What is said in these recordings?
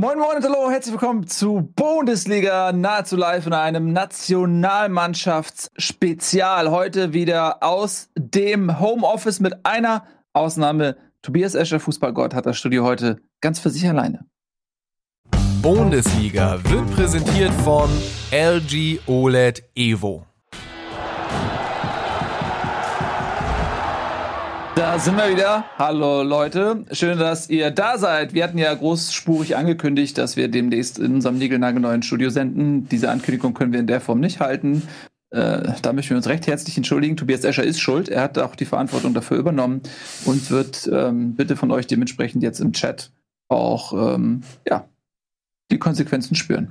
Moin Moin und hallo, herzlich willkommen zu Bundesliga nahezu live in einem Nationalmannschaftsspezial. Heute wieder aus dem Homeoffice mit einer Ausnahme. Tobias Escher, Fußballgott, hat das Studio heute ganz für sich alleine. Bundesliga wird präsentiert von LG OLED Evo. Da sind wir wieder. Hallo Leute. Schön, dass ihr da seid. Wir hatten ja großspurig angekündigt, dass wir demnächst in unserem neuen Studio senden. Diese Ankündigung können wir in der Form nicht halten. Äh, da möchten wir uns recht herzlich entschuldigen. Tobias Escher ist schuld. Er hat auch die Verantwortung dafür übernommen und wird ähm, bitte von euch dementsprechend jetzt im Chat auch ähm, ja, die Konsequenzen spüren.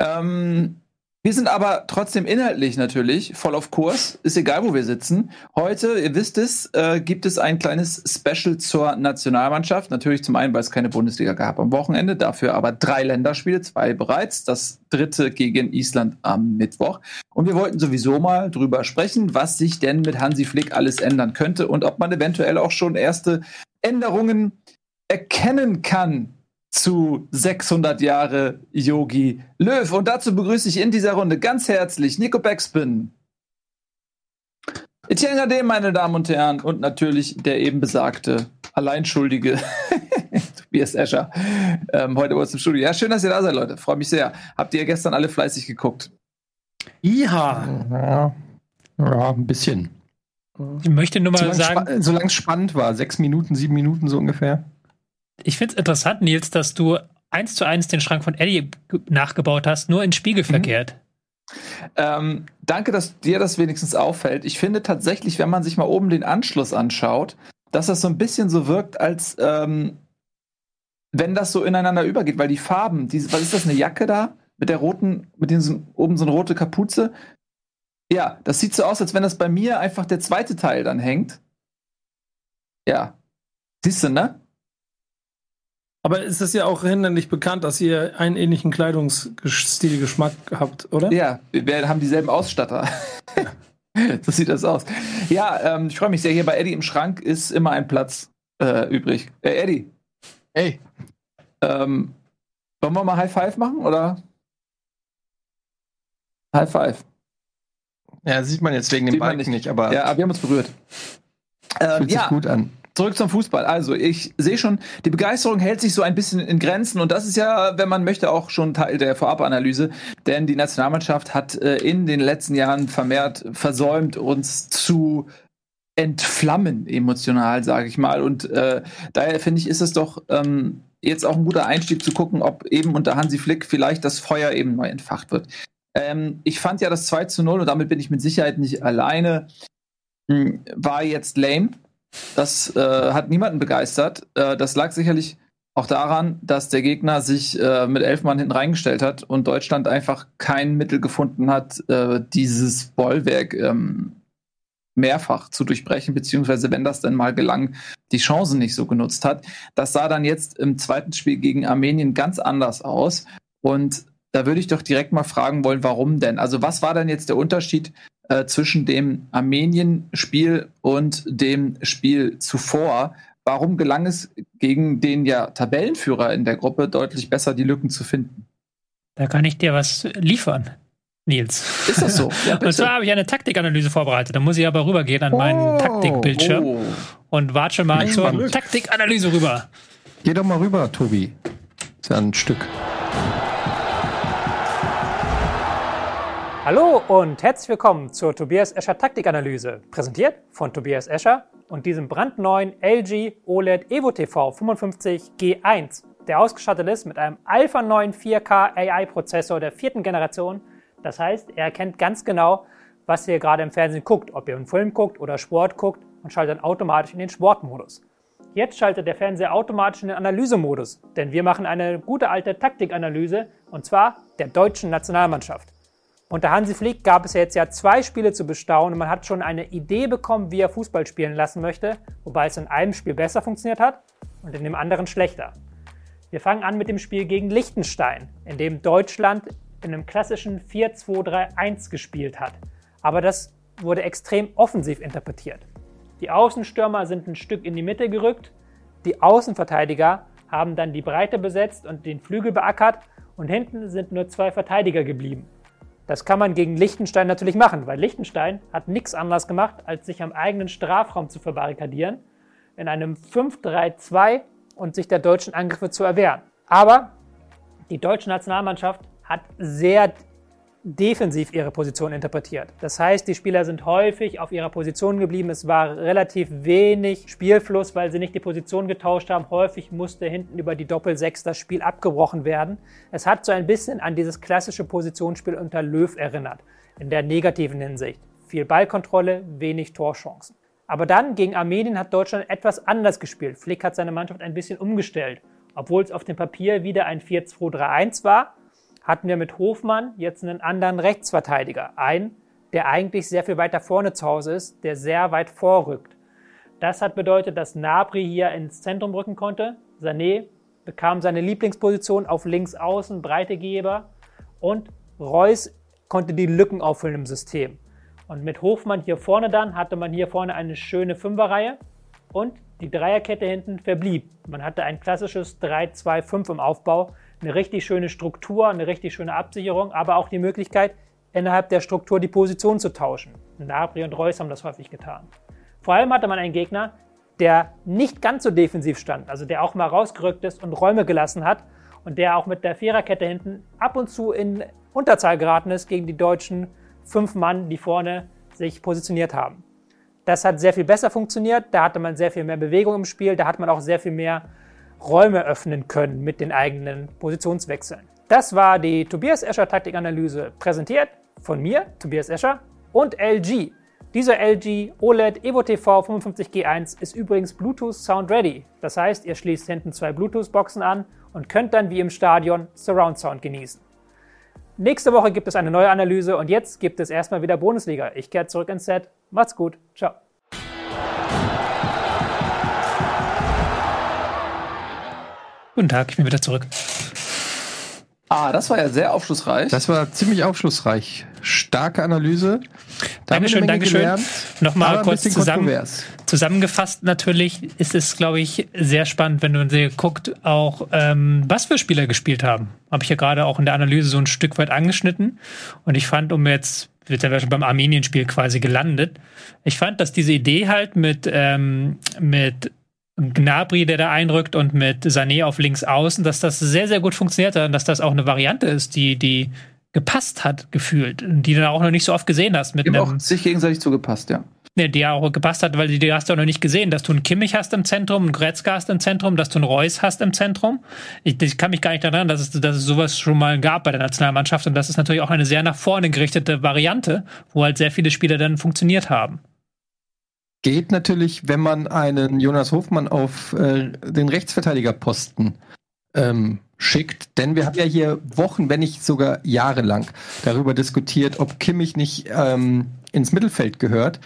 Ähm, wir sind aber trotzdem inhaltlich natürlich voll auf Kurs. Ist egal, wo wir sitzen. Heute, ihr wisst es, äh, gibt es ein kleines Special zur Nationalmannschaft. Natürlich zum einen, weil es keine Bundesliga gab am Wochenende, dafür aber drei Länderspiele, zwei bereits. Das dritte gegen Island am Mittwoch. Und wir wollten sowieso mal drüber sprechen, was sich denn mit Hansi Flick alles ändern könnte und ob man eventuell auch schon erste Änderungen erkennen kann zu 600 Jahre Yogi Löw. Und dazu begrüße ich in dieser Runde ganz herzlich Nico Backspin, Etienne Gade, meine Damen und Herren, und natürlich der eben besagte, alleinschuldige Tobias Escher. Ähm, heute bei uns im Studio. Ja, schön, dass ihr da seid, Leute. Freue mich sehr. Habt ihr gestern alle fleißig geguckt? Ja. Ja, ja ein bisschen. Ich möchte nur mal sagen. Solange es spannend war, sechs Minuten, sieben Minuten so ungefähr ich finde es interessant, Nils, dass du eins zu eins den Schrank von Eddie nachgebaut hast, nur in spiegelverkehrt. Mhm. Ähm, danke, dass dir das wenigstens auffällt. Ich finde tatsächlich, wenn man sich mal oben den Anschluss anschaut, dass das so ein bisschen so wirkt, als ähm, wenn das so ineinander übergeht, weil die Farben, diese, was ist das, eine Jacke da? Mit der roten, mit diesem oben so eine rote Kapuze. Ja, das sieht so aus, als wenn das bei mir einfach der zweite Teil dann hängt. Ja. Siehst du, ne? Aber ist es ja auch hinlänglich bekannt, dass ihr einen ähnlichen Kleidungsstilgeschmack habt, oder? Ja, wir haben dieselben Ausstatter. so sieht das aus. Ja, ähm, ich freue mich sehr. Hier bei Eddie im Schrank ist immer ein Platz äh, übrig. Äh, Eddie. Hey. Ähm, wollen wir mal High Five machen, oder? High Five. Ja, sieht man jetzt wegen dem Balken nicht. nicht, aber. Ja, aber wir haben uns berührt. Ähm, fühlt ja. sich gut an. Zurück zum Fußball. Also, ich sehe schon, die Begeisterung hält sich so ein bisschen in Grenzen und das ist ja, wenn man möchte, auch schon Teil der Vorabanalyse, denn die Nationalmannschaft hat äh, in den letzten Jahren vermehrt versäumt, uns zu entflammen, emotional, sage ich mal. Und äh, daher finde ich, ist es doch ähm, jetzt auch ein guter Einstieg zu gucken, ob eben unter Hansi Flick vielleicht das Feuer eben neu entfacht wird. Ähm, ich fand ja das 2 zu 0 und damit bin ich mit Sicherheit nicht alleine, hm, war jetzt lame das äh, hat niemanden begeistert. Äh, das lag sicherlich auch daran, dass der Gegner sich äh, mit elf Mann hinten reingestellt hat und Deutschland einfach kein Mittel gefunden hat, äh, dieses Bollwerk ähm, mehrfach zu durchbrechen, beziehungsweise wenn das denn mal gelang, die Chancen nicht so genutzt hat. Das sah dann jetzt im zweiten Spiel gegen Armenien ganz anders aus. Und da würde ich doch direkt mal fragen wollen, warum denn? Also was war denn jetzt der Unterschied äh, zwischen dem Armenien-Spiel und dem Spiel zuvor. Warum gelang es gegen den ja Tabellenführer in der Gruppe deutlich besser die Lücken zu finden? Da kann ich dir was liefern. Nils. Ist das so? Ja, und zwar habe ich eine Taktikanalyse vorbereitet. Da muss ich aber rübergehen an meinen oh, Taktikbildschirm oh. und warte schon mal zur. Taktikanalyse rüber. Geh doch mal rüber, Tobi. Ist ja ein Stück. Hallo und herzlich willkommen zur Tobias Escher Taktikanalyse, präsentiert von Tobias Escher und diesem brandneuen LG OLED Evo TV 55 G1, der ausgestattet ist mit einem Alpha 9 4K AI Prozessor der vierten Generation. Das heißt, er erkennt ganz genau, was ihr gerade im Fernsehen guckt, ob ihr einen Film guckt oder Sport guckt und schaltet dann automatisch in den Sportmodus. Jetzt schaltet der Fernseher automatisch in den Analysemodus, denn wir machen eine gute alte Taktikanalyse und zwar der deutschen Nationalmannschaft. Unter Hansi Flick gab es jetzt ja zwei Spiele zu bestaunen und man hat schon eine Idee bekommen, wie er Fußball spielen lassen möchte, wobei es in einem Spiel besser funktioniert hat und in dem anderen schlechter. Wir fangen an mit dem Spiel gegen Liechtenstein, in dem Deutschland in einem klassischen 4-2-3-1 gespielt hat. Aber das wurde extrem offensiv interpretiert. Die Außenstürmer sind ein Stück in die Mitte gerückt, die Außenverteidiger haben dann die Breite besetzt und den Flügel beackert und hinten sind nur zwei Verteidiger geblieben. Das kann man gegen Liechtenstein natürlich machen, weil Liechtenstein hat nichts anderes gemacht, als sich am eigenen Strafraum zu verbarrikadieren, in einem 5-3-2 und sich der deutschen Angriffe zu erwehren. Aber die deutsche Nationalmannschaft hat sehr defensiv ihre Position interpretiert. Das heißt, die Spieler sind häufig auf ihrer Position geblieben. Es war relativ wenig Spielfluss, weil sie nicht die Position getauscht haben. Häufig musste hinten über die Doppel-Sechs das Spiel abgebrochen werden. Es hat so ein bisschen an dieses klassische Positionsspiel unter Löw erinnert, in der negativen Hinsicht. Viel Ballkontrolle, wenig Torchancen. Aber dann gegen Armenien hat Deutschland etwas anders gespielt. Flick hat seine Mannschaft ein bisschen umgestellt. Obwohl es auf dem Papier wieder ein 4-2-3-1 war, hatten wir mit Hofmann jetzt einen anderen Rechtsverteidiger. Einen, der eigentlich sehr viel weiter vorne zu Hause ist, der sehr weit vorrückt. Das hat bedeutet, dass Nabri hier ins Zentrum rücken konnte. Sané bekam seine Lieblingsposition auf links außen, Breitegeber. Und Reus konnte die Lücken auffüllen im System. Und mit Hofmann hier vorne dann hatte man hier vorne eine schöne Fünferreihe und die Dreierkette hinten verblieb. Man hatte ein klassisches 3-2-5 im Aufbau, eine richtig schöne Struktur, eine richtig schöne Absicherung, aber auch die Möglichkeit, innerhalb der Struktur die Position zu tauschen. Nabri und Reus haben das häufig getan. Vor allem hatte man einen Gegner, der nicht ganz so defensiv stand, also der auch mal rausgerückt ist und Räume gelassen hat und der auch mit der Viererkette hinten ab und zu in Unterzahl geraten ist gegen die deutschen fünf Mann, die vorne sich positioniert haben. Das hat sehr viel besser funktioniert, da hatte man sehr viel mehr Bewegung im Spiel, da hat man auch sehr viel mehr Räume öffnen können mit den eigenen Positionswechseln. Das war die Tobias Escher Taktikanalyse, präsentiert von mir, Tobias Escher, und LG. Dieser LG OLED Evo TV 55G1 ist übrigens Bluetooth Sound Ready. Das heißt, ihr schließt hinten zwei Bluetooth-Boxen an und könnt dann wie im Stadion Surround Sound genießen. Nächste Woche gibt es eine neue Analyse und jetzt gibt es erstmal wieder Bundesliga. Ich kehre zurück ins Set. Macht's gut. Ciao. Guten Tag, ich bin wieder zurück. Ah, das war ja sehr aufschlussreich. Das war ziemlich aufschlussreich. Starke Analyse. Da Dankeschön, Dankeschön. Nochmal kurz zusammen, zusammengefasst natürlich ist es, glaube ich, sehr spannend, wenn man sich guckt, auch ähm, was für Spieler gespielt haben. Habe ich ja gerade auch in der Analyse so ein Stück weit angeschnitten. Und ich fand, um jetzt, wird ja schon beim Armenien-Spiel quasi gelandet, ich fand, dass diese Idee halt mit, ähm, mit Gnabry, der da einrückt und mit Sané auf links außen, dass das sehr, sehr gut funktioniert hat und dass das auch eine Variante ist, die, die gepasst hat, gefühlt, die du dann auch noch nicht so oft gesehen hast. Mit die haben auch sich gegenseitig zugepasst, ja. Ne, die auch gepasst hat, weil die, die hast du auch noch nicht gesehen, dass du einen Kimmich hast im Zentrum, einen Gretzka hast im Zentrum, dass du einen Reus hast im Zentrum. Ich, ich kann mich gar nicht daran erinnern, dass es, dass es sowas schon mal gab bei der Nationalmannschaft und das ist natürlich auch eine sehr nach vorne gerichtete Variante, wo halt sehr viele Spieler dann funktioniert haben geht natürlich, wenn man einen Jonas Hofmann auf äh, den Rechtsverteidigerposten ähm, schickt. Denn wir haben ja hier Wochen, wenn nicht sogar jahrelang darüber diskutiert, ob Kimmich nicht ähm, ins Mittelfeld gehört.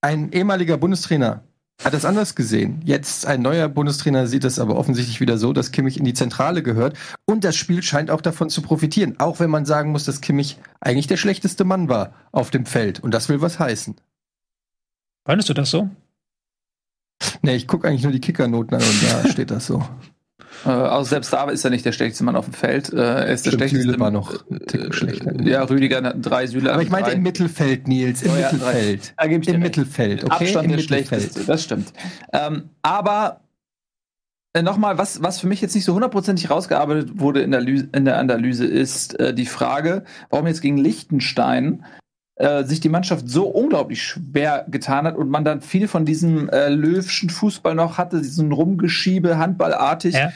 Ein ehemaliger Bundestrainer hat das anders gesehen. Jetzt ein neuer Bundestrainer sieht es aber offensichtlich wieder so, dass Kimmich in die Zentrale gehört. Und das Spiel scheint auch davon zu profitieren. Auch wenn man sagen muss, dass Kimmich eigentlich der schlechteste Mann war auf dem Feld. Und das will was heißen. Fandest du das so? Nee, ich gucke eigentlich nur die Kickernoten an und da steht das so. Äh, also selbst da ist er nicht der schlechteste Mann auf dem Feld. Äh, er ist Stimmt, der schlechteste. Süle war noch äh, schlechter. Ja, Rüdiger hat drei Süle. Aber ich meinte drei. im Mittelfeld, Nils. Im oh, ja, Mittelfeld. Da gebe ich Im. Mittelfeld, okay? Abstand Im der Mittelfeld. schlechteste, das stimmt. Ähm, aber äh, nochmal, was, was für mich jetzt nicht so hundertprozentig rausgearbeitet wurde in der, in der Analyse, ist äh, die Frage, warum jetzt gegen Liechtenstein äh, sich die Mannschaft so unglaublich schwer getan hat und man dann viel von diesem äh, Löwschen Fußball noch hatte, diesen Rumgeschiebe, Handballartig. Ja.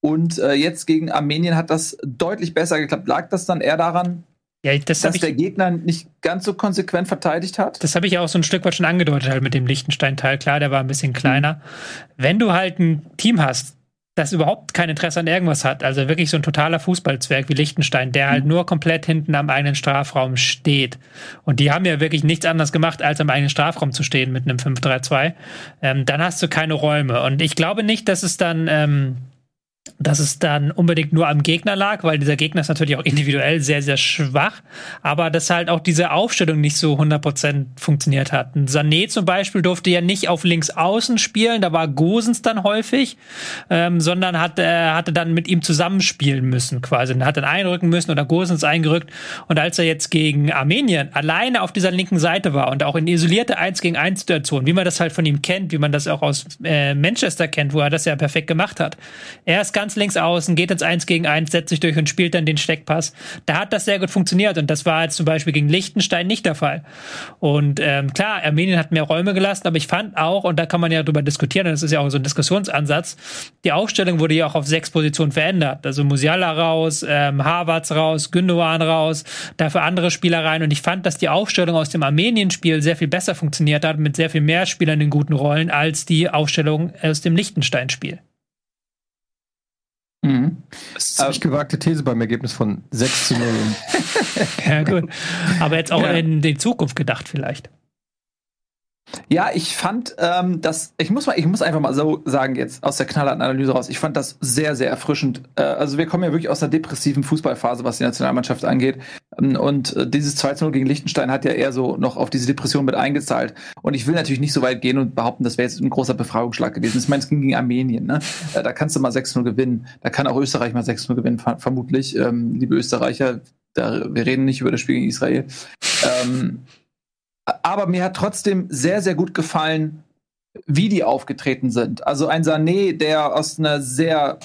Und äh, jetzt gegen Armenien hat das deutlich besser geklappt. Lag das dann eher daran, ja, das dass der Gegner nicht ganz so konsequent verteidigt hat? Das habe ich ja auch so ein Stück weit schon angedeutet, halt mit dem Liechtenstein-Teil. Klar, der war ein bisschen kleiner. Mhm. Wenn du halt ein Team hast, das überhaupt kein Interesse an irgendwas hat. Also wirklich so ein totaler Fußballzwerg wie Liechtenstein, der halt mhm. nur komplett hinten am eigenen Strafraum steht. Und die haben ja wirklich nichts anderes gemacht, als am eigenen Strafraum zu stehen mit einem 5-3-2. Ähm, dann hast du keine Räume. Und ich glaube nicht, dass es dann, ähm, dass es dann unbedingt nur am Gegner lag, weil dieser Gegner ist natürlich auch individuell sehr, sehr schwach, aber dass halt auch diese Aufstellung nicht so 100% funktioniert hat. Sané zum Beispiel durfte ja nicht auf links außen spielen, da war Gosens dann häufig, ähm, sondern hat, äh, hatte dann mit ihm zusammenspielen müssen quasi. Und hat dann einrücken müssen oder Gosens eingerückt und als er jetzt gegen Armenien alleine auf dieser linken Seite war und auch in isolierte 1 gegen 1 Situation, wie man das halt von ihm kennt, wie man das auch aus äh, Manchester kennt, wo er das ja perfekt gemacht hat. Er ist ganz links außen, geht ins 1 gegen 1, setzt sich durch und spielt dann den Steckpass. Da hat das sehr gut funktioniert und das war jetzt zum Beispiel gegen Liechtenstein nicht der Fall. Und ähm, klar, Armenien hat mehr Räume gelassen, aber ich fand auch, und da kann man ja drüber diskutieren, das ist ja auch so ein Diskussionsansatz, die Aufstellung wurde ja auch auf sechs Positionen verändert. Also Musiala raus, ähm, Havertz raus, Gündogan raus, dafür andere Spieler rein und ich fand, dass die Aufstellung aus dem Armenien-Spiel sehr viel besser funktioniert hat, mit sehr viel mehr Spielern in guten Rollen, als die Aufstellung aus dem Liechtenstein-Spiel. Mhm. Das ist eine ziemlich gewagte These beim Ergebnis von 6 zu 0. ja, gut. Aber jetzt auch ja. in die Zukunft gedacht, vielleicht. Ja, ich fand ähm, das, ich muss mal, ich muss einfach mal so sagen jetzt aus der knallharten Analyse raus, ich fand das sehr, sehr erfrischend. Äh, also wir kommen ja wirklich aus der depressiven Fußballphase, was die Nationalmannschaft angeht. Ähm, und äh, dieses 2-0 gegen Liechtenstein hat ja eher so noch auf diese Depression mit eingezahlt. Und ich will natürlich nicht so weit gehen und behaupten, das wäre jetzt ein großer Befragungsschlag gewesen. Ich meine, es ging gegen Armenien, ne? Äh, da kannst du mal 6-0 gewinnen. Da kann auch Österreich mal 6-0 gewinnen, vermutlich. Ähm, liebe Österreicher, da, wir reden nicht über das Spiel gegen Israel. Ähm, aber mir hat trotzdem sehr, sehr gut gefallen, wie die aufgetreten sind. Also ein Sané, der aus einer sehr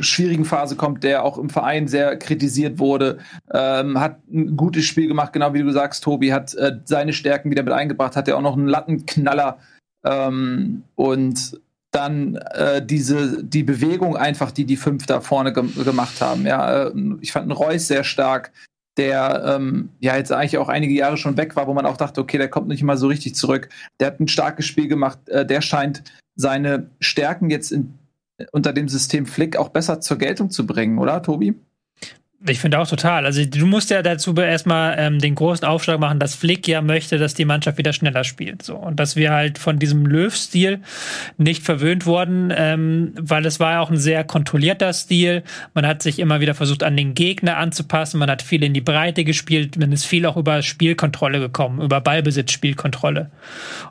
schwierigen Phase kommt, der auch im Verein sehr kritisiert wurde, ähm, hat ein gutes Spiel gemacht, genau wie du sagst, Tobi, hat äh, seine Stärken wieder mit eingebracht, hat ja auch noch einen Lattenknaller ähm, und dann äh, diese die Bewegung einfach, die die fünf da vorne ge gemacht haben. Ja, äh, ich fand einen Reus sehr stark, der ähm, ja jetzt eigentlich auch einige Jahre schon weg war, wo man auch dachte, okay, der kommt nicht mal so richtig zurück. Der hat ein starkes Spiel gemacht. Äh, der scheint seine Stärken jetzt in, unter dem System Flick auch besser zur Geltung zu bringen, oder, Tobi? Ich finde auch total. Also du musst ja dazu erstmal ähm, den großen Aufschlag machen, dass Flick ja möchte, dass die Mannschaft wieder schneller spielt. So. Und dass wir halt von diesem Löw-Stil nicht verwöhnt wurden, ähm, weil es war ja auch ein sehr kontrollierter Stil. Man hat sich immer wieder versucht, an den Gegner anzupassen. Man hat viel in die Breite gespielt. Man ist viel auch über Spielkontrolle gekommen, über Ballbesitz-Spielkontrolle.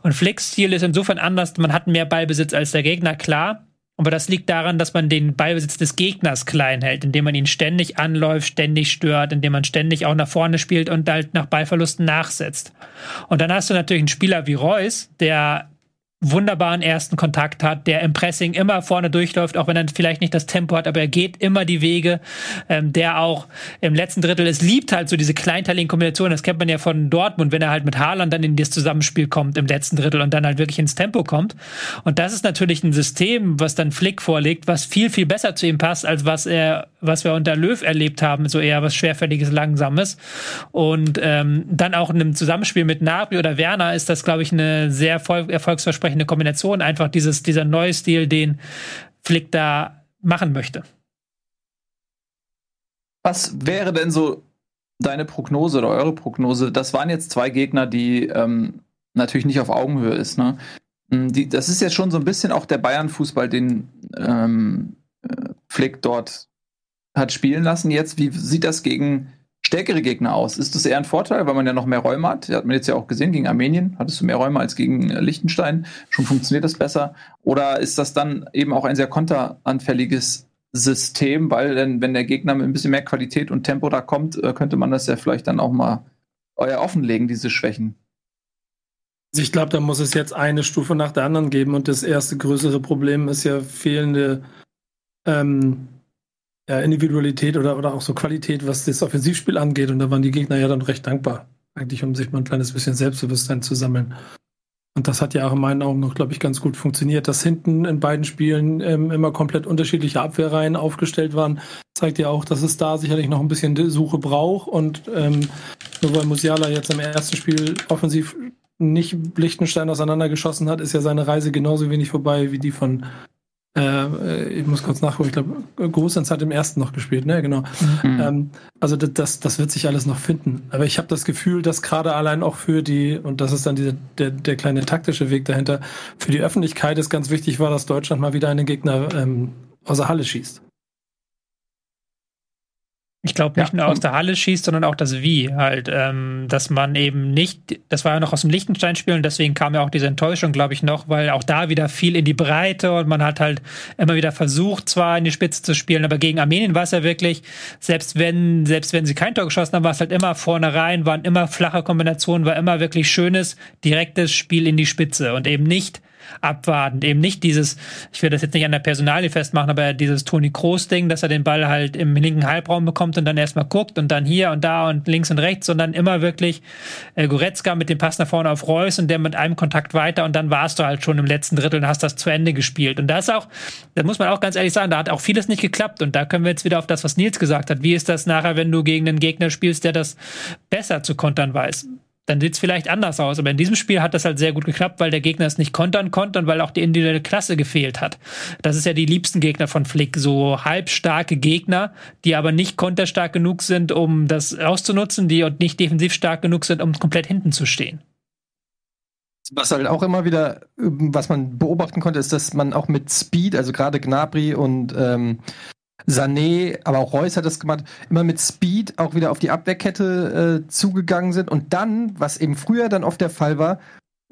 Und Flicks Stil ist insofern anders. Man hat mehr Ballbesitz als der Gegner, klar. Aber das liegt daran, dass man den Ballbesitz des Gegners klein hält, indem man ihn ständig anläuft, ständig stört, indem man ständig auch nach vorne spielt und halt nach Ballverlusten nachsetzt. Und dann hast du natürlich einen Spieler wie Reus, der wunderbaren ersten Kontakt hat, der im Pressing immer vorne durchläuft, auch wenn er vielleicht nicht das Tempo hat, aber er geht immer die Wege, ähm, der auch im letzten Drittel, es liebt halt so diese kleinteiligen Kombinationen, das kennt man ja von Dortmund, wenn er halt mit Haaland dann in das Zusammenspiel kommt im letzten Drittel und dann halt wirklich ins Tempo kommt. Und das ist natürlich ein System, was dann Flick vorlegt, was viel, viel besser zu ihm passt, als was er, was wir unter Löw erlebt haben, so eher was schwerfälliges, langsames. Und ähm, dann auch in einem Zusammenspiel mit Nabri oder Werner ist das, glaube ich, eine sehr erfolgsversprechende entsprechende Kombination, einfach dieses, dieser neue Stil, den Flick da machen möchte. Was wäre denn so deine Prognose oder eure Prognose? Das waren jetzt zwei Gegner, die ähm, natürlich nicht auf Augenhöhe ist. Ne? Hm, die, das ist jetzt schon so ein bisschen auch der Bayern-Fußball, den ähm, äh, Flick dort hat spielen lassen. Jetzt, wie sieht das gegen stärkere Gegner aus. Ist das eher ein Vorteil, weil man ja noch mehr Räume hat? Hat man jetzt ja auch gesehen, gegen Armenien hattest du mehr Räume als gegen äh, Liechtenstein. Schon funktioniert das besser. Oder ist das dann eben auch ein sehr konteranfälliges System, weil denn, wenn der Gegner mit ein bisschen mehr Qualität und Tempo da kommt, äh, könnte man das ja vielleicht dann auch mal euer offenlegen, diese Schwächen. Also ich glaube, da muss es jetzt eine Stufe nach der anderen geben und das erste größere Problem ist ja fehlende ähm, ja, Individualität oder, oder auch so Qualität, was das Offensivspiel angeht. Und da waren die Gegner ja dann recht dankbar, eigentlich, um sich mal ein kleines bisschen Selbstbewusstsein zu sammeln. Und das hat ja auch in meinen Augen noch, glaube ich, ganz gut funktioniert. Dass hinten in beiden Spielen ähm, immer komplett unterschiedliche Abwehrreihen aufgestellt waren, zeigt ja auch, dass es da sicherlich noch ein bisschen Suche braucht. Und ähm, nur weil Musiala jetzt im ersten Spiel offensiv nicht Lichtenstein auseinandergeschossen hat, ist ja seine Reise genauso wenig vorbei wie die von äh, ich muss kurz nachgucken, ich glaube, Großens hat im ersten noch gespielt, ne? Genau. Mhm. Ähm, also das, das wird sich alles noch finden. Aber ich habe das Gefühl, dass gerade allein auch für die, und das ist dann diese, der, der kleine taktische Weg dahinter, für die Öffentlichkeit ist ganz wichtig war, dass Deutschland mal wieder einen Gegner ähm, außer Halle schießt. Ich glaube nicht ja, nur aus der Halle schießt, sondern auch das Wie halt, ähm, dass man eben nicht, das war ja noch aus dem Liechtenstein-Spiel und deswegen kam ja auch diese Enttäuschung, glaube ich, noch, weil auch da wieder viel in die Breite und man hat halt immer wieder versucht, zwar in die Spitze zu spielen, aber gegen Armenien war es ja wirklich, selbst wenn, selbst wenn sie kein Tor geschossen haben, war es halt immer vorne rein, waren immer flache Kombinationen, war immer wirklich schönes, direktes Spiel in die Spitze und eben nicht abwarten. Eben nicht dieses, ich will das jetzt nicht an der Personalie festmachen, aber dieses Toni Kroos-Ding, dass er den Ball halt im linken Halbraum bekommt und dann erstmal guckt und dann hier und da und links und rechts, sondern immer wirklich äh, Goretzka mit dem Pass nach vorne auf Reus und der mit einem Kontakt weiter und dann warst du halt schon im letzten Drittel und hast das zu Ende gespielt. Und da ist auch, da muss man auch ganz ehrlich sagen, da hat auch vieles nicht geklappt und da können wir jetzt wieder auf das, was Nils gesagt hat. Wie ist das nachher, wenn du gegen einen Gegner spielst, der das besser zu kontern weiß? Dann sieht es vielleicht anders aus. Aber in diesem Spiel hat das halt sehr gut geklappt, weil der Gegner es nicht kontern konnte und weil auch die individuelle Klasse gefehlt hat. Das ist ja die liebsten Gegner von Flick, so halbstarke Gegner, die aber nicht konterstark genug sind, um das auszunutzen, die und nicht defensiv stark genug sind, um komplett hinten zu stehen. Was halt auch immer wieder, was man beobachten konnte, ist, dass man auch mit Speed, also gerade Gnabry und ähm, Sané, aber auch Reus hat das gemacht, immer mit Speed auch wieder auf die Abwehrkette äh, zugegangen sind und dann, was eben früher dann oft der Fall war,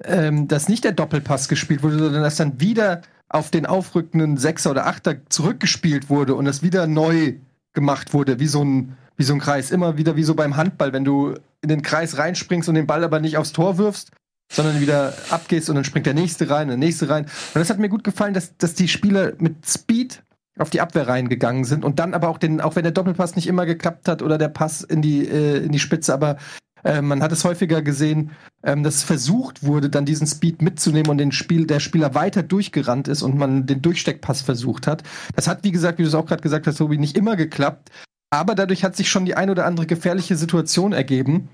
ähm, dass nicht der Doppelpass gespielt wurde, sondern dass dann wieder auf den aufrückenden Sechser oder Achter zurückgespielt wurde und das wieder neu gemacht wurde, wie so ein, wie so ein Kreis. Immer wieder wie so beim Handball, wenn du in den Kreis reinspringst und den Ball aber nicht aufs Tor wirfst, sondern wieder abgehst und dann springt der nächste rein, der nächste rein. Und das hat mir gut gefallen, dass, dass die Spieler mit Speed auf die Abwehr reingegangen sind und dann aber auch den, auch wenn der Doppelpass nicht immer geklappt hat oder der Pass in die, äh, in die Spitze, aber äh, man hat es häufiger gesehen, ähm, dass versucht wurde, dann diesen Speed mitzunehmen und den Spiel, der Spieler weiter durchgerannt ist und man den Durchsteckpass versucht hat. Das hat, wie gesagt, wie du es auch gerade gesagt hast, Tobi, nicht immer geklappt. Aber dadurch hat sich schon die ein oder andere gefährliche Situation ergeben,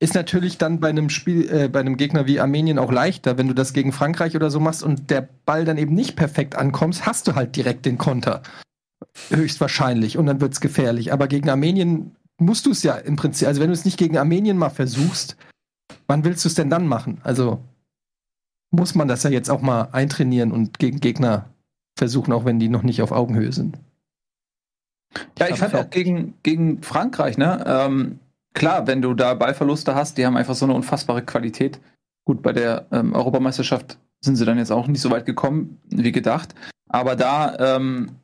ist natürlich dann bei einem Spiel, äh, bei einem Gegner wie Armenien auch leichter, wenn du das gegen Frankreich oder so machst und der Ball dann eben nicht perfekt ankommst, hast du halt direkt den Konter. Höchstwahrscheinlich. Und dann wird es gefährlich. Aber gegen Armenien musst du es ja im Prinzip, also wenn du es nicht gegen Armenien mal versuchst, wann willst du es denn dann machen? Also muss man das ja jetzt auch mal eintrainieren und gegen Gegner versuchen, auch wenn die noch nicht auf Augenhöhe sind. Ja, ich fand auch gegen, gegen Frankreich, ne? Ähm, klar, wenn du da Ballverluste hast, die haben einfach so eine unfassbare Qualität. Gut, bei der ähm, Europameisterschaft sind sie dann jetzt auch nicht so weit gekommen wie gedacht. Aber da ähm,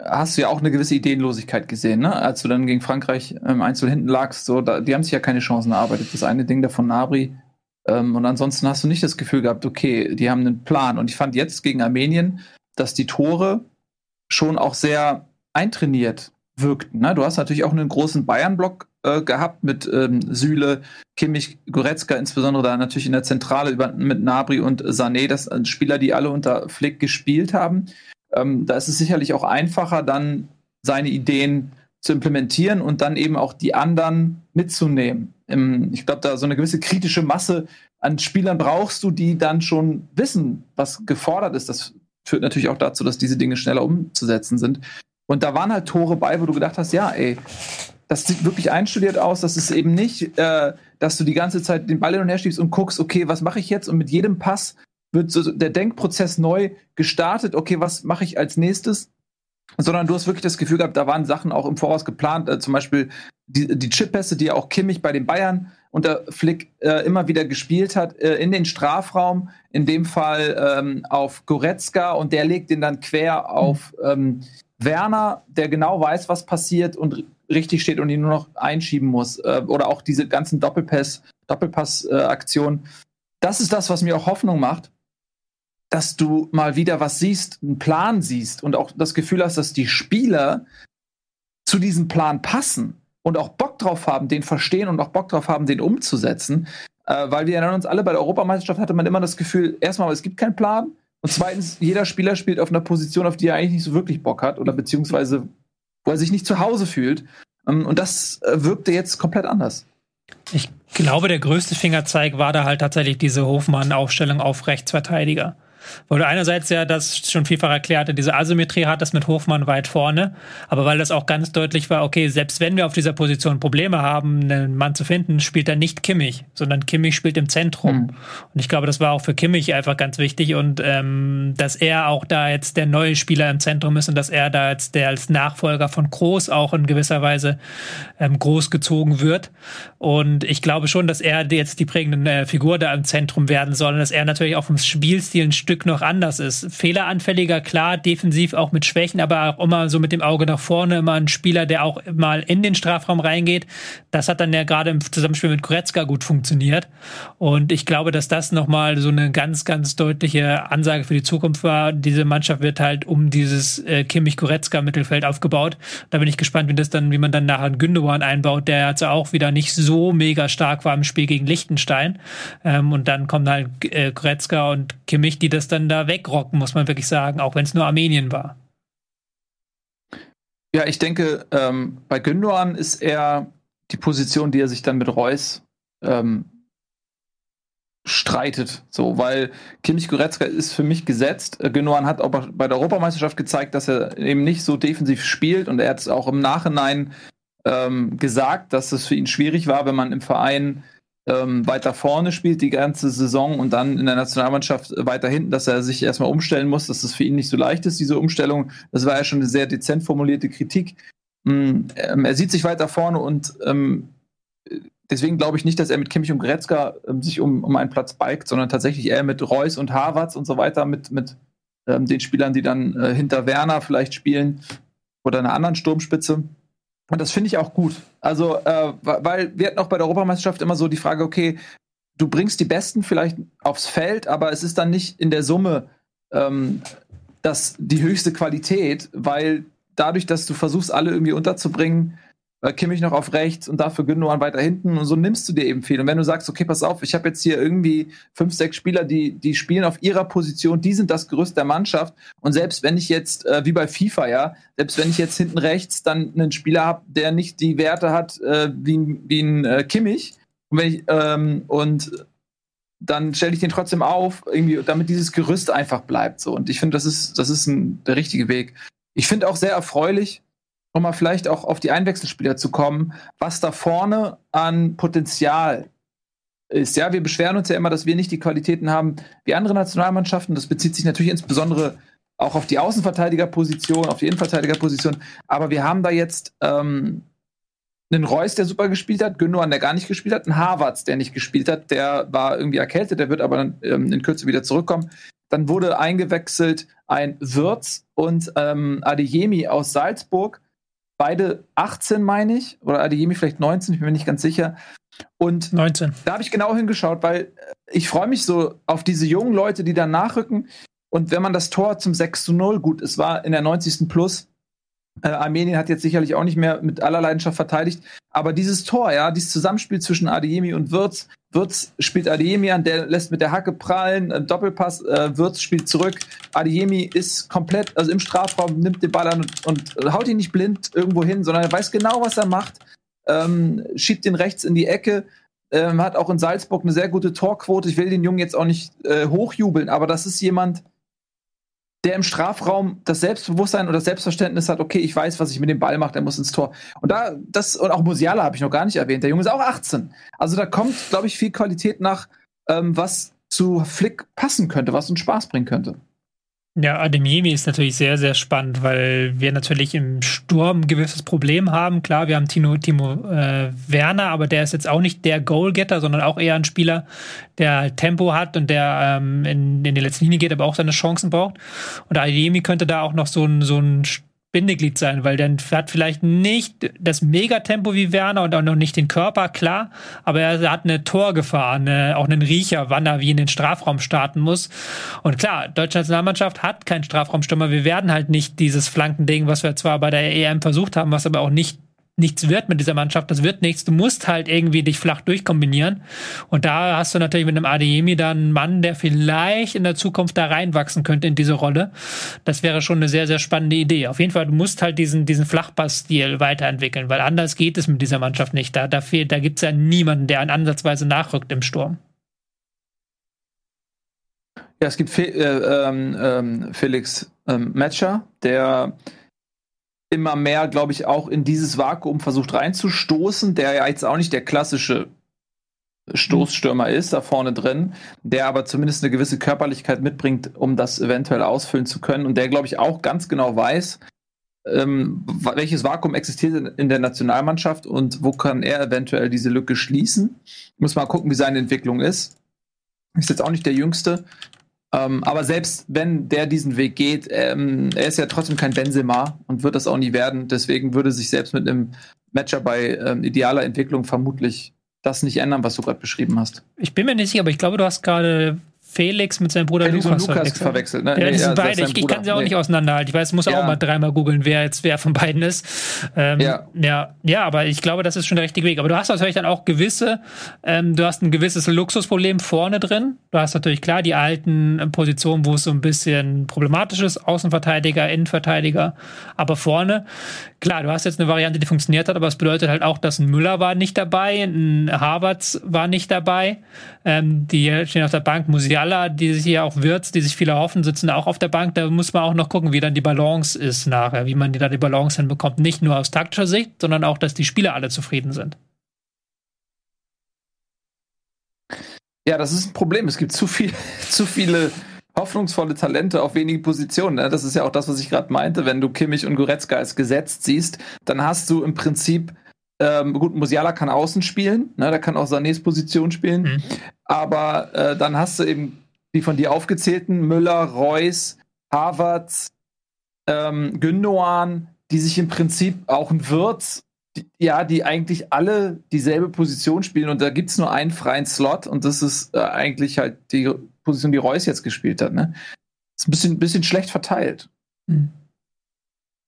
hast du ja auch eine gewisse Ideenlosigkeit gesehen, ne? Als du dann gegen Frankreich ähm, einzeln hinten lagst, so, da, die haben sich ja keine Chancen erarbeitet. Das eine Ding davon Nabri. Ähm, und ansonsten hast du nicht das Gefühl gehabt, okay, die haben einen Plan. Und ich fand jetzt gegen Armenien, dass die Tore schon auch sehr eintrainiert wirkten. Ne? Du hast natürlich auch einen großen Bayern-Block äh, gehabt mit ähm, Süle, Kimmich, Goretzka, insbesondere da natürlich in der Zentrale über, mit Nabri und Sané, das sind Spieler, die alle unter Flick gespielt haben. Ähm, da ist es sicherlich auch einfacher, dann seine Ideen zu implementieren und dann eben auch die anderen mitzunehmen. Ähm, ich glaube, da so eine gewisse kritische Masse an Spielern brauchst du, die dann schon wissen, was gefordert ist. Das führt natürlich auch dazu, dass diese Dinge schneller umzusetzen sind. Und da waren halt Tore bei, wo du gedacht hast, ja, ey, das sieht wirklich einstudiert aus. Das ist eben nicht, äh, dass du die ganze Zeit den Ball hin und her schiebst und guckst, okay, was mache ich jetzt? Und mit jedem Pass wird so der Denkprozess neu gestartet. Okay, was mache ich als nächstes? Sondern du hast wirklich das Gefühl gehabt, da waren Sachen auch im Voraus geplant. Äh, zum Beispiel die, die Chip-Pässe, die ja auch Kimmich bei den Bayern unter Flick äh, immer wieder gespielt hat, äh, in den Strafraum, in dem Fall ähm, auf Goretzka und der legt den dann quer auf ähm, Werner, der genau weiß, was passiert und richtig steht und ihn nur noch einschieben muss. Äh, oder auch diese ganzen Doppelpass, Doppelpass-Aktionen. das ist das, was mir auch Hoffnung macht, dass du mal wieder was siehst, einen Plan siehst und auch das Gefühl hast, dass die Spieler zu diesem Plan passen und auch Bock drauf haben, den verstehen und auch Bock drauf haben, den umzusetzen. Äh, weil wir erinnern uns alle, bei der Europameisterschaft hatte man immer das Gefühl, erstmal, es gibt keinen Plan. Und zweitens, jeder Spieler spielt auf einer Position, auf die er eigentlich nicht so wirklich Bock hat oder beziehungsweise wo er sich nicht zu Hause fühlt. Ähm, und das äh, wirkte jetzt komplett anders. Ich glaube, der größte Fingerzeig war da halt tatsächlich diese Hofmann-Aufstellung auf Rechtsverteidiger. Weil du einerseits ja das schon vielfach erklärte, diese Asymmetrie hat das mit Hofmann weit vorne, aber weil das auch ganz deutlich war, okay, selbst wenn wir auf dieser Position Probleme haben, einen Mann zu finden, spielt er nicht Kimmich, sondern Kimmich spielt im Zentrum. Mhm. Und ich glaube, das war auch für Kimmich einfach ganz wichtig und ähm, dass er auch da jetzt der neue Spieler im Zentrum ist und dass er da jetzt der als Nachfolger von Groß auch in gewisser Weise ähm, groß gezogen wird. Und ich glaube schon, dass er jetzt die prägende äh, Figur da im Zentrum werden soll und dass er natürlich auch vom Spielstil ein Stück noch anders ist. Fehleranfälliger, klar, defensiv auch mit Schwächen, aber auch immer so mit dem Auge nach vorne, immer ein Spieler, der auch mal in den Strafraum reingeht. Das hat dann ja gerade im Zusammenspiel mit Goretzka gut funktioniert. Und ich glaube, dass das nochmal so eine ganz, ganz deutliche Ansage für die Zukunft war. Diese Mannschaft wird halt um dieses äh, Kimmich-Goretzka-Mittelfeld aufgebaut. Da bin ich gespannt, wie das dann, wie man dann nachher einen Gündogan einbaut, der jetzt auch wieder nicht so mega stark war im Spiel gegen Liechtenstein. Ähm, und dann kommen halt äh, Goretzka und Kimmich, die das dann da wegrocken, muss man wirklich sagen, auch wenn es nur Armenien war. Ja, ich denke, ähm, bei Gündogan ist er die Position, die er sich dann mit Reus ähm, streitet. So, weil Kimmich Goretzka ist für mich gesetzt. Äh, Gündogan hat auch bei der Europameisterschaft gezeigt, dass er eben nicht so defensiv spielt und er hat es auch im Nachhinein ähm, gesagt, dass es für ihn schwierig war, wenn man im Verein ähm, weiter vorne spielt die ganze Saison und dann in der Nationalmannschaft weiter hinten, dass er sich erstmal umstellen muss, dass das für ihn nicht so leicht ist, diese Umstellung. Das war ja schon eine sehr dezent formulierte Kritik. Ähm, er sieht sich weiter vorne und ähm, deswegen glaube ich nicht, dass er mit Kimmich und Gretzka ähm, sich um, um einen Platz bike, sondern tatsächlich eher mit Reus und Harvards und so weiter, mit, mit ähm, den Spielern, die dann äh, hinter Werner vielleicht spielen oder einer anderen Sturmspitze. Und das finde ich auch gut. Also, äh, weil wir hatten auch bei der Europameisterschaft immer so die Frage, okay, du bringst die Besten vielleicht aufs Feld, aber es ist dann nicht in der Summe ähm, das, die höchste Qualität, weil dadurch, dass du versuchst, alle irgendwie unterzubringen, äh, Kimmich noch auf rechts und dafür Gündogan weiter hinten und so nimmst du dir eben viel. Und wenn du sagst, okay, pass auf, ich habe jetzt hier irgendwie fünf, sechs Spieler, die, die spielen auf ihrer Position, die sind das Gerüst der Mannschaft und selbst wenn ich jetzt, äh, wie bei FIFA, ja, selbst wenn ich jetzt hinten rechts dann einen Spieler habe, der nicht die Werte hat äh, wie, wie ein äh, Kimmich und, wenn ich, ähm, und dann stelle ich den trotzdem auf, irgendwie, damit dieses Gerüst einfach bleibt. So. Und ich finde, das ist, das ist ein, der richtige Weg. Ich finde auch sehr erfreulich, um mal vielleicht auch auf die Einwechselspieler zu kommen, was da vorne an Potenzial ist. Ja, wir beschweren uns ja immer, dass wir nicht die Qualitäten haben wie andere Nationalmannschaften. Das bezieht sich natürlich insbesondere auch auf die Außenverteidigerposition, auf die Innenverteidigerposition. Aber wir haben da jetzt ähm, einen Reus, der super gespielt hat, Gündogan, der gar nicht gespielt hat, einen Harvards, der nicht gespielt hat, der war irgendwie erkältet, der wird aber dann ähm, in Kürze wieder zurückkommen. Dann wurde eingewechselt ein Würz und ähm, Adeyemi aus Salzburg beide 18, meine ich, oder Adeyemi vielleicht 19, ich bin mir nicht ganz sicher. Und 19. da habe ich genau hingeschaut, weil ich freue mich so auf diese jungen Leute, die dann nachrücken. Und wenn man das Tor zum 6 zu 0, gut, es war in der 90. Plus, äh, Armenien hat jetzt sicherlich auch nicht mehr mit aller Leidenschaft verteidigt, aber dieses Tor, ja, dieses Zusammenspiel zwischen Adeyemi und Wirtz, Wirtz spielt Adeyemi an, der lässt mit der Hacke prallen, äh, Doppelpass, äh, Wirtz spielt zurück. Adeyemi ist komplett, also im Strafraum, nimmt den Ball an und, und haut ihn nicht blind irgendwo hin, sondern er weiß genau, was er macht, ähm, schiebt den rechts in die Ecke, ähm, hat auch in Salzburg eine sehr gute Torquote. Ich will den Jungen jetzt auch nicht äh, hochjubeln, aber das ist jemand, der im Strafraum das Selbstbewusstsein oder das Selbstverständnis hat, okay, ich weiß, was ich mit dem Ball mache, der muss ins Tor. Und da, das, und auch Musiala habe ich noch gar nicht erwähnt. Der Junge ist auch 18. Also da kommt, glaube ich, viel Qualität nach, ähm, was zu Flick passen könnte, was uns Spaß bringen könnte. Ja, Ademiemi ist natürlich sehr, sehr spannend, weil wir natürlich im Sturm ein gewisses Problem haben. Klar, wir haben Timo, Timo äh, Werner, aber der ist jetzt auch nicht der Goalgetter, sondern auch eher ein Spieler, der halt Tempo hat und der ähm, in, in die letzte Linie geht, aber auch seine Chancen braucht. Und Ademiemi könnte da auch noch so ein, so ein Bindeglied sein, weil der hat vielleicht nicht das Megatempo wie Werner und auch noch nicht den Körper, klar, aber er hat eine Torgefahr, eine, auch einen Riecher, wann er wie in den Strafraum starten muss. Und klar, deutsche Nationalmannschaft hat keinen Strafraumstürmer. Wir werden halt nicht dieses Flankending, was wir zwar bei der EM versucht haben, was aber auch nicht nichts wird mit dieser Mannschaft, das wird nichts. Du musst halt irgendwie dich flach durchkombinieren. Und da hast du natürlich mit einem Adeyemi dann einen Mann, der vielleicht in der Zukunft da reinwachsen könnte in diese Rolle. Das wäre schon eine sehr, sehr spannende Idee. Auf jeden Fall, du musst halt diesen, diesen Flachpass-Stil weiterentwickeln, weil anders geht es mit dieser Mannschaft nicht. Da, da fehlt, da gibt's ja niemanden, der an ansatzweise nachrückt im Sturm. Ja, es gibt äh, ähm, ähm, Felix ähm, Matcher, der immer mehr, glaube ich, auch in dieses Vakuum versucht reinzustoßen, der ja jetzt auch nicht der klassische Stoßstürmer ist, da vorne drin, der aber zumindest eine gewisse Körperlichkeit mitbringt, um das eventuell ausfüllen zu können und der, glaube ich, auch ganz genau weiß, ähm, welches Vakuum existiert in der Nationalmannschaft und wo kann er eventuell diese Lücke schließen. Muss mal gucken, wie seine Entwicklung ist. Ist jetzt auch nicht der Jüngste, ähm, aber selbst wenn der diesen Weg geht, ähm, er ist ja trotzdem kein Benzema und wird das auch nie werden. Deswegen würde sich selbst mit einem Matcher bei ähm, idealer Entwicklung vermutlich das nicht ändern, was du gerade beschrieben hast. Ich bin mir nicht sicher, aber ich glaube, du hast gerade Felix mit seinem Bruder ja, Lukas, Lukas verwechselt. verwechselt ne? Ja, das sind beide. Ich, ich, kann sie auch nee. nicht auseinanderhalten. Ich weiß, muss ja. auch mal dreimal googeln, wer jetzt wer von beiden ist. Ähm, ja. ja. Ja, aber ich glaube, das ist schon der richtige Weg. Aber du hast natürlich dann auch gewisse, ähm, du hast ein gewisses Luxusproblem vorne drin. Du hast natürlich klar die alten Positionen, wo es so ein bisschen problematisch ist, Außenverteidiger, Innenverteidiger. Aber vorne, klar, du hast jetzt eine Variante, die funktioniert hat, aber es bedeutet halt auch, dass ein Müller war nicht dabei, ein Harvards war nicht dabei. Ähm, die stehen auf der Bank, Musiala, die sich hier auch Wirtz, die sich viele hoffen, sitzen auch auf der Bank. Da muss man auch noch gucken, wie dann die Balance ist nachher, wie man da die Balance hinbekommt. Nicht nur aus taktischer Sicht, sondern auch, dass die Spieler alle zufrieden sind. Ja, das ist ein Problem. Es gibt zu viel, zu viele hoffnungsvolle Talente auf wenige Positionen. Ne? Das ist ja auch das, was ich gerade meinte. Wenn du Kimmich und Goretzka als gesetzt siehst, dann hast du im Prinzip ähm, gut, Musiala kann außen spielen, ne, der kann auch Sanés Position spielen, mhm. aber äh, dann hast du eben die von dir aufgezählten Müller, Reus, Havertz, ähm, Gündogan, die sich im Prinzip auch ein Wirtz, die, ja, die eigentlich alle dieselbe Position spielen und da gibt es nur einen freien Slot und das ist äh, eigentlich halt die Position, die Reus jetzt gespielt hat. Ne? Ist ein bisschen, bisschen schlecht verteilt. Mhm.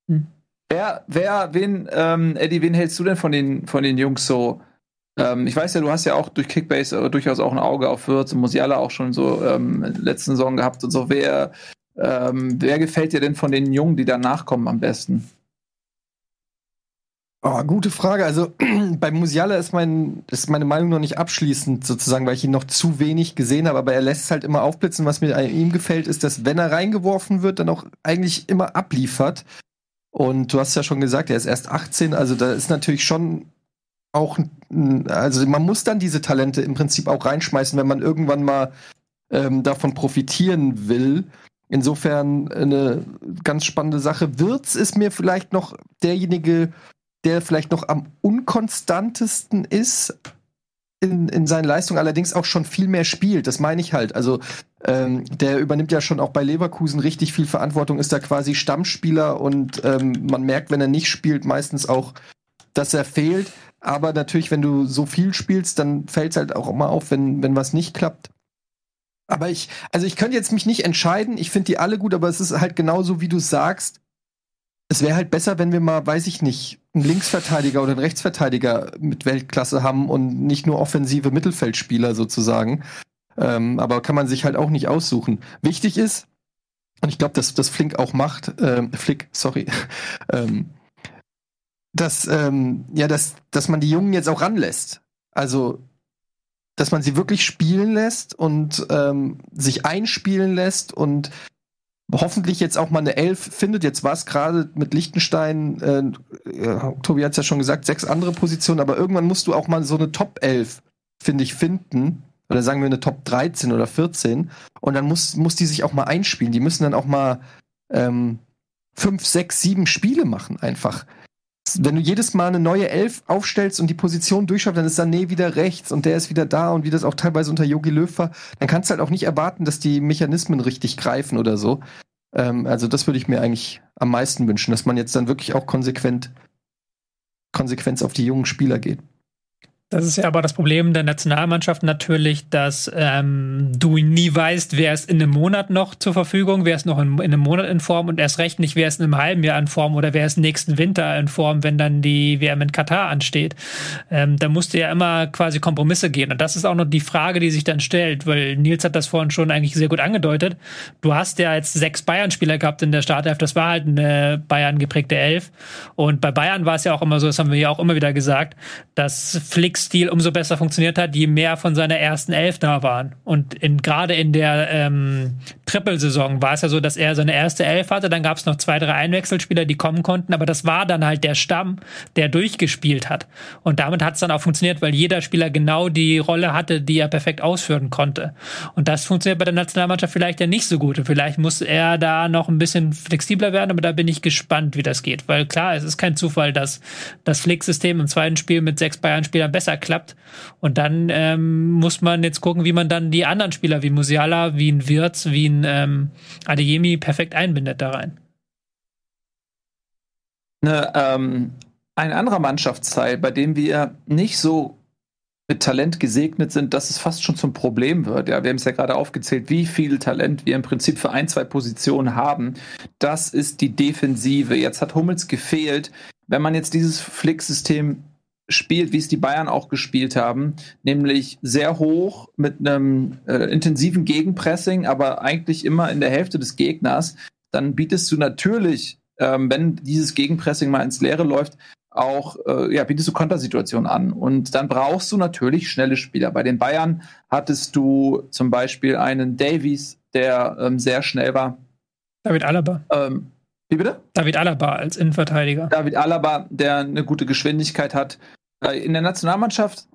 Mhm. Wer, wer, wen, ähm, Eddie, wen hältst du denn von den, von den Jungs so? Ähm, ich weiß ja, du hast ja auch durch Kickbase äh, durchaus auch ein Auge auf Würz und Musiala auch schon so ähm, letzten Saison gehabt und so. Wer, ähm, wer gefällt dir denn von den Jungen, die danach kommen, am besten? Oh, gute Frage. Also bei Musiala ist, mein, ist meine Meinung noch nicht abschließend sozusagen, weil ich ihn noch zu wenig gesehen habe. Aber er lässt es halt immer aufblitzen. Was mir an ihm gefällt, ist, dass wenn er reingeworfen wird, dann auch eigentlich immer abliefert. Und du hast ja schon gesagt, er ist erst 18, also da ist natürlich schon auch, also man muss dann diese Talente im Prinzip auch reinschmeißen, wenn man irgendwann mal ähm, davon profitieren will. Insofern eine ganz spannende Sache. Wirtz ist mir vielleicht noch derjenige, der vielleicht noch am unkonstantesten ist in, in seinen Leistungen, allerdings auch schon viel mehr spielt. Das meine ich halt. Also ähm, der übernimmt ja schon auch bei Leverkusen richtig viel Verantwortung, ist da quasi Stammspieler und ähm, man merkt, wenn er nicht spielt, meistens auch, dass er fehlt. Aber natürlich, wenn du so viel spielst, dann fällt es halt auch immer auf, wenn, wenn was nicht klappt. Aber ich, also ich könnte jetzt mich nicht entscheiden. Ich finde die alle gut, aber es ist halt genauso, wie du sagst. Es wäre halt besser, wenn wir mal, weiß ich nicht, einen Linksverteidiger oder einen Rechtsverteidiger mit Weltklasse haben und nicht nur offensive Mittelfeldspieler sozusagen. Ähm, aber kann man sich halt auch nicht aussuchen. Wichtig ist, und ich glaube, dass das Flink auch macht, äh, Flick, sorry, ähm, dass, ähm, ja, dass, dass man die Jungen jetzt auch ranlässt. Also, dass man sie wirklich spielen lässt und ähm, sich einspielen lässt und hoffentlich jetzt auch mal eine Elf findet. Jetzt war es gerade mit Liechtenstein, äh, äh, Tobi hat es ja schon gesagt, sechs andere Positionen, aber irgendwann musst du auch mal so eine Top 11, finde ich, finden, oder sagen wir eine Top 13 oder 14. Und dann muss, muss die sich auch mal einspielen. Die müssen dann auch mal ähm, fünf, sechs, sieben Spiele machen, einfach. Wenn du jedes Mal eine neue Elf aufstellst und die Position durchschaust, dann ist Sané wieder rechts und der ist wieder da und wie das auch teilweise unter Yogi Löw war, dann kannst du halt auch nicht erwarten, dass die Mechanismen richtig greifen oder so. Ähm, also das würde ich mir eigentlich am meisten wünschen, dass man jetzt dann wirklich auch konsequent Konsequenz auf die jungen Spieler geht. Das ist ja aber das Problem der Nationalmannschaft natürlich, dass ähm, du nie weißt, wer ist in einem Monat noch zur Verfügung, wer ist noch in, in, einem Monat in Form und erst recht nicht, wer ist in einem halben Jahr in Form oder wer ist nächsten Winter in Form, wenn dann die WM in Katar ansteht. Ähm, da musst du ja immer quasi Kompromisse gehen. Und das ist auch noch die Frage, die sich dann stellt, weil Nils hat das vorhin schon eigentlich sehr gut angedeutet. Du hast ja jetzt sechs Bayern-Spieler gehabt in der Startelf, das war halt eine Bayern geprägte Elf. Und bei Bayern war es ja auch immer so, das haben wir ja auch immer wieder gesagt, dass Flick Flick-Stil umso besser funktioniert hat, je mehr von seiner ersten Elf da waren. Und in, gerade in der ähm, Trippelsaison war es ja so, dass er seine erste Elf hatte, dann gab es noch zwei, drei Einwechselspieler, die kommen konnten, aber das war dann halt der Stamm, der durchgespielt hat. Und damit hat es dann auch funktioniert, weil jeder Spieler genau die Rolle hatte, die er perfekt ausführen konnte. Und das funktioniert bei der Nationalmannschaft vielleicht ja nicht so gut. Und vielleicht muss er da noch ein bisschen flexibler werden, aber da bin ich gespannt, wie das geht. Weil klar, es ist kein Zufall, dass das Flick-System im zweiten Spiel mit sechs Bayern-Spielern besser klappt. Und dann ähm, muss man jetzt gucken, wie man dann die anderen Spieler wie Musiala, wie ein Wirtz, wie ein ähm, Adeyemi perfekt einbindet da rein. Ne, ähm, ein anderer Mannschaftsteil, bei dem wir nicht so mit Talent gesegnet sind, dass es fast schon zum Problem wird. Ja, wir haben es ja gerade aufgezählt, wie viel Talent wir im Prinzip für ein, zwei Positionen haben. Das ist die Defensive. Jetzt hat Hummels gefehlt. Wenn man jetzt dieses Flick-System spielt, wie es die Bayern auch gespielt haben, nämlich sehr hoch mit einem äh, intensiven Gegenpressing, aber eigentlich immer in der Hälfte des Gegners, dann bietest du natürlich, ähm, wenn dieses Gegenpressing mal ins Leere läuft, auch, äh, ja, bietest du Kontersituationen an. Und dann brauchst du natürlich schnelle Spieler. Bei den Bayern hattest du zum Beispiel einen Davies, der ähm, sehr schnell war. David Alaba. Ähm, wie bitte? David Alaba als Innenverteidiger. David Alaba, der eine gute Geschwindigkeit hat. Äh, in der Nationalmannschaft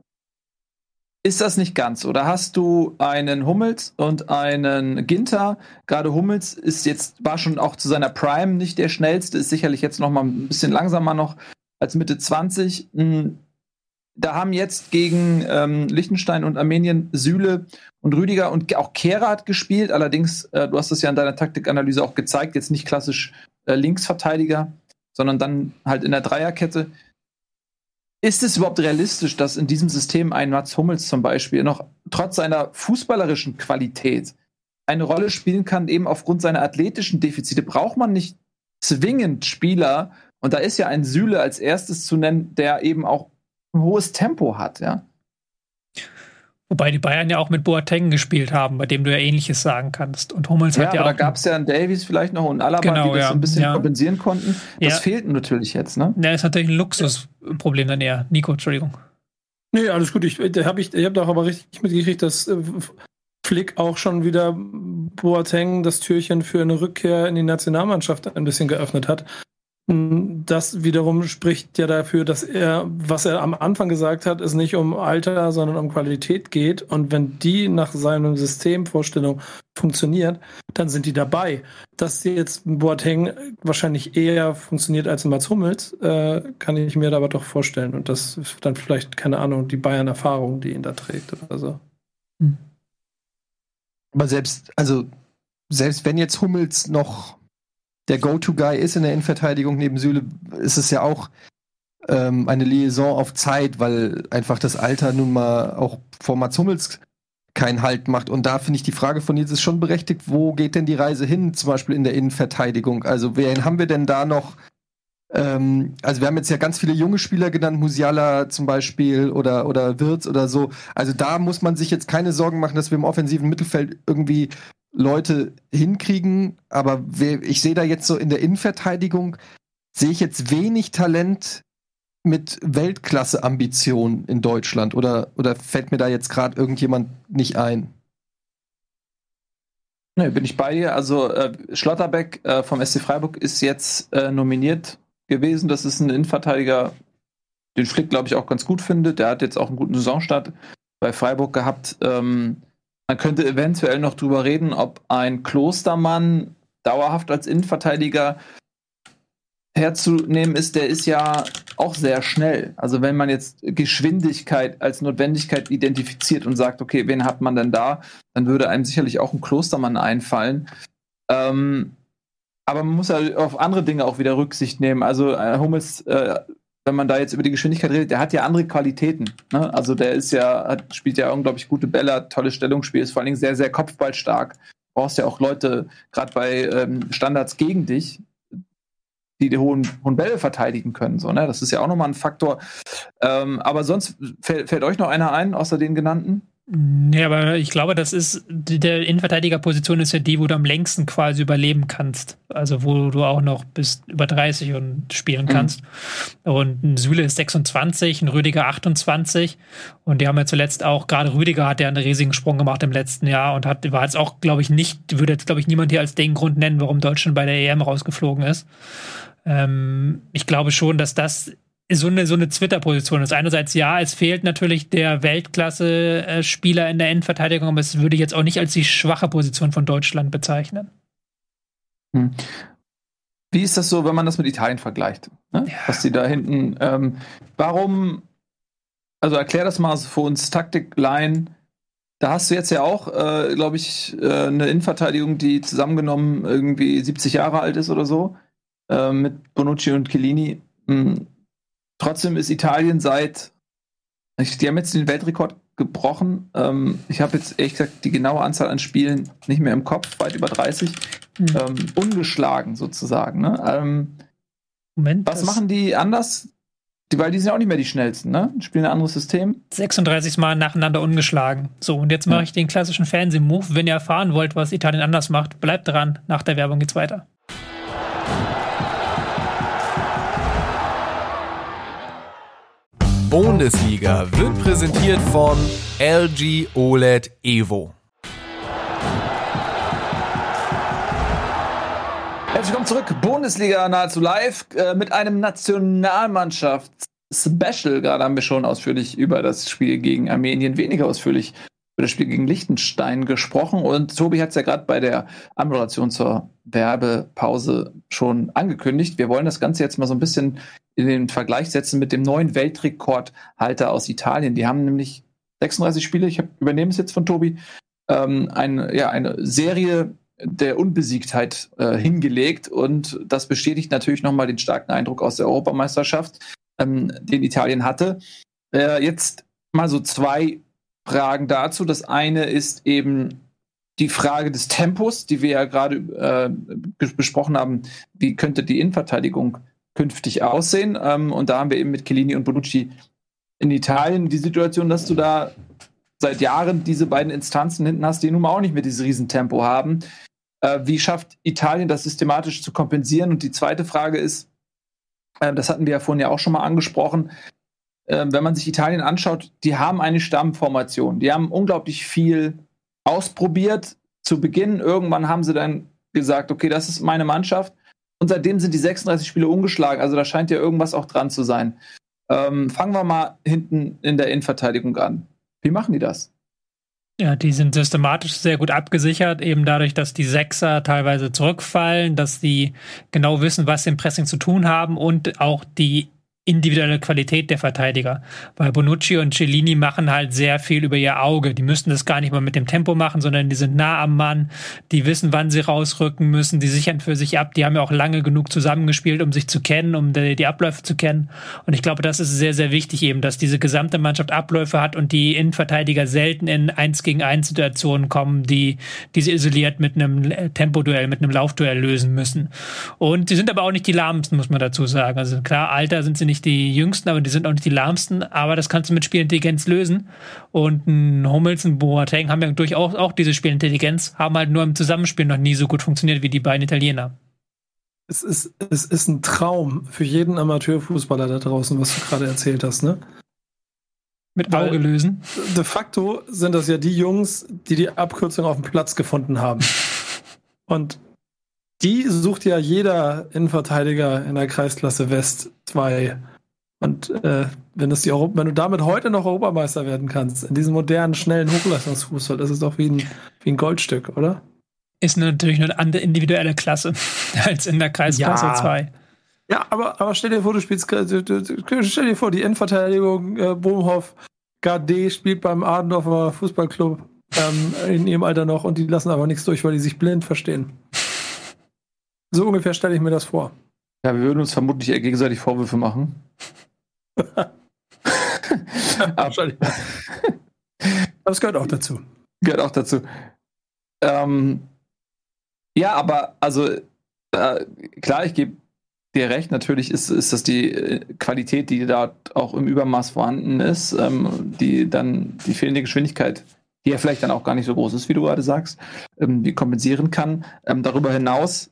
ist das nicht ganz. Oder hast du einen Hummels und einen Ginter? Gerade Hummels ist jetzt, war schon auch zu seiner Prime nicht der schnellste, ist sicherlich jetzt noch mal ein bisschen langsamer noch als Mitte 20. Hm, da haben jetzt gegen ähm, Liechtenstein und Armenien Süle und Rüdiger und auch Kerat gespielt. Allerdings, äh, du hast das ja in deiner Taktikanalyse auch gezeigt, jetzt nicht klassisch äh, Linksverteidiger, sondern dann halt in der Dreierkette. Ist es überhaupt realistisch, dass in diesem System ein Mats Hummels zum Beispiel noch trotz seiner fußballerischen Qualität eine Rolle spielen kann, eben aufgrund seiner athletischen Defizite? Braucht man nicht zwingend Spieler, und da ist ja ein Süle als erstes zu nennen, der eben auch ein hohes Tempo hat, ja. Wobei die Bayern ja auch mit Boateng gespielt haben, bei dem du ja Ähnliches sagen kannst. Und Hummels ja, hat ja aber auch. Da gab es ja einen Davies vielleicht noch und Alaba, genau, die das ja. so ein bisschen ja. kompensieren konnten. Das ja. fehlt natürlich jetzt, ne? Ja, ist natürlich ein Luxusproblem dann eher. Nico, Entschuldigung. Nee, alles gut. Ich habe ich, ich hab doch aber richtig mitgekriegt, dass äh, Flick auch schon wieder Boateng das Türchen für eine Rückkehr in die Nationalmannschaft ein bisschen geöffnet hat. Das wiederum spricht ja dafür, dass er, was er am Anfang gesagt hat, es nicht um Alter, sondern um Qualität geht. Und wenn die nach seinem Systemvorstellung funktioniert, dann sind die dabei. Dass jetzt Boateng wahrscheinlich eher funktioniert als Mats Hummels, äh, kann ich mir aber doch vorstellen. Und das ist dann vielleicht, keine Ahnung, die Bayern-Erfahrung, die ihn da trägt oder so. Hm. Aber selbst, also, selbst wenn jetzt Hummels noch der Go-To-Guy ist in der Innenverteidigung neben Süle, ist es ja auch ähm, eine Liaison auf Zeit, weil einfach das Alter nun mal auch vor Mats Hummels keinen Halt macht. Und da finde ich die Frage von Nils ist schon berechtigt, wo geht denn die Reise hin, zum Beispiel in der Innenverteidigung? Also wen haben wir denn da noch? Ähm, also wir haben jetzt ja ganz viele junge Spieler genannt, Musiala zum Beispiel oder, oder Wirtz oder so. Also da muss man sich jetzt keine Sorgen machen, dass wir im offensiven Mittelfeld irgendwie Leute hinkriegen, aber ich sehe da jetzt so in der Innenverteidigung, sehe ich jetzt wenig Talent mit Weltklasse-Ambition in Deutschland oder, oder fällt mir da jetzt gerade irgendjemand nicht ein? Ne, bin ich bei dir. Also äh, Schlotterbeck äh, vom SC Freiburg ist jetzt äh, nominiert gewesen. Das ist ein Innenverteidiger, den Flick, glaube ich, auch ganz gut findet. Der hat jetzt auch einen guten Saisonstart bei Freiburg gehabt. Ähm, man könnte eventuell noch drüber reden, ob ein Klostermann dauerhaft als Innenverteidiger herzunehmen ist, der ist ja auch sehr schnell. Also wenn man jetzt Geschwindigkeit als Notwendigkeit identifiziert und sagt, okay, wen hat man denn da, dann würde einem sicherlich auch ein Klostermann einfallen. Ähm, aber man muss ja auf andere Dinge auch wieder Rücksicht nehmen. Also äh, Hummels äh, wenn man da jetzt über die Geschwindigkeit redet, der hat ja andere Qualitäten. Ne? Also der ist ja, hat, spielt ja unglaublich gute Bälle, hat tolles Stellungsspiel, ist vor allen Dingen sehr, sehr kopfballstark. Du brauchst ja auch Leute, gerade bei ähm, Standards gegen dich, die die hohen, hohen Bälle verteidigen können. So, ne? Das ist ja auch nochmal ein Faktor. Ähm, aber sonst fällt, fällt euch noch einer ein, außer den genannten? Nee, aber ich glaube, das ist, der Innenverteidigerposition ist ja die, wo du am längsten quasi überleben kannst. Also wo du auch noch bis über 30 und spielen mhm. kannst. Mhm. Und ein Süle ist 26, ein Rüdiger 28. Und die haben ja zuletzt auch, gerade Rüdiger hat ja einen riesigen Sprung gemacht im letzten Jahr und hat, war jetzt auch, glaube ich, nicht, würde jetzt, glaube ich, niemand hier als den Grund nennen, warum Deutschland bei der EM rausgeflogen ist. Ähm, ich glaube schon, dass das so eine, so eine Twitter-Position ist. Einerseits ja, es fehlt natürlich der Weltklasse-Spieler in der Endverteidigung, aber es würde ich jetzt auch nicht als die schwache Position von Deutschland bezeichnen. Hm. Wie ist das so, wenn man das mit Italien vergleicht? Ne? Ja. Was die da hinten, ähm, warum, also erklär das mal für uns, Taktik-Line. Da hast du jetzt ja auch, äh, glaube ich, äh, eine Innenverteidigung, die zusammengenommen irgendwie 70 Jahre alt ist oder so, äh, mit Bonucci und Chiellini. Hm Trotzdem ist Italien seit, die haben jetzt den Weltrekord gebrochen. Ähm, ich habe jetzt ehrlich gesagt die genaue Anzahl an Spielen nicht mehr im Kopf, weit über 30. Mhm. Ähm, ungeschlagen sozusagen. Ne? Ähm, Moment. Was machen die anders? Die, weil die sind ja auch nicht mehr die schnellsten, ne? Spielen ein anderes System. 36 Mal nacheinander ungeschlagen. So, und jetzt mache ja. ich den klassischen Fernsehmove. Wenn ihr erfahren wollt, was Italien anders macht, bleibt dran. Nach der Werbung geht's weiter. Bundesliga wird präsentiert von LG OLED Evo. Herzlich willkommen zurück. Bundesliga nahezu live äh, mit einem Nationalmannschafts-Special. Gerade haben wir schon ausführlich über das Spiel gegen Armenien, weniger ausführlich über das Spiel gegen Liechtenstein gesprochen. Und Tobi hat es ja gerade bei der Anmoderation zur Werbepause schon angekündigt. Wir wollen das Ganze jetzt mal so ein bisschen in den Vergleich setzen mit dem neuen Weltrekordhalter aus Italien. Die haben nämlich 36 Spiele, ich übernehme es jetzt von Tobi, ähm, ein, ja, eine Serie der Unbesiegtheit äh, hingelegt und das bestätigt natürlich nochmal den starken Eindruck aus der Europameisterschaft, ähm, den Italien hatte. Äh, jetzt mal so zwei Fragen dazu. Das eine ist eben die Frage des Tempos, die wir ja gerade äh, besprochen haben. Wie könnte die Innenverteidigung künftig aussehen. Ähm, und da haben wir eben mit Chiellini und Bonucci in Italien die Situation, dass du da seit Jahren diese beiden Instanzen hinten hast, die nun mal auch nicht mehr dieses Riesentempo haben. Äh, wie schafft Italien das systematisch zu kompensieren? Und die zweite Frage ist, äh, das hatten wir ja vorhin ja auch schon mal angesprochen, äh, wenn man sich Italien anschaut, die haben eine Stammformation. Die haben unglaublich viel ausprobiert zu Beginn. Irgendwann haben sie dann gesagt, okay, das ist meine Mannschaft. Und seitdem sind die 36 Spiele ungeschlagen. Also da scheint ja irgendwas auch dran zu sein. Ähm, fangen wir mal hinten in der Innenverteidigung an. Wie machen die das? Ja, die sind systematisch sehr gut abgesichert, eben dadurch, dass die Sechser teilweise zurückfallen, dass die genau wissen, was sie im Pressing zu tun haben und auch die individuelle Qualität der Verteidiger. Weil Bonucci und Cellini machen halt sehr viel über ihr Auge. Die müssen das gar nicht mal mit dem Tempo machen, sondern die sind nah am Mann. Die wissen, wann sie rausrücken müssen. Die sichern für sich ab. Die haben ja auch lange genug zusammengespielt, um sich zu kennen, um die, Abläufe zu kennen. Und ich glaube, das ist sehr, sehr wichtig eben, dass diese gesamte Mannschaft Abläufe hat und die Innenverteidiger selten in eins gegen eins Situationen kommen, die, die sie isoliert mit einem Tempoduell, mit einem Laufduell lösen müssen. Und sie sind aber auch nicht die lahmsten, muss man dazu sagen. Also klar, Alter sind sie nicht nicht die jüngsten, aber die sind auch nicht die lahmsten. Aber das kannst du mit Spielintelligenz lösen. Und ein Hummels, ein Boateng haben ja durchaus auch diese Spielintelligenz, haben halt nur im Zusammenspiel noch nie so gut funktioniert wie die beiden Italiener. Es ist, es ist ein Traum für jeden Amateurfußballer da draußen, was du gerade erzählt hast, ne? Mit Auge lösen. De facto sind das ja die Jungs, die die Abkürzung auf dem Platz gefunden haben. Und die sucht ja jeder Innenverteidiger in der Kreisklasse West 2. Und äh, wenn, das die Europa, wenn du damit heute noch Europameister werden kannst, in diesem modernen, schnellen Hochleistungsfußball, das ist doch wie ein, wie ein Goldstück, oder? Ist natürlich eine andere individuelle Klasse als in der Kreisklasse 2. Ja. ja, aber, aber stell dir vor, du spielst, stell dir vor, die Innenverteidigung, äh, Bohmhoff, Gade spielt beim Adendorfer Fußballclub ähm, in ihrem Alter noch und die lassen aber nichts durch, weil die sich blind verstehen. So ungefähr stelle ich mir das vor. Ja, wir würden uns vermutlich eher gegenseitig Vorwürfe machen. Aber das gehört auch dazu. Gehört auch dazu. Ähm, ja, aber also äh, klar, ich gebe dir recht, natürlich ist, ist das die äh, Qualität, die da auch im Übermaß vorhanden ist, ähm, die dann die fehlende Geschwindigkeit die ja vielleicht dann auch gar nicht so groß ist, wie du gerade sagst, ähm, die kompensieren kann. Ähm, darüber hinaus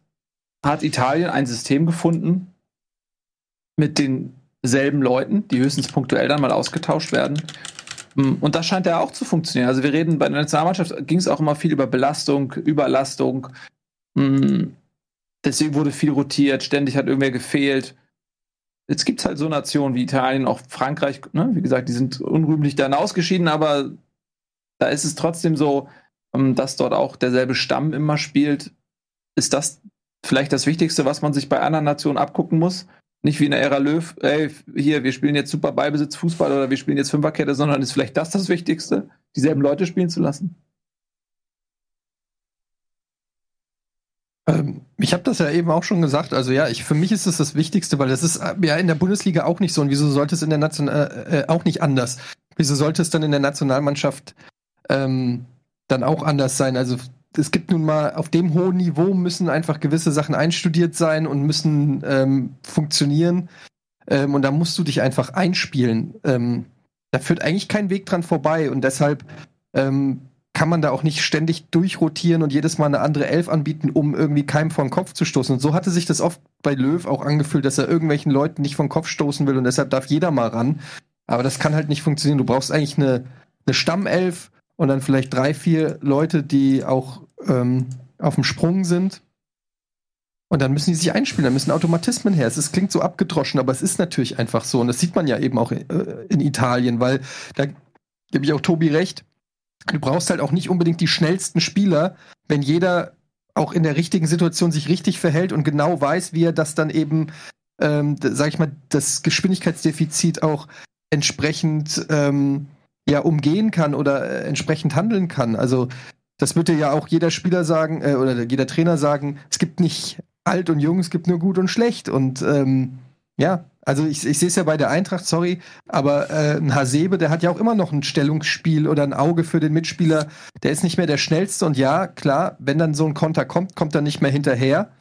hat Italien ein System gefunden mit denselben Leuten, die höchstens punktuell dann mal ausgetauscht werden. Ähm, und das scheint ja auch zu funktionieren. Also wir reden bei der Nationalmannschaft ging es auch immer viel über Belastung, Überlastung. Ähm, deswegen wurde viel rotiert, ständig hat irgendwer gefehlt. Jetzt gibt es halt so Nationen wie Italien, auch Frankreich, ne? wie gesagt, die sind unrühmlich dann ausgeschieden, aber da ist es trotzdem so, ähm, dass dort auch derselbe Stamm immer spielt. Ist das vielleicht das Wichtigste, was man sich bei anderen Nationen abgucken muss? Nicht wie in der Ära Löw, ey, hier, wir spielen jetzt super Beibesitz Fußball oder wir spielen jetzt Fünferkette, sondern ist vielleicht das das Wichtigste, dieselben Leute spielen zu lassen? Ähm, ich habe das ja eben auch schon gesagt. Also ja, ich, für mich ist es das, das Wichtigste, weil das ist äh, ja in der Bundesliga auch nicht so. Und wieso sollte es in der Nation äh, äh, auch nicht anders? Wieso sollte es dann in der Nationalmannschaft ähm, dann auch anders sein? Also es gibt nun mal auf dem hohen Niveau müssen einfach gewisse Sachen einstudiert sein und müssen ähm, funktionieren. Ähm, und da musst du dich einfach einspielen. Ähm, da führt eigentlich kein Weg dran vorbei. Und deshalb ähm, kann man da auch nicht ständig durchrotieren und jedes Mal eine andere Elf anbieten, um irgendwie keinem vor den Kopf zu stoßen. Und so hatte sich das oft bei Löw auch angefühlt, dass er irgendwelchen Leuten nicht vor den Kopf stoßen will und deshalb darf jeder mal ran. Aber das kann halt nicht funktionieren. Du brauchst eigentlich eine, eine Stammelf und dann vielleicht drei, vier Leute, die auch ähm, auf dem Sprung sind. Und dann müssen die sich einspielen, dann müssen Automatismen her. Es ist, klingt so abgedroschen, aber es ist natürlich einfach so. Und das sieht man ja eben auch in, äh, in Italien, weil da gebe ich auch Tobi recht du brauchst halt auch nicht unbedingt die schnellsten Spieler, wenn jeder auch in der richtigen Situation sich richtig verhält und genau weiß, wie er das dann eben, ähm, sag ich mal, das Geschwindigkeitsdefizit auch entsprechend ähm, ja umgehen kann oder äh, entsprechend handeln kann. Also das würde ja auch jeder Spieler sagen äh, oder jeder Trainer sagen. Es gibt nicht alt und jung, es gibt nur gut und schlecht und ähm, ja, also ich, ich sehe es ja bei der Eintracht, sorry, aber äh, ein Hasebe, der hat ja auch immer noch ein Stellungsspiel oder ein Auge für den Mitspieler. Der ist nicht mehr der schnellste und ja, klar, wenn dann so ein Konter kommt, kommt er nicht mehr hinterher.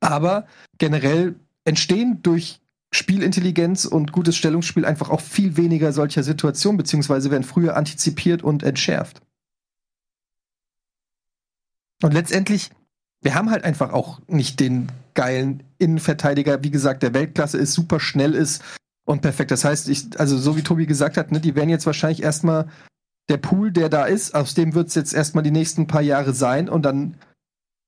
Aber generell entstehen durch Spielintelligenz und gutes Stellungsspiel einfach auch viel weniger solcher Situationen, beziehungsweise werden früher antizipiert und entschärft. Und letztendlich wir haben halt einfach auch nicht den geilen Innenverteidiger, wie gesagt, der Weltklasse ist, super schnell ist und perfekt. Das heißt, ich, also so wie Tobi gesagt hat, ne, die werden jetzt wahrscheinlich erstmal der Pool, der da ist, aus dem wird es jetzt erstmal die nächsten paar Jahre sein und dann,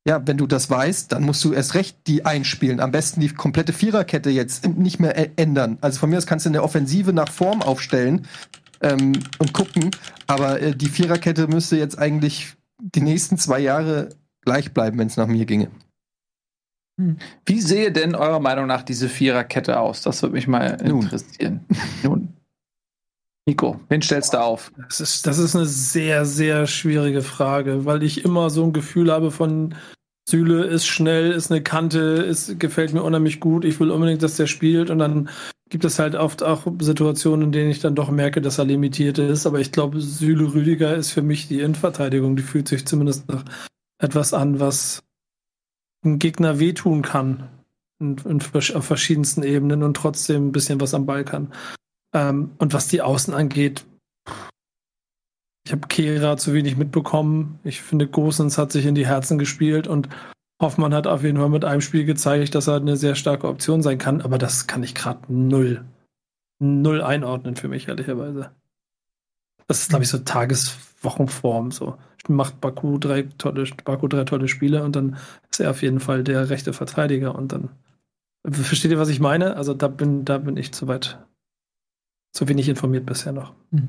ja, wenn du das weißt, dann musst du erst recht die einspielen. Am besten die komplette Viererkette jetzt nicht mehr ändern. Also von mir aus kannst du in der Offensive nach Form aufstellen ähm, und gucken, aber äh, die Viererkette müsste jetzt eigentlich die nächsten zwei Jahre gleich bleiben, wenn es nach mir ginge. Hm. Wie sehe denn eurer Meinung nach diese Viererkette aus? Das würde mich mal interessieren. Nun. Nico, wen stellst du auf? Das ist, das ist eine sehr, sehr schwierige Frage, weil ich immer so ein Gefühl habe von Süle ist schnell, ist eine Kante, ist, gefällt mir unheimlich gut, ich will unbedingt, dass der spielt und dann gibt es halt oft auch Situationen, in denen ich dann doch merke, dass er limitiert ist, aber ich glaube, Süle Rüdiger ist für mich die Innenverteidigung, die fühlt sich zumindest nach etwas an, was einem Gegner wehtun kann. In, in, auf verschiedensten Ebenen und trotzdem ein bisschen was am Ball kann. Ähm, und was die Außen angeht, ich habe Kehra zu wenig mitbekommen. Ich finde, Gosens hat sich in die Herzen gespielt und Hoffmann hat auf jeden Fall mit einem Spiel gezeigt, dass er eine sehr starke Option sein kann, aber das kann ich gerade null, null einordnen für mich, ehrlicherweise. Das ist, glaube ich, so Tageswochenform. So macht Baku drei tolle, Baku drei tolle Spiele und dann ist er auf jeden Fall der rechte Verteidiger und dann versteht ihr, was ich meine? Also da bin, da bin ich zu weit, zu wenig informiert bisher noch. Mhm.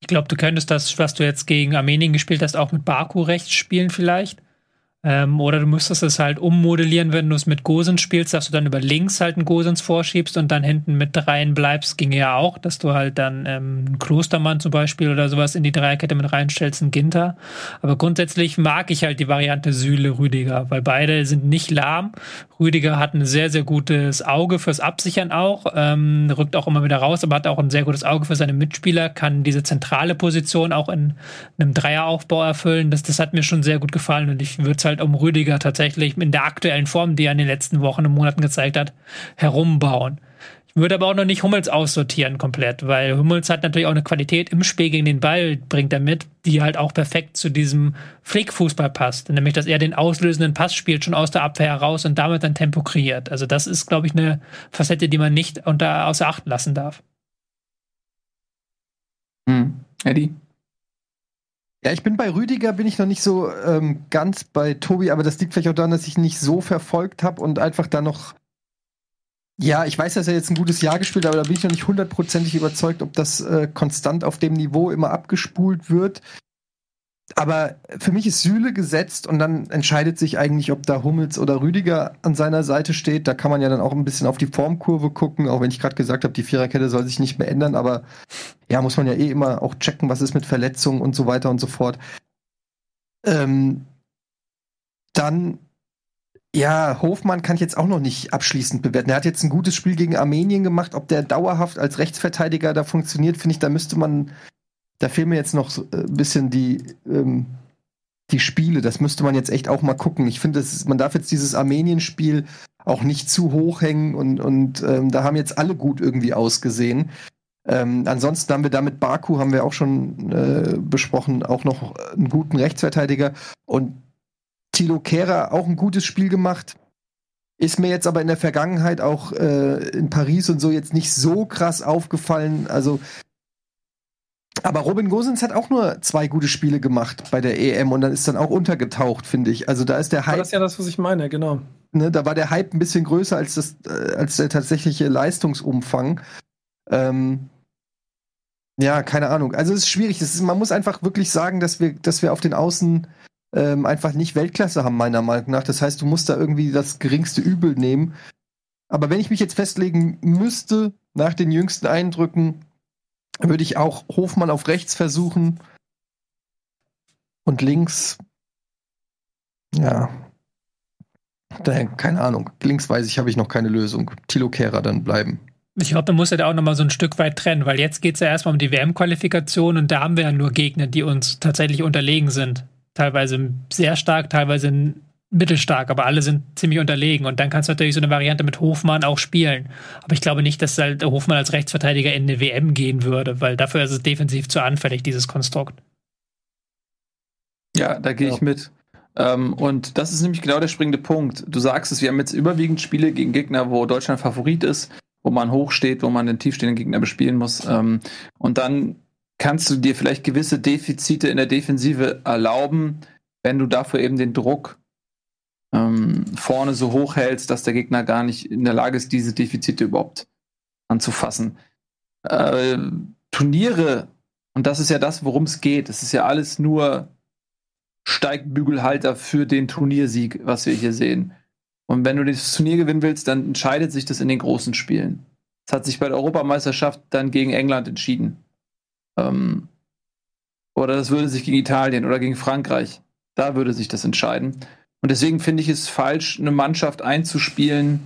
Ich glaube, du könntest das, was du jetzt gegen Armenien gespielt hast, auch mit Baku rechts spielen vielleicht. Ähm, oder du müsstest es halt ummodellieren, wenn du es mit Gosens spielst, dass du dann über links halt einen Gosens vorschiebst und dann hinten mit dreien bleibst, ginge ja auch, dass du halt dann ähm, einen Klostermann zum Beispiel oder sowas in die Dreierkette mit reinstellst, einen Ginter. Aber grundsätzlich mag ich halt die Variante Sühle-Rüdiger, weil beide sind nicht lahm. Rüdiger hat ein sehr, sehr gutes Auge fürs Absichern auch, ähm, rückt auch immer wieder raus, aber hat auch ein sehr gutes Auge für seine Mitspieler, kann diese zentrale Position auch in einem Dreieraufbau erfüllen. Das, das hat mir schon sehr gut gefallen und ich würde es halt um Rüdiger tatsächlich in der aktuellen Form, die er in den letzten Wochen und Monaten gezeigt hat, herumbauen. Ich würde aber auch noch nicht Hummels aussortieren komplett, weil Hummels hat natürlich auch eine Qualität im Spiel gegen den Ball, bringt er mit, die halt auch perfekt zu diesem Flickfußball passt. Nämlich, dass er den auslösenden Pass spielt, schon aus der Abwehr heraus und damit dann Tempo kreiert. Also das ist, glaube ich, eine Facette, die man nicht unter, außer Acht lassen darf. Hm. Eddie? Ja, ich bin bei Rüdiger, bin ich noch nicht so ähm, ganz bei Tobi, aber das liegt vielleicht auch daran, dass ich nicht so verfolgt habe und einfach da noch. Ja, ich weiß, dass er jetzt ein gutes Jahr gespielt hat, aber da bin ich noch nicht hundertprozentig überzeugt, ob das äh, konstant auf dem Niveau immer abgespult wird aber für mich ist Sühle gesetzt und dann entscheidet sich eigentlich, ob da Hummels oder Rüdiger an seiner Seite steht. Da kann man ja dann auch ein bisschen auf die Formkurve gucken, auch wenn ich gerade gesagt habe, die Viererkette soll sich nicht mehr ändern, aber ja, muss man ja eh immer auch checken, was ist mit Verletzungen und so weiter und so fort. Ähm, dann ja, Hofmann kann ich jetzt auch noch nicht abschließend bewerten. Er hat jetzt ein gutes Spiel gegen Armenien gemacht. Ob der dauerhaft als Rechtsverteidiger da funktioniert, finde ich, da müsste man da fehlen mir jetzt noch so ein äh, bisschen die, ähm, die Spiele. Das müsste man jetzt echt auch mal gucken. Ich finde, man darf jetzt dieses Armenien-Spiel auch nicht zu hoch hängen und, und ähm, da haben jetzt alle gut irgendwie ausgesehen. Ähm, ansonsten haben wir da mit Baku, haben wir auch schon äh, besprochen, auch noch einen guten Rechtsverteidiger und Thilo Kehrer auch ein gutes Spiel gemacht. Ist mir jetzt aber in der Vergangenheit auch äh, in Paris und so jetzt nicht so krass aufgefallen. Also aber Robin Gosens hat auch nur zwei gute Spiele gemacht bei der EM und dann ist dann auch untergetaucht, finde ich. Also da ist der Hype. Das ist ja das, was ich meine, genau. Ne, da war der Hype ein bisschen größer als, das, äh, als der tatsächliche Leistungsumfang. Ähm, ja, keine Ahnung. Also es ist schwierig. Ist, man muss einfach wirklich sagen, dass wir, dass wir auf den Außen ähm, einfach nicht Weltklasse haben, meiner Meinung nach. Das heißt, du musst da irgendwie das geringste Übel nehmen. Aber wenn ich mich jetzt festlegen müsste, nach den jüngsten Eindrücken, würde ich auch Hofmann auf rechts versuchen und links. Ja. Da, keine Ahnung. Links weiß ich, habe ich noch keine Lösung. Tilo Kehrer dann bleiben. Ich glaube, man muss ja da auch nochmal so ein Stück weit trennen, weil jetzt geht es ja erstmal um die WM-Qualifikation und da haben wir ja nur Gegner, die uns tatsächlich unterlegen sind. Teilweise sehr stark, teilweise mittelstark, aber alle sind ziemlich unterlegen. Und dann kannst du natürlich so eine Variante mit Hofmann auch spielen. Aber ich glaube nicht, dass halt Hofmann als Rechtsverteidiger in eine WM gehen würde, weil dafür ist es defensiv zu anfällig, dieses Konstrukt. Ja, da gehe ja. ich mit. Ähm, und das ist nämlich genau der springende Punkt. Du sagst es, wir haben jetzt überwiegend Spiele gegen Gegner, wo Deutschland Favorit ist, wo man hoch steht, wo man den tiefstehenden Gegner bespielen muss. Ähm, und dann kannst du dir vielleicht gewisse Defizite in der Defensive erlauben, wenn du dafür eben den Druck ähm, vorne so hoch hältst, dass der Gegner gar nicht in der Lage ist, diese Defizite überhaupt anzufassen. Äh, Turniere, und das ist ja das, worum es geht, es ist ja alles nur Steigbügelhalter für den Turniersieg, was wir hier sehen. Und wenn du das Turnier gewinnen willst, dann entscheidet sich das in den großen Spielen. Es hat sich bei der Europameisterschaft dann gegen England entschieden. Ähm, oder das würde sich gegen Italien oder gegen Frankreich. Da würde sich das entscheiden. Und deswegen finde ich es falsch, eine Mannschaft einzuspielen,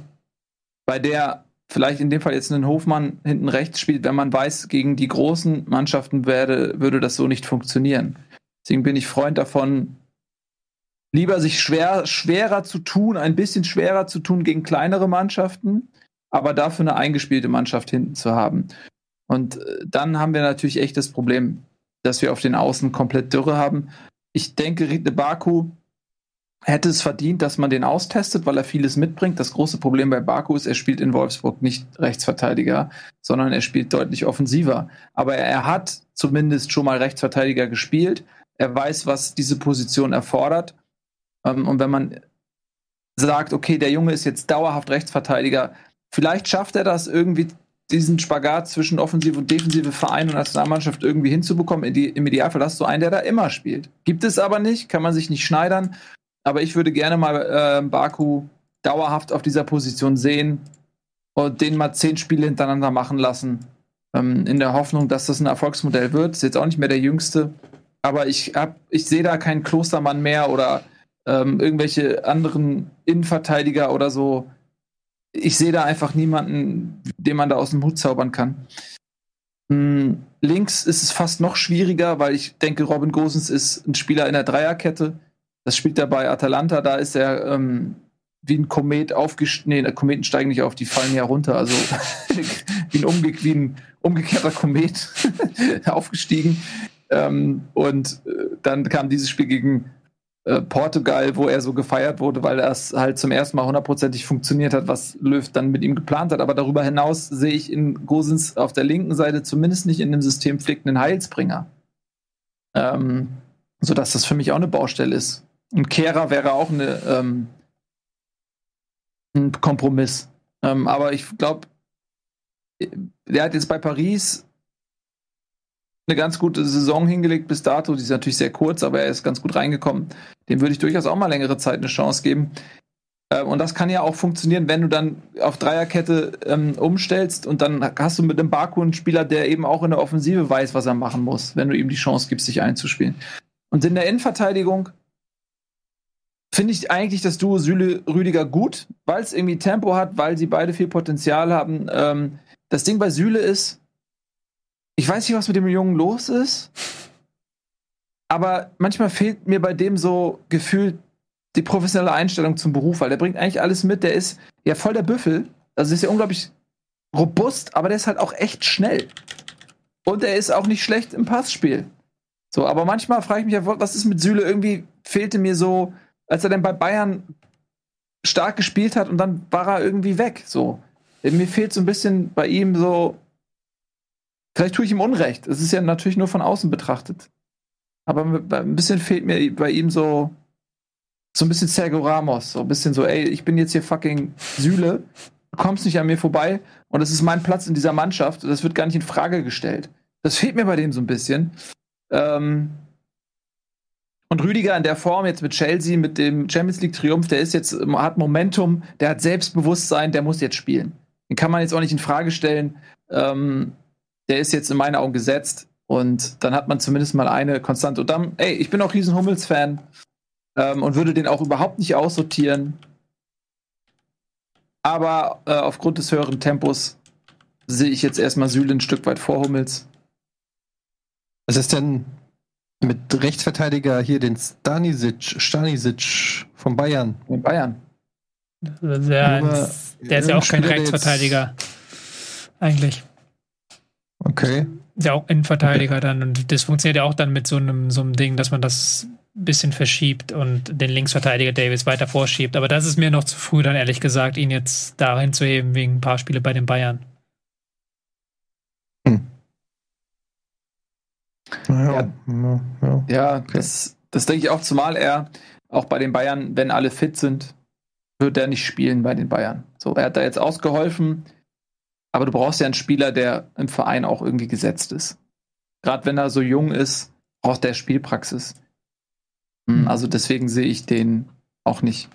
bei der vielleicht in dem Fall jetzt ein Hofmann hinten rechts spielt, wenn man weiß, gegen die großen Mannschaften werde, würde das so nicht funktionieren. Deswegen bin ich Freund davon, lieber sich schwer, schwerer zu tun, ein bisschen schwerer zu tun gegen kleinere Mannschaften, aber dafür eine eingespielte Mannschaft hinten zu haben. Und äh, dann haben wir natürlich echt das Problem, dass wir auf den Außen komplett Dürre haben. Ich denke, Riedle Baku hätte es verdient, dass man den austestet, weil er vieles mitbringt. Das große Problem bei Baku ist, er spielt in Wolfsburg nicht Rechtsverteidiger, sondern er spielt deutlich offensiver. Aber er hat zumindest schon mal Rechtsverteidiger gespielt. Er weiß, was diese Position erfordert. Ähm, und wenn man sagt, okay, der Junge ist jetzt dauerhaft Rechtsverteidiger, vielleicht schafft er das irgendwie diesen Spagat zwischen Offensive und Defensive Verein und Nationalmannschaft irgendwie hinzubekommen. Im Idealfall hast du einen, der da immer spielt. Gibt es aber nicht, kann man sich nicht schneidern. Aber ich würde gerne mal äh, Baku dauerhaft auf dieser Position sehen und den mal zehn Spiele hintereinander machen lassen. Ähm, in der Hoffnung, dass das ein Erfolgsmodell wird. Ist jetzt auch nicht mehr der jüngste. Aber ich, ich sehe da keinen Klostermann mehr oder ähm, irgendwelche anderen Innenverteidiger oder so. Ich sehe da einfach niemanden, den man da aus dem Hut zaubern kann. Hm, links ist es fast noch schwieriger, weil ich denke, Robin Gosens ist ein Spieler in der Dreierkette das spielt er bei Atalanta, da ist er ähm, wie ein Komet aufgestiegen. Nee, Kometen steigen nicht auf, die fallen ja runter. Also wie, ein umge wie ein umgekehrter Komet aufgestiegen. Ähm, und äh, dann kam dieses Spiel gegen Portugal, wo er so gefeiert wurde, weil es halt zum ersten Mal hundertprozentig funktioniert hat, was Löw dann mit ihm geplant hat. Aber darüber hinaus sehe ich in Gosens auf der linken Seite zumindest nicht in dem System flickenden Heilsbringer. Ähm, sodass das für mich auch eine Baustelle ist. Und Kehrer wäre auch eine, ähm, ein Kompromiss. Ähm, aber ich glaube, der hat jetzt bei Paris eine ganz gute Saison hingelegt bis dato. Die ist natürlich sehr kurz, aber er ist ganz gut reingekommen. Dem würde ich durchaus auch mal längere Zeit eine Chance geben. Ähm, und das kann ja auch funktionieren, wenn du dann auf Dreierkette ähm, umstellst und dann hast du mit einem Baku einen Spieler, der eben auch in der Offensive weiß, was er machen muss, wenn du ihm die Chance gibst, sich einzuspielen. Und in der Innenverteidigung finde ich eigentlich das Duo Süle Rüdiger gut, weil es irgendwie Tempo hat, weil sie beide viel Potenzial haben. Ähm, das Ding bei Süle ist, ich weiß nicht, was mit dem Jungen los ist, aber manchmal fehlt mir bei dem so gefühlt die professionelle Einstellung zum Beruf, weil der bringt eigentlich alles mit. Der ist ja voll der Büffel. Also ist ja unglaublich robust, aber der ist halt auch echt schnell. Und er ist auch nicht schlecht im Passspiel. So, aber manchmal frage ich mich ja, was ist mit Süle? Irgendwie fehlte mir so, als er dann bei Bayern stark gespielt hat und dann war er irgendwie weg. So, mir fehlt so ein bisschen bei ihm so Vielleicht tue ich ihm Unrecht. Es ist ja natürlich nur von außen betrachtet. Aber ein bisschen fehlt mir bei ihm so, so ein bisschen Sergio Ramos. So ein bisschen so, ey, ich bin jetzt hier fucking Sühle. Du kommst nicht an mir vorbei und das ist mein Platz in dieser Mannschaft. Das wird gar nicht in Frage gestellt. Das fehlt mir bei dem so ein bisschen. Ähm und Rüdiger in der Form jetzt mit Chelsea, mit dem Champions League Triumph, der ist jetzt, hat Momentum, der hat Selbstbewusstsein, der muss jetzt spielen. Den kann man jetzt auch nicht in Frage stellen. Ähm der ist jetzt in meinen Augen gesetzt. Und dann hat man zumindest mal eine Konstante. Und dann, ey, ich bin auch riesen Hummels-Fan ähm, und würde den auch überhaupt nicht aussortieren. Aber äh, aufgrund des höheren Tempos sehe ich jetzt erstmal Süle ein Stück weit vor Hummels. Was ist denn mit Rechtsverteidiger hier den Stanisic, Stanisic von Bayern? Von Bayern. Der, der, der ist ja auch kein Rechtsverteidiger. Eigentlich. Okay. Ja, auch Innenverteidiger okay. dann. Und das funktioniert ja auch dann mit so einem, so einem Ding, dass man das ein bisschen verschiebt und den Linksverteidiger Davis weiter vorschiebt. Aber das ist mir noch zu früh, dann ehrlich gesagt, ihn jetzt dahin zu heben wegen ein paar Spiele bei den Bayern. Hm. Ja, ja, ja. ja okay. das, das denke ich auch, zumal er auch bei den Bayern, wenn alle fit sind, wird er nicht spielen bei den Bayern. So, er hat da jetzt ausgeholfen aber du brauchst ja einen Spieler, der im Verein auch irgendwie gesetzt ist. Gerade wenn er so jung ist, braucht der Spielpraxis. Mhm. Also deswegen sehe ich den auch nicht.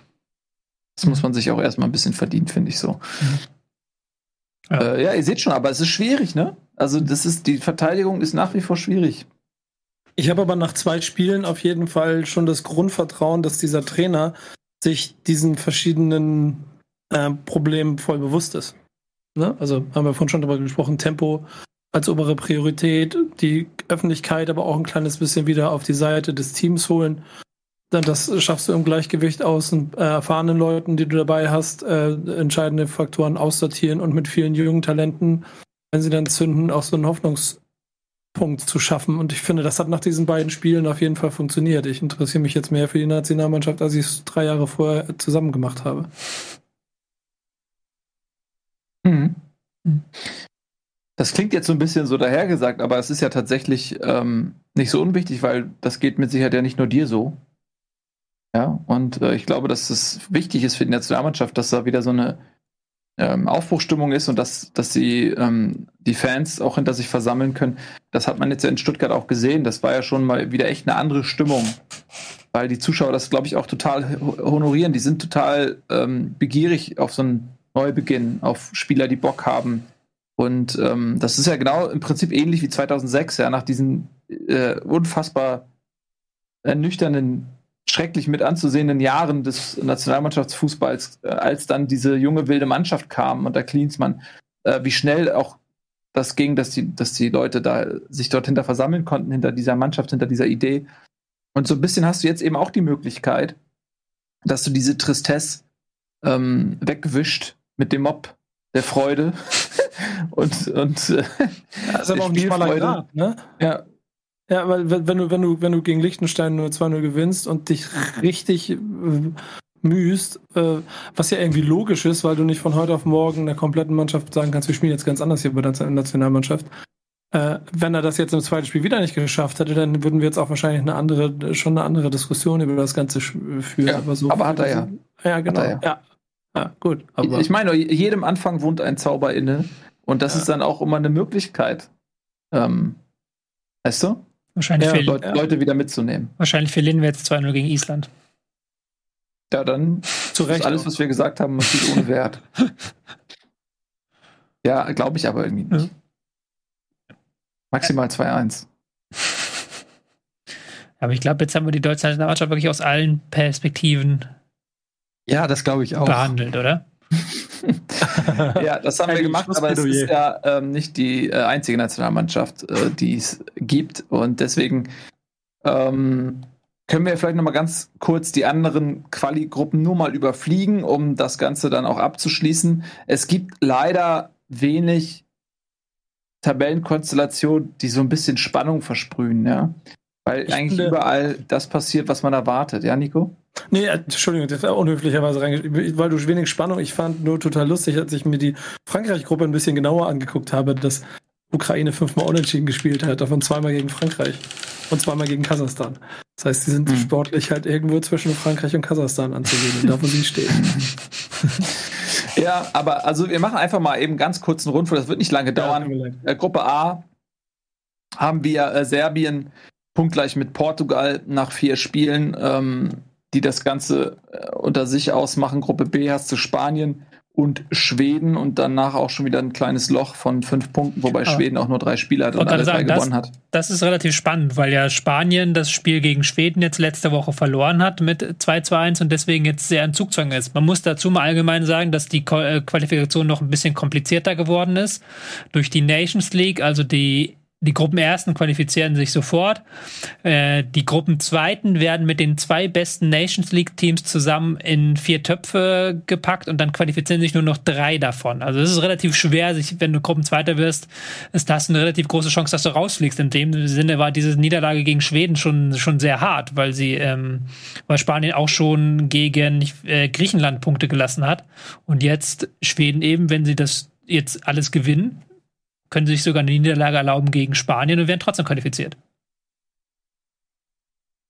Das muss man sich auch erstmal ein bisschen verdienen, finde ich so. Mhm. Ja. Äh, ja, ihr seht schon, aber es ist schwierig, ne? Also das ist, die Verteidigung ist nach wie vor schwierig. Ich habe aber nach zwei Spielen auf jeden Fall schon das Grundvertrauen, dass dieser Trainer sich diesen verschiedenen äh, Problemen voll bewusst ist. Ne? Also haben wir vorhin schon darüber gesprochen, Tempo als obere Priorität, die Öffentlichkeit aber auch ein kleines bisschen wieder auf die Seite des Teams holen. Dann das schaffst du im Gleichgewicht aus äh, erfahrenen Leuten, die du dabei hast, äh, entscheidende Faktoren aussortieren und mit vielen jungen Talenten, wenn sie dann zünden, auch so einen Hoffnungspunkt zu schaffen. Und ich finde, das hat nach diesen beiden Spielen auf jeden Fall funktioniert. Ich interessiere mich jetzt mehr für die Nationalmannschaft, als ich es drei Jahre vorher zusammen gemacht habe. Mhm. Das klingt jetzt so ein bisschen so dahergesagt, aber es ist ja tatsächlich ähm, nicht so unwichtig, weil das geht mit Sicherheit ja nicht nur dir so. Ja, und äh, ich glaube, dass es wichtig ist für die Nationalmannschaft, dass da wieder so eine ähm, Aufbruchstimmung ist und dass, dass sie ähm, die Fans auch hinter sich versammeln können. Das hat man jetzt ja in Stuttgart auch gesehen. Das war ja schon mal wieder echt eine andere Stimmung, weil die Zuschauer das, glaube ich, auch total honorieren. Die sind total ähm, begierig auf so ein Neubeginn, auf Spieler, die Bock haben. Und ähm, das ist ja genau im Prinzip ähnlich wie 2006, ja, nach diesen äh, unfassbar ernüchternden, schrecklich mit anzusehenden Jahren des Nationalmannschaftsfußballs, äh, als dann diese junge wilde Mannschaft kam und der Klinsmann, äh, wie schnell auch das ging, dass die, dass die Leute da sich dort hinter versammeln konnten, hinter dieser Mannschaft, hinter dieser Idee. Und so ein bisschen hast du jetzt eben auch die Möglichkeit, dass du diese Tristesse ähm, weggewischt mit dem Mob der Freude und und äh, ja, ist aber auch ein schmaler Grad, ne? Ja. Ja, weil wenn du wenn du wenn du gegen Liechtenstein nur 2-0 gewinnst und dich richtig äh, mühst, äh, was ja irgendwie logisch ist, weil du nicht von heute auf morgen der kompletten Mannschaft sagen kannst, wir spielen jetzt ganz anders hier bei der Nationalmannschaft. Äh, wenn er das jetzt im zweiten Spiel wieder nicht geschafft hätte, dann würden wir jetzt auch wahrscheinlich eine andere, schon eine andere Diskussion über das Ganze führen. Ja, aber, so aber hat er ja. Ja, genau. Ja. ja. Ja. gut. Aber ich meine, jedem Anfang wohnt ein Zauber inne und das ja. ist dann auch immer eine Möglichkeit. Ähm, weißt du? Wahrscheinlich für Leute, Leute wieder mitzunehmen. Wahrscheinlich verlieren wir jetzt 2-0 gegen Island. Ja, dann zu Recht. alles, was wir gesagt haben, ist ohne Wert. ja, glaube ich aber irgendwie nicht. Maximal 2-1. Aber ich glaube, jetzt haben wir die deutsche Nationalmannschaft wirklich aus allen Perspektiven ja, das glaube ich auch. behandelt, oder? ja, das haben wir gemacht, aber es ist ja ähm, nicht die äh, einzige Nationalmannschaft, äh, die es gibt. Und deswegen ähm, können wir vielleicht noch mal ganz kurz die anderen Quali-Gruppen nur mal überfliegen, um das Ganze dann auch abzuschließen. Es gibt leider wenig Tabellenkonstellation, die so ein bisschen Spannung versprühen, ja. Weil ich eigentlich überall das passiert, was man erwartet, ja, Nico? Nee, äh, Entschuldigung, das war unhöflicherweise reingeschrieben, weil du wenig Spannung, ich fand nur total lustig, als ich mir die Frankreich-Gruppe ein bisschen genauer angeguckt habe, dass Ukraine fünfmal unentschieden gespielt hat, davon zweimal gegen Frankreich und zweimal gegen Kasachstan. Das heißt, sie sind mhm. sportlich halt irgendwo zwischen Frankreich und Kasachstan anzusehen, da wo sie stehen. Ja, aber also wir machen einfach mal eben ganz kurz einen Rundflug, das wird nicht lange dauern. Ja, äh, Gruppe A haben wir äh, Serbien punktgleich mit Portugal nach vier Spielen, ähm, die das Ganze äh, unter sich ausmachen. Gruppe B hast du Spanien und Schweden und danach auch schon wieder ein kleines Loch von fünf Punkten, wobei Aber Schweden auch nur drei Spiele hat und alle sagen, drei gewonnen das, hat. Das ist relativ spannend, weil ja Spanien das Spiel gegen Schweden jetzt letzte Woche verloren hat mit 2 zu 1 und deswegen jetzt sehr in Zugzwang ist. Man muss dazu mal allgemein sagen, dass die äh, Qualifikation noch ein bisschen komplizierter geworden ist durch die Nations League, also die die Gruppenersten qualifizieren sich sofort. Äh, die Gruppenzweiten werden mit den zwei besten Nations League Teams zusammen in vier Töpfe gepackt und dann qualifizieren sich nur noch drei davon. Also es ist relativ schwer, sich, wenn du Gruppenzweiter wirst, ist das eine relativ große Chance, dass du rausfliegst. In dem Sinne war diese Niederlage gegen Schweden schon schon sehr hart, weil sie, ähm, weil Spanien auch schon gegen äh, Griechenland Punkte gelassen hat und jetzt Schweden eben, wenn sie das jetzt alles gewinnen, können sich sogar eine Niederlage erlauben gegen Spanien und werden trotzdem qualifiziert.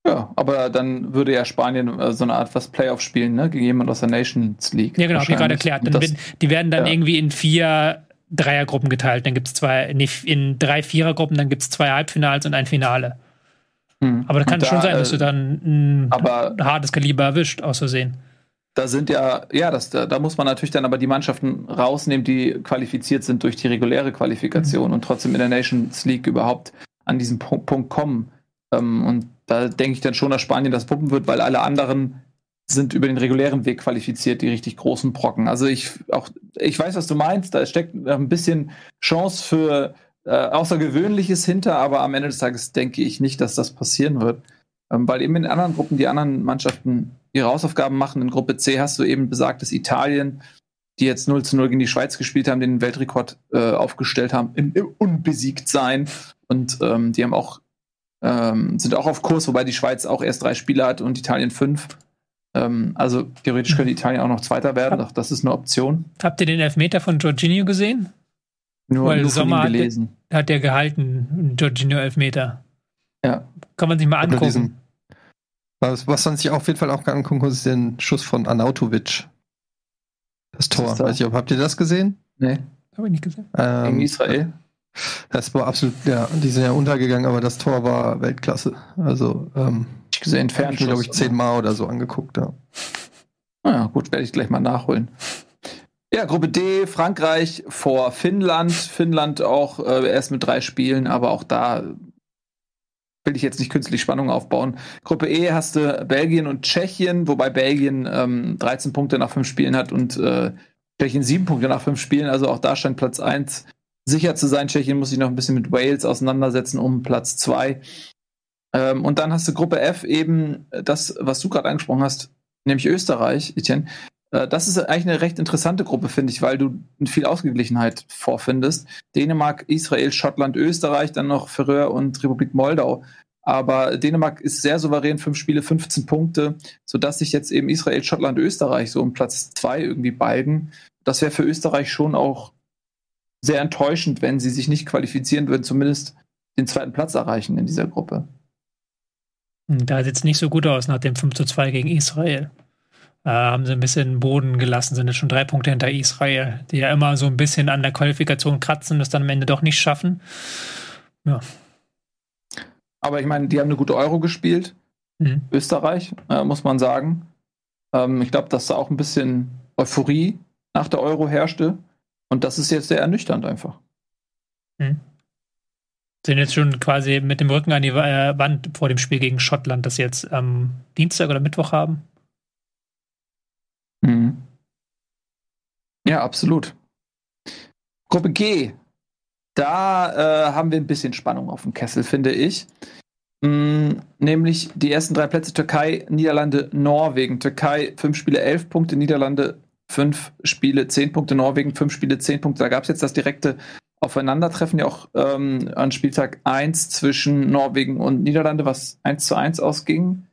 Ja, aber dann würde ja Spanien äh, so eine Art was Playoff spielen, ne? Gegen jemand aus der Nations League. Ja, genau, habe ich gerade erklärt. Das, die werden dann ja. irgendwie in vier Dreiergruppen geteilt. Dann gibt es zwei, nee, in drei Vierergruppen, dann gibt es zwei Halbfinals und ein Finale. Hm. Aber da kann es schon sein, dass du dann ein aber, hartes Kaliber erwischt, aus Versehen da sind ja, ja, das, da, da, muss man natürlich dann aber die Mannschaften rausnehmen, die qualifiziert sind durch die reguläre Qualifikation mhm. und trotzdem in der Nations League überhaupt an diesen Punkt, Punkt kommen. Ähm, und da denke ich dann schon, dass Spanien das puppen wird, weil alle anderen sind über den regulären Weg qualifiziert, die richtig großen Brocken. Also ich auch, ich weiß, was du meinst, da steckt ein bisschen Chance für äh, Außergewöhnliches hinter, aber am Ende des Tages denke ich nicht, dass das passieren wird. Ähm, weil eben in anderen Gruppen die anderen Mannschaften ihre Hausaufgaben machen. In Gruppe C hast du eben besagtes Italien, die jetzt 0 zu 0 gegen die Schweiz gespielt haben, den Weltrekord äh, aufgestellt haben, im, im unbesiegt sein. Und ähm, die haben auch, ähm, sind auch auf Kurs, wobei die Schweiz auch erst drei Spiele hat und Italien fünf. Ähm, also theoretisch könnte Italien auch noch Zweiter werden, doch das ist eine Option. Habt ihr den Elfmeter von Jorginho gesehen? Nur, Weil nur Sommer hat, hat der gehalten, Jorginho Elfmeter. Ja. Kann man sich mal angucken. Was, was man sich auf jeden Fall auch angucken muss, ist der Schuss von Anautovic. Das Tor. Das Weiß ich, habt ihr das gesehen? Nee. Habe ich nicht gesehen. Ähm, Gegen Israel? Das war absolut, ja, die sind ja untergegangen, aber das Tor war Weltklasse. Also, ähm, ich gesehen, Fernschuss. glaube ich, zehnmal oder so angeguckt, ja. Naja, gut, werde ich gleich mal nachholen. Ja, Gruppe D, Frankreich vor Finnland. Finnland auch äh, erst mit drei Spielen, aber auch da will ich jetzt nicht künstlich Spannung aufbauen. Gruppe E hast du Belgien und Tschechien, wobei Belgien ähm, 13 Punkte nach fünf Spielen hat und äh, Tschechien sieben Punkte nach fünf Spielen. Also auch da scheint Platz 1 sicher zu sein. Tschechien muss sich noch ein bisschen mit Wales auseinandersetzen um Platz 2. Ähm, und dann hast du Gruppe F eben das, was du gerade angesprochen hast, nämlich Österreich, Etienne. Äh, das ist eigentlich eine recht interessante Gruppe, finde ich, weil du viel Ausgeglichenheit vorfindest. Dänemark, Israel, Schottland, Österreich, dann noch Färöer und Republik Moldau. Aber Dänemark ist sehr souverän, fünf Spiele, 15 Punkte, sodass sich jetzt eben Israel, Schottland, Österreich so um Platz zwei irgendwie balgen. Das wäre für Österreich schon auch sehr enttäuschend, wenn sie sich nicht qualifizieren würden, zumindest den zweiten Platz erreichen in dieser Gruppe. Hm, da sieht es nicht so gut aus nach dem 5 zu 2 gegen Israel. Äh, haben sie ein bisschen Boden gelassen, sind jetzt schon drei Punkte hinter Israel, die ja immer so ein bisschen an der Qualifikation kratzen, das dann am Ende doch nicht schaffen. Ja, aber ich meine, die haben eine gute Euro gespielt. Mhm. Österreich, äh, muss man sagen. Ähm, ich glaube, dass da auch ein bisschen Euphorie nach der Euro herrschte. Und das ist jetzt sehr ernüchternd einfach. Mhm. Sind jetzt schon quasi mit dem Rücken an die äh, Wand vor dem Spiel gegen Schottland, das jetzt am Dienstag oder Mittwoch haben. Mhm. Ja, absolut. Gruppe G da äh, haben wir ein bisschen Spannung auf dem Kessel, finde ich. Mm, nämlich die ersten drei Plätze Türkei, Niederlande, Norwegen. Türkei fünf Spiele, elf Punkte, Niederlande fünf Spiele, zehn Punkte, Norwegen fünf Spiele, zehn Punkte. Da gab es jetzt das direkte Aufeinandertreffen ja auch ähm, an Spieltag 1 zwischen Norwegen und Niederlande, was 1 zu 1 ausging.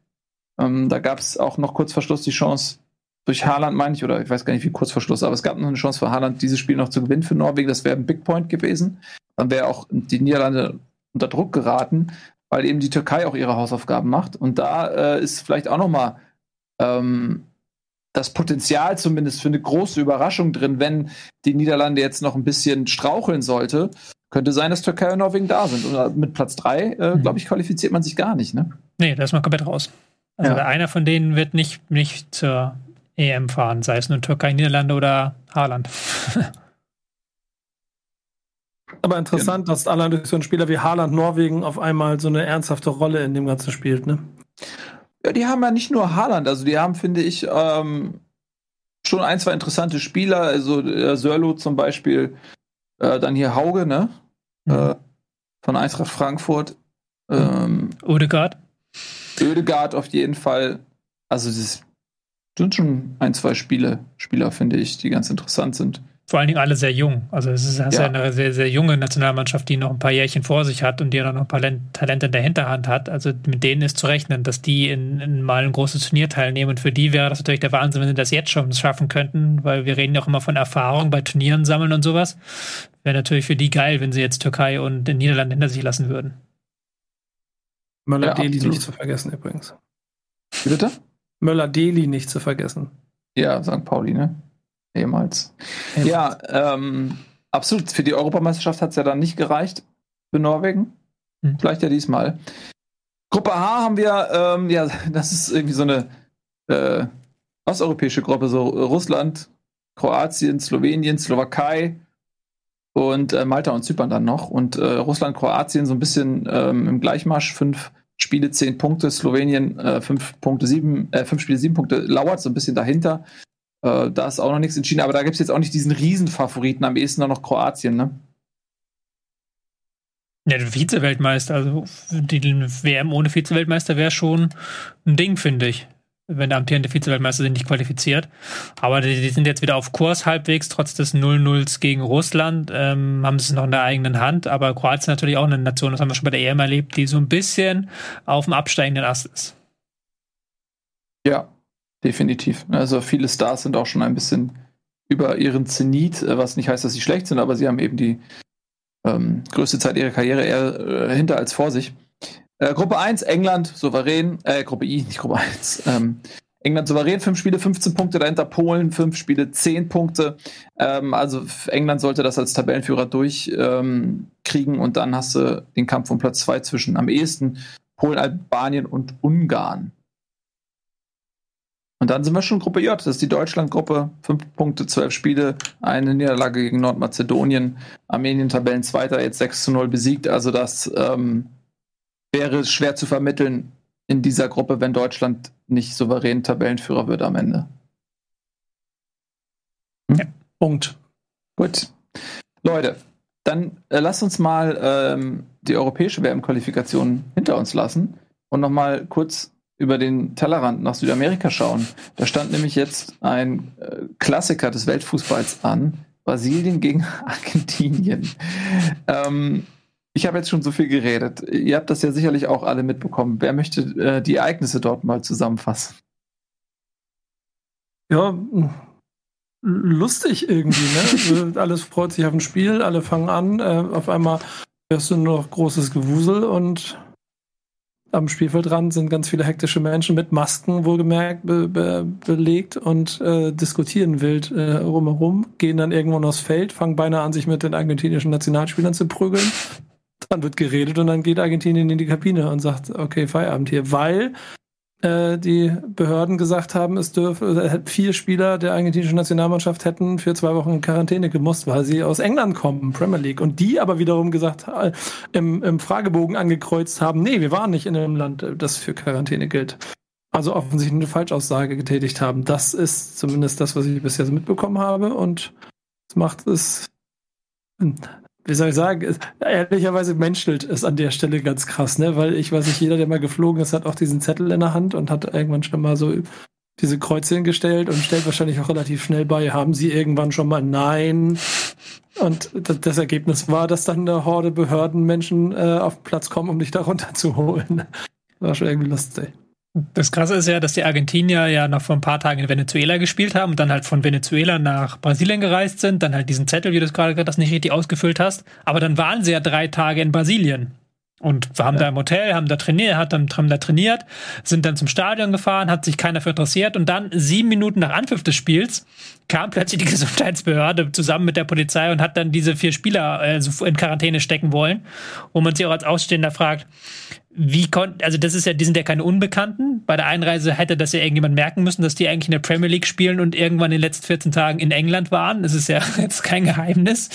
Ähm, da gab es auch noch kurz vor Schluss die Chance durch Haaland, meine ich, oder ich weiß gar nicht, wie kurz vor Schluss, aber es gab noch eine Chance für Haaland, dieses Spiel noch zu gewinnen für Norwegen. Das wäre ein Big Point gewesen. Dann wäre auch die Niederlande unter Druck geraten, weil eben die Türkei auch ihre Hausaufgaben macht. Und da äh, ist vielleicht auch noch mal ähm, das Potenzial zumindest für eine große Überraschung drin, wenn die Niederlande jetzt noch ein bisschen straucheln sollte. Könnte sein, dass Türkei und Norwegen da sind. Und mit Platz 3, äh, mhm. glaube ich, qualifiziert man sich gar nicht. Ne? Nee, da ist man komplett raus. Also ja. einer von denen wird nicht, nicht zur EM fahren, sei es nun Türkei, Niederlande oder Haaland. Aber interessant, ja. dass allein durch so einen Spieler wie Haaland Norwegen auf einmal so eine ernsthafte Rolle in dem Ganzen spielt, ne? Ja, die haben ja nicht nur Haaland, also die haben, finde ich, ähm, schon ein, zwei interessante Spieler, also äh, Sörlo zum Beispiel, äh, dann hier Hauge, ne? Mhm. Äh, von Eintracht Frankfurt. Ähm, Oedegaard. Oedegaard auf jeden Fall. Also das sind schon ein, zwei Spiele, Spieler, finde ich, die ganz interessant sind. Vor allen Dingen alle sehr jung. Also es ist, ja. eine sehr, sehr junge Nationalmannschaft, die noch ein paar Jährchen vor sich hat und die dann noch ein paar Talente in der Hinterhand hat. Also mit denen ist zu rechnen, dass die in, in mal ein großes Turnier teilnehmen. Und für die wäre das natürlich der Wahnsinn, wenn sie das jetzt schon schaffen könnten, weil wir reden ja auch immer von Erfahrung bei Turnieren sammeln und sowas. Wäre natürlich für die geil, wenn sie jetzt Türkei und den Niederlanden hinter sich lassen würden. Möller-Deli ja, nicht zu vergessen übrigens. Wie bitte? Möller-Deli nicht zu vergessen. Ja, St. Pauli, ne? Ehemals. Ehemals. Ja, ähm, absolut. Für die Europameisterschaft hat es ja dann nicht gereicht für Norwegen. Hm. Vielleicht ja diesmal. Gruppe H haben wir, ähm, ja, das ist irgendwie so eine äh, osteuropäische Gruppe, so Russland, Kroatien, Slowenien, Slowakei und äh, Malta und Zypern dann noch. Und äh, Russland, Kroatien so ein bisschen ähm, im Gleichmarsch, fünf Spiele, zehn Punkte, Slowenien äh, fünf Punkte, sieben, äh, fünf Spiele, sieben Punkte, lauert so ein bisschen dahinter. Äh, da ist auch noch nichts entschieden, aber da gibt es jetzt auch nicht diesen Riesenfavoriten, am ehesten noch Kroatien, ne? Ja, der Vize-Weltmeister, also die WM ohne Vize-Weltmeister wäre schon ein Ding, finde ich wenn der amtierende Vize-Weltmeister sind, nicht qualifiziert. Aber die, die, sind jetzt wieder auf Kurs halbwegs, trotz des 0-0s gegen Russland, ähm, haben sie es noch in der eigenen Hand. Aber Kroatien ist natürlich auch eine Nation, das haben wir schon bei der EM erlebt, die so ein bisschen auf dem absteigenden Ast ist. Ja, definitiv. Also viele Stars sind auch schon ein bisschen über ihren Zenit, äh, was nicht heißt, dass sie schlecht sind, aber sie haben eben die ähm, größte Zeit ihrer Karriere eher äh, hinter als vor sich. Äh, Gruppe 1, England, souverän. Äh, Gruppe I, nicht Gruppe 1. Ähm, England souverän, 5 Spiele, 15 Punkte, dahinter Polen, 5 Spiele, 10 Punkte. Ähm, also England sollte das als Tabellenführer durchkriegen ähm, und dann hast du den Kampf um Platz 2 zwischen am ehesten Polen, Albanien und Ungarn. Und dann sind wir schon Gruppe J, das ist die Deutschland-Gruppe. 5 Punkte, 12 Spiele, eine Niederlage gegen Nordmazedonien. Armenien Tabellenzweiter, jetzt 6 zu 0 besiegt. Also das ähm, wäre es schwer zu vermitteln in dieser Gruppe, wenn Deutschland nicht souverän Tabellenführer wird am Ende. Hm? Ja, Punkt. Gut. Leute, dann äh, lasst uns mal ähm, die europäische WM-Qualifikation hinter uns lassen und nochmal kurz über den Tellerrand nach Südamerika schauen. Da stand nämlich jetzt ein äh, Klassiker des Weltfußballs an. Brasilien gegen Argentinien. Ähm, ich habe jetzt schon so viel geredet. Ihr habt das ja sicherlich auch alle mitbekommen. Wer möchte äh, die Ereignisse dort mal zusammenfassen? Ja, lustig irgendwie, ne? Alles freut sich auf ein Spiel, alle fangen an, äh, auf einmal hörst du nur noch großes Gewusel und am Spielfeldrand sind ganz viele hektische Menschen mit Masken wohlgemerkt be be belegt und äh, diskutieren wild äh, rumherum, gehen dann irgendwann aufs Feld, fangen beinahe an, sich mit den argentinischen Nationalspielern zu prügeln. Dann wird geredet und dann geht Argentinien in die Kabine und sagt, okay, Feierabend hier, weil äh, die Behörden gesagt haben, es dürfe äh, vier Spieler der argentinischen Nationalmannschaft hätten für zwei Wochen in Quarantäne gemusst, weil sie aus England kommen, Premier League. Und die aber wiederum gesagt, äh, im, im Fragebogen angekreuzt haben, nee, wir waren nicht in einem Land, das für Quarantäne gilt. Also offensichtlich eine Falschaussage getätigt haben. Das ist zumindest das, was ich bisher so mitbekommen habe. Und es macht es wie soll ich sagen, ehrlicherweise menschelt es an der Stelle ganz krass, ne? Weil ich weiß nicht, jeder, der mal geflogen ist, hat auch diesen Zettel in der Hand und hat irgendwann schon mal so diese Kreuzchen gestellt und stellt wahrscheinlich auch relativ schnell bei, haben sie irgendwann schon mal Nein. Und das Ergebnis war, dass dann eine Horde Behördenmenschen äh, auf den Platz kommen, um dich da runterzuholen. War schon irgendwie lustig. Das Krasse ist ja, dass die Argentinier ja noch vor ein paar Tagen in Venezuela gespielt haben und dann halt von Venezuela nach Brasilien gereist sind, dann halt diesen Zettel, wie du es gerade das nicht richtig ausgefüllt hast. Aber dann waren sie ja drei Tage in Brasilien und haben ja. da im Hotel, haben da trainiert, hat dann, haben da trainiert, sind dann zum Stadion gefahren, hat sich keiner für interessiert und dann sieben Minuten nach Anpfiff des Spiels kam plötzlich die Gesundheitsbehörde zusammen mit der Polizei und hat dann diese vier Spieler äh, in Quarantäne stecken wollen, wo man sich auch als Ausstehender fragt, wie konnte, also das ist ja, die sind ja keine Unbekannten. Bei der Einreise hätte das ja irgendjemand merken müssen, dass die eigentlich in der Premier League spielen und irgendwann in den letzten 14 Tagen in England waren. Das ist ja jetzt kein Geheimnis.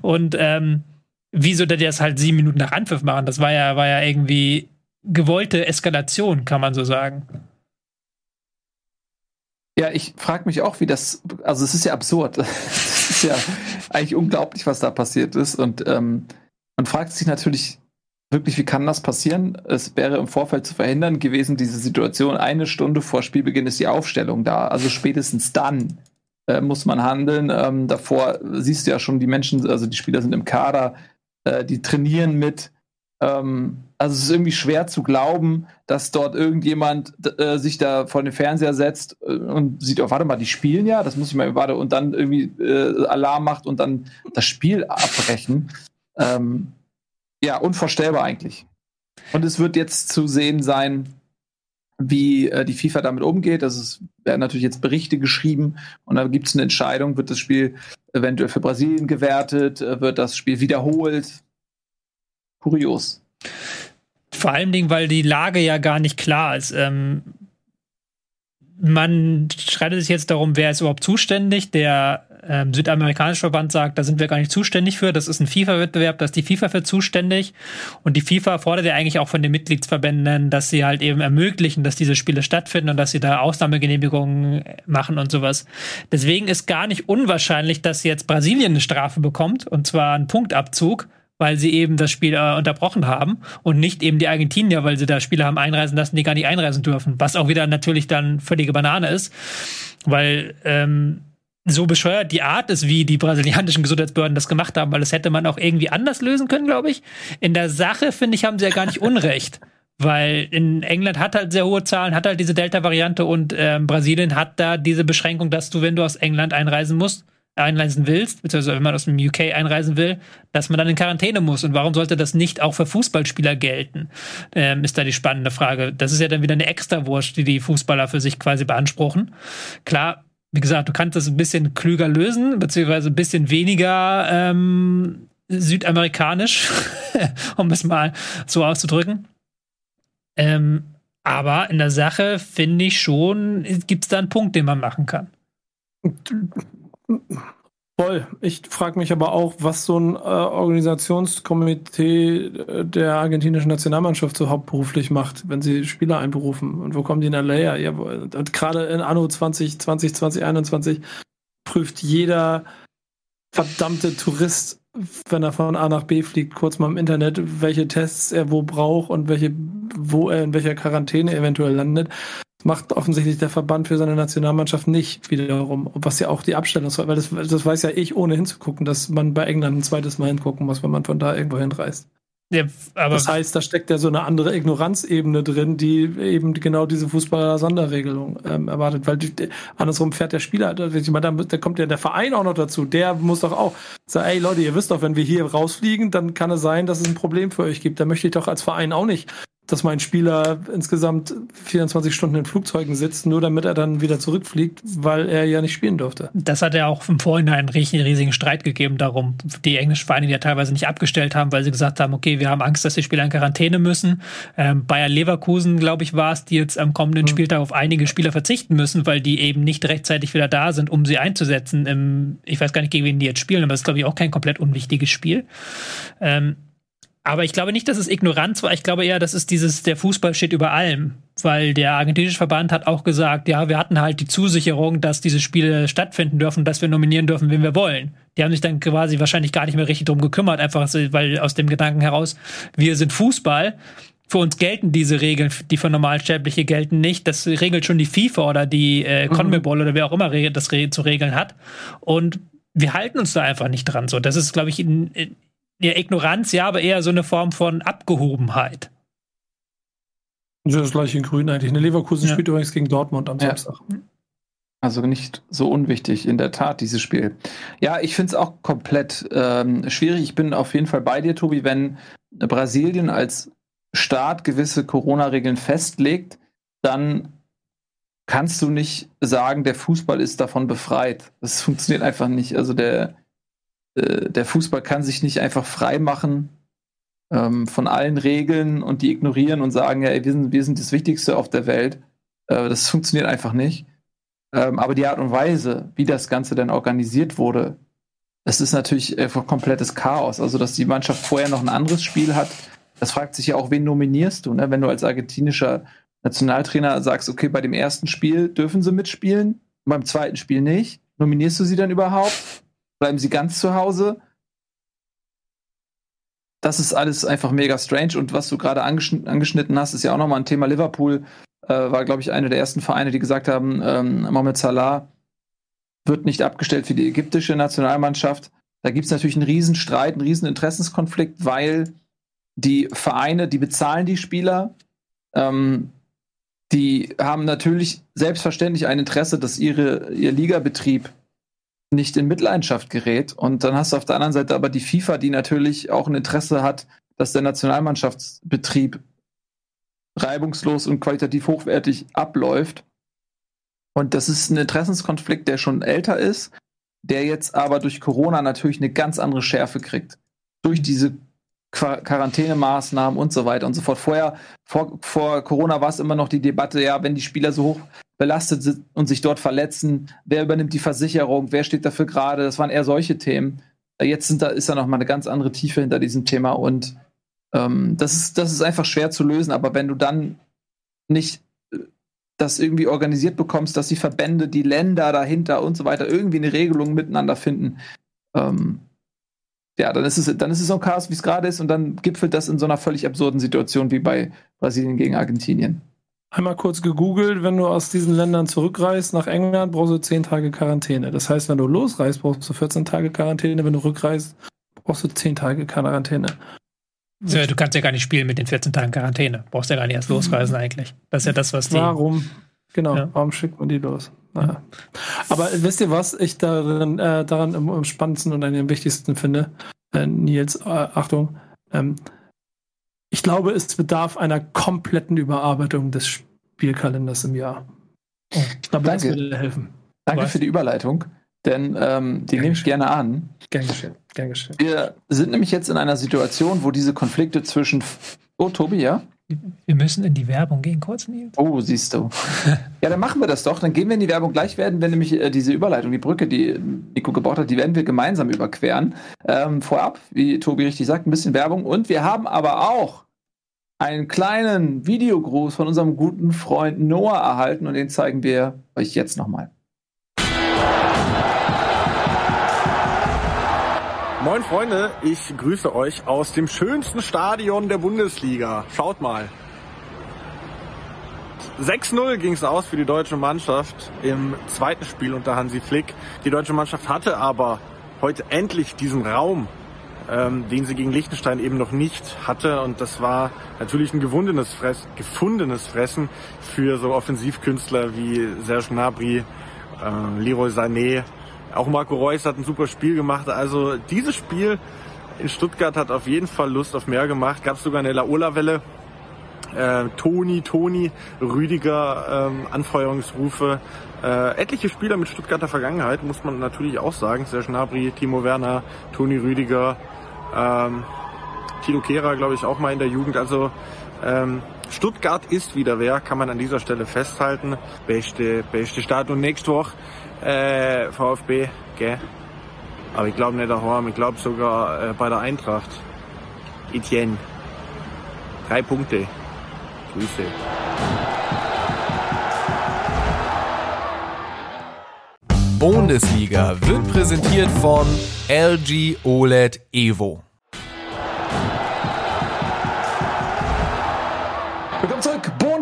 Und ähm, wieso die das halt sieben Minuten nach Anpfiff machen? Das war ja, war ja irgendwie gewollte Eskalation, kann man so sagen. Ja, ich frage mich auch, wie das, also es ist ja absurd. Es ist ja eigentlich unglaublich, was da passiert ist. Und ähm, man fragt sich natürlich, wirklich, wie kann das passieren? Es wäre im Vorfeld zu verhindern gewesen, diese Situation. Eine Stunde vor Spielbeginn ist die Aufstellung da. Also spätestens dann äh, muss man handeln. Ähm, davor siehst du ja schon, die Menschen, also die Spieler sind im Kader, äh, die trainieren mit. Ähm, also es ist irgendwie schwer zu glauben, dass dort irgendjemand äh, sich da vor den Fernseher setzt äh, und sieht, oh, warte mal, die spielen ja, das muss ich mal, warte, und dann irgendwie äh, Alarm macht und dann das Spiel abbrechen. Ähm, ja, unvorstellbar eigentlich. Und es wird jetzt zu sehen sein, wie äh, die FIFA damit umgeht. Das ist, werden natürlich jetzt Berichte geschrieben und da gibt es eine Entscheidung, wird das Spiel eventuell für Brasilien gewertet, äh, wird das Spiel wiederholt. Kurios. Vor allen Dingen, weil die Lage ja gar nicht klar ist. Ähm, man streitet sich jetzt darum, wer ist überhaupt zuständig. Der ähm, südamerikanische Verband sagt, da sind wir gar nicht zuständig für. Das ist ein FIFA-Wettbewerb, da ist die FIFA für zuständig. Und die FIFA fordert ja eigentlich auch von den Mitgliedsverbänden, dass sie halt eben ermöglichen, dass diese Spiele stattfinden und dass sie da Ausnahmegenehmigungen machen und sowas. Deswegen ist gar nicht unwahrscheinlich, dass jetzt Brasilien eine Strafe bekommt, und zwar einen Punktabzug weil sie eben das Spiel äh, unterbrochen haben und nicht eben die Argentinier, weil sie da Spieler haben einreisen lassen, die gar nicht einreisen dürfen. Was auch wieder natürlich dann völlige Banane ist, weil ähm, so bescheuert die Art ist, wie die brasilianischen Gesundheitsbehörden das gemacht haben, weil das hätte man auch irgendwie anders lösen können, glaube ich. In der Sache, finde ich, haben sie ja gar nicht Unrecht. Weil in England hat halt sehr hohe Zahlen, hat halt diese Delta-Variante und ähm, Brasilien hat da diese Beschränkung, dass du, wenn du aus England einreisen musst, einreisen willst, beziehungsweise wenn man aus dem UK einreisen will, dass man dann in Quarantäne muss. Und warum sollte das nicht auch für Fußballspieler gelten? Ähm, ist da die spannende Frage. Das ist ja dann wieder eine Extrawurst, die die Fußballer für sich quasi beanspruchen. Klar, wie gesagt, du kannst das ein bisschen klüger lösen, beziehungsweise ein bisschen weniger ähm, südamerikanisch, um es mal so auszudrücken. Ähm, aber in der Sache finde ich schon, gibt es da einen Punkt, den man machen kann. Voll. Ich frage mich aber auch, was so ein äh, Organisationskomitee äh, der argentinischen Nationalmannschaft so hauptberuflich macht, wenn sie Spieler einberufen. Und wo kommen die in LA her? Ja, gerade in Anno 2020, 2021 prüft jeder verdammte Tourist wenn er von A nach B fliegt, kurz mal im Internet, welche Tests er wo braucht und welche, wo er in welcher Quarantäne eventuell landet. Macht offensichtlich der Verband für seine Nationalmannschaft nicht wiederum, was ja auch die Abstellung ist, weil das, das weiß ja ich, ohne hinzugucken, dass man bei England ein zweites Mal hingucken muss, wenn man von da irgendwo hinreist. Ja, das heißt, da steckt ja so eine andere Ignoranzebene drin, die eben genau diese Fußballer-Sonderregelung ähm, erwartet. Weil die, andersrum fährt der Spieler, da, da kommt ja der Verein auch noch dazu. Der muss doch auch sagen, ey Leute, ihr wisst doch, wenn wir hier rausfliegen, dann kann es sein, dass es ein Problem für euch gibt. Da möchte ich doch als Verein auch nicht dass mein Spieler insgesamt 24 Stunden in Flugzeugen sitzt, nur damit er dann wieder zurückfliegt, weil er ja nicht spielen durfte. Das hat ja auch im Vorhinein einen riesigen, riesigen Streit gegeben darum. Die englischen Vereine, die ja teilweise nicht abgestellt haben, weil sie gesagt haben, okay, wir haben Angst, dass die Spieler in Quarantäne müssen. Ähm, Bayer Leverkusen, glaube ich, war es, die jetzt am kommenden mhm. Spieltag auf einige Spieler verzichten müssen, weil die eben nicht rechtzeitig wieder da sind, um sie einzusetzen. Im, ich weiß gar nicht, gegen wen die jetzt spielen, aber das ist, glaube ich, auch kein komplett unwichtiges Spiel. Ähm, aber ich glaube nicht, dass es Ignoranz war. Ich glaube eher, das ist dieses, der Fußball steht über allem. Weil der argentinische Verband hat auch gesagt, ja, wir hatten halt die Zusicherung, dass diese Spiele stattfinden dürfen, dass wir nominieren dürfen, wen wir wollen. Die haben sich dann quasi wahrscheinlich gar nicht mehr richtig drum gekümmert, einfach weil aus dem Gedanken heraus, wir sind Fußball. Für uns gelten diese Regeln, die für Normalsterbliche gelten nicht. Das regelt schon die FIFA oder die äh, mhm. CONMEBOL oder wer auch immer das zu regeln hat. Und wir halten uns da einfach nicht dran. So, das ist, glaube ich, in, ja, Ignoranz, ja, aber eher so eine Form von Abgehobenheit. Das ist gleich in Grün eigentlich. Eine Leverkusen ja. spielt übrigens gegen Dortmund am ja. Samstag. Also nicht so unwichtig, in der Tat, dieses Spiel. Ja, ich finde es auch komplett ähm, schwierig. Ich bin auf jeden Fall bei dir, Tobi, wenn Brasilien als Staat gewisse Corona-Regeln festlegt, dann kannst du nicht sagen, der Fußball ist davon befreit. Das funktioniert einfach nicht. Also der, äh, der Fußball kann sich nicht einfach frei machen ähm, von allen Regeln und die ignorieren und sagen, ja, wir sind, wir sind das Wichtigste auf der Welt. Äh, das funktioniert einfach nicht. Ähm, aber die Art und Weise, wie das Ganze dann organisiert wurde, das ist natürlich einfach komplettes Chaos. Also, dass die Mannschaft vorher noch ein anderes Spiel hat, das fragt sich ja auch, wen nominierst du, ne? Wenn du als argentinischer Nationaltrainer sagst, okay, bei dem ersten Spiel dürfen sie mitspielen, beim zweiten Spiel nicht, nominierst du sie dann überhaupt? Bleiben sie ganz zu Hause? Das ist alles einfach mega strange. Und was du gerade angeschn angeschnitten hast, ist ja auch nochmal ein Thema. Liverpool äh, war, glaube ich, einer der ersten Vereine, die gesagt haben, ähm, Mohamed Salah wird nicht abgestellt für die ägyptische Nationalmannschaft. Da gibt es natürlich einen Riesenstreit, einen riesen Interessenskonflikt, weil die Vereine, die bezahlen die Spieler, ähm, die haben natürlich selbstverständlich ein Interesse, dass ihre, ihr Ligabetrieb nicht in Mitleidenschaft gerät. Und dann hast du auf der anderen Seite aber die FIFA, die natürlich auch ein Interesse hat, dass der Nationalmannschaftsbetrieb reibungslos und qualitativ hochwertig abläuft. Und das ist ein Interessenskonflikt, der schon älter ist, der jetzt aber durch Corona natürlich eine ganz andere Schärfe kriegt. Durch diese Quarantänemaßnahmen und so weiter und so fort. Vorher, vor, vor Corona war es immer noch die Debatte, ja, wenn die Spieler so hoch belastet sind und sich dort verletzen, wer übernimmt die Versicherung, wer steht dafür gerade, das waren eher solche Themen. Jetzt sind da, ist da noch mal eine ganz andere Tiefe hinter diesem Thema und ähm, das, ist, das ist einfach schwer zu lösen, aber wenn du dann nicht äh, das irgendwie organisiert bekommst, dass die Verbände, die Länder dahinter und so weiter irgendwie eine Regelung miteinander finden, ähm, ja, dann ist es, dann ist es so ein Chaos, wie es gerade ist, und dann gipfelt das in so einer völlig absurden Situation wie bei Brasilien gegen Argentinien. Einmal kurz gegoogelt, wenn du aus diesen Ländern zurückreist nach England, brauchst du 10 Tage Quarantäne. Das heißt, wenn du losreist, brauchst du 14 Tage Quarantäne, wenn du rückreist, brauchst du 10 Tage Quarantäne. du kannst ja gar nicht spielen mit den 14 Tagen Quarantäne. Brauchst ja gar nicht erst losreisen eigentlich. Das ist ja das, was die. Warum? Genau, ja. warum schickt man die los? Naja. Aber wisst ihr, was ich darin, äh, daran am, am spannendsten und am wichtigsten finde? Äh, Nils, äh, Achtung. Ähm, ich glaube, es bedarf einer kompletten Überarbeitung des Spielkalenders im Jahr. Oh, ich glaube, das würde helfen. Danke Was? für die Überleitung, denn ähm, die nehme ich gerne an. Gern geschehen. Gern geschehen. Wir sind nämlich jetzt in einer Situation, wo diese Konflikte zwischen. Oh, Tobi, ja? Wir müssen in die Werbung gehen, kurz, Nils. Oh, siehst du. ja, dann machen wir das doch. Dann gehen wir in die Werbung. Gleich werden wir nämlich äh, diese Überleitung, die Brücke, die Nico gebaut hat, die werden wir gemeinsam überqueren. Ähm, vorab, wie Tobi richtig sagt, ein bisschen Werbung. Und wir haben aber auch einen kleinen Videogruß von unserem guten Freund Noah erhalten und den zeigen wir euch jetzt nochmal. Moin Freunde, ich grüße euch aus dem schönsten Stadion der Bundesliga. Schaut mal. 6-0 ging es aus für die deutsche Mannschaft im zweiten Spiel unter Hansi Flick. Die deutsche Mannschaft hatte aber heute endlich diesen Raum, ähm, den sie gegen Liechtenstein eben noch nicht hatte. Und das war natürlich ein gewundenes Fress, gefundenes Fressen für so Offensivkünstler wie Serge Gnabry, äh, Leroy Sané. Auch Marco Reus hat ein super Spiel gemacht. Also dieses Spiel in Stuttgart hat auf jeden Fall Lust auf mehr gemacht. Gab es sogar eine Laola-Welle äh, Toni, Toni, Rüdiger, ähm, Anfeuerungsrufe. Äh, etliche Spieler mit Stuttgarter Vergangenheit, muss man natürlich auch sagen. Serge Gnabry, Timo Werner, Toni Rüdiger, ähm, Tilo Kehrer, glaube ich, auch mal in der Jugend. Also ähm, Stuttgart ist wieder wer, kann man an dieser Stelle festhalten. Beste, beste Start und nächste Woche äh, VfB, gell? Aber ich glaube nicht daheim, ich glaube sogar äh, bei der Eintracht. Etienne. Drei Punkte. Grüße. Bundesliga wird präsentiert von LG OLED Evo.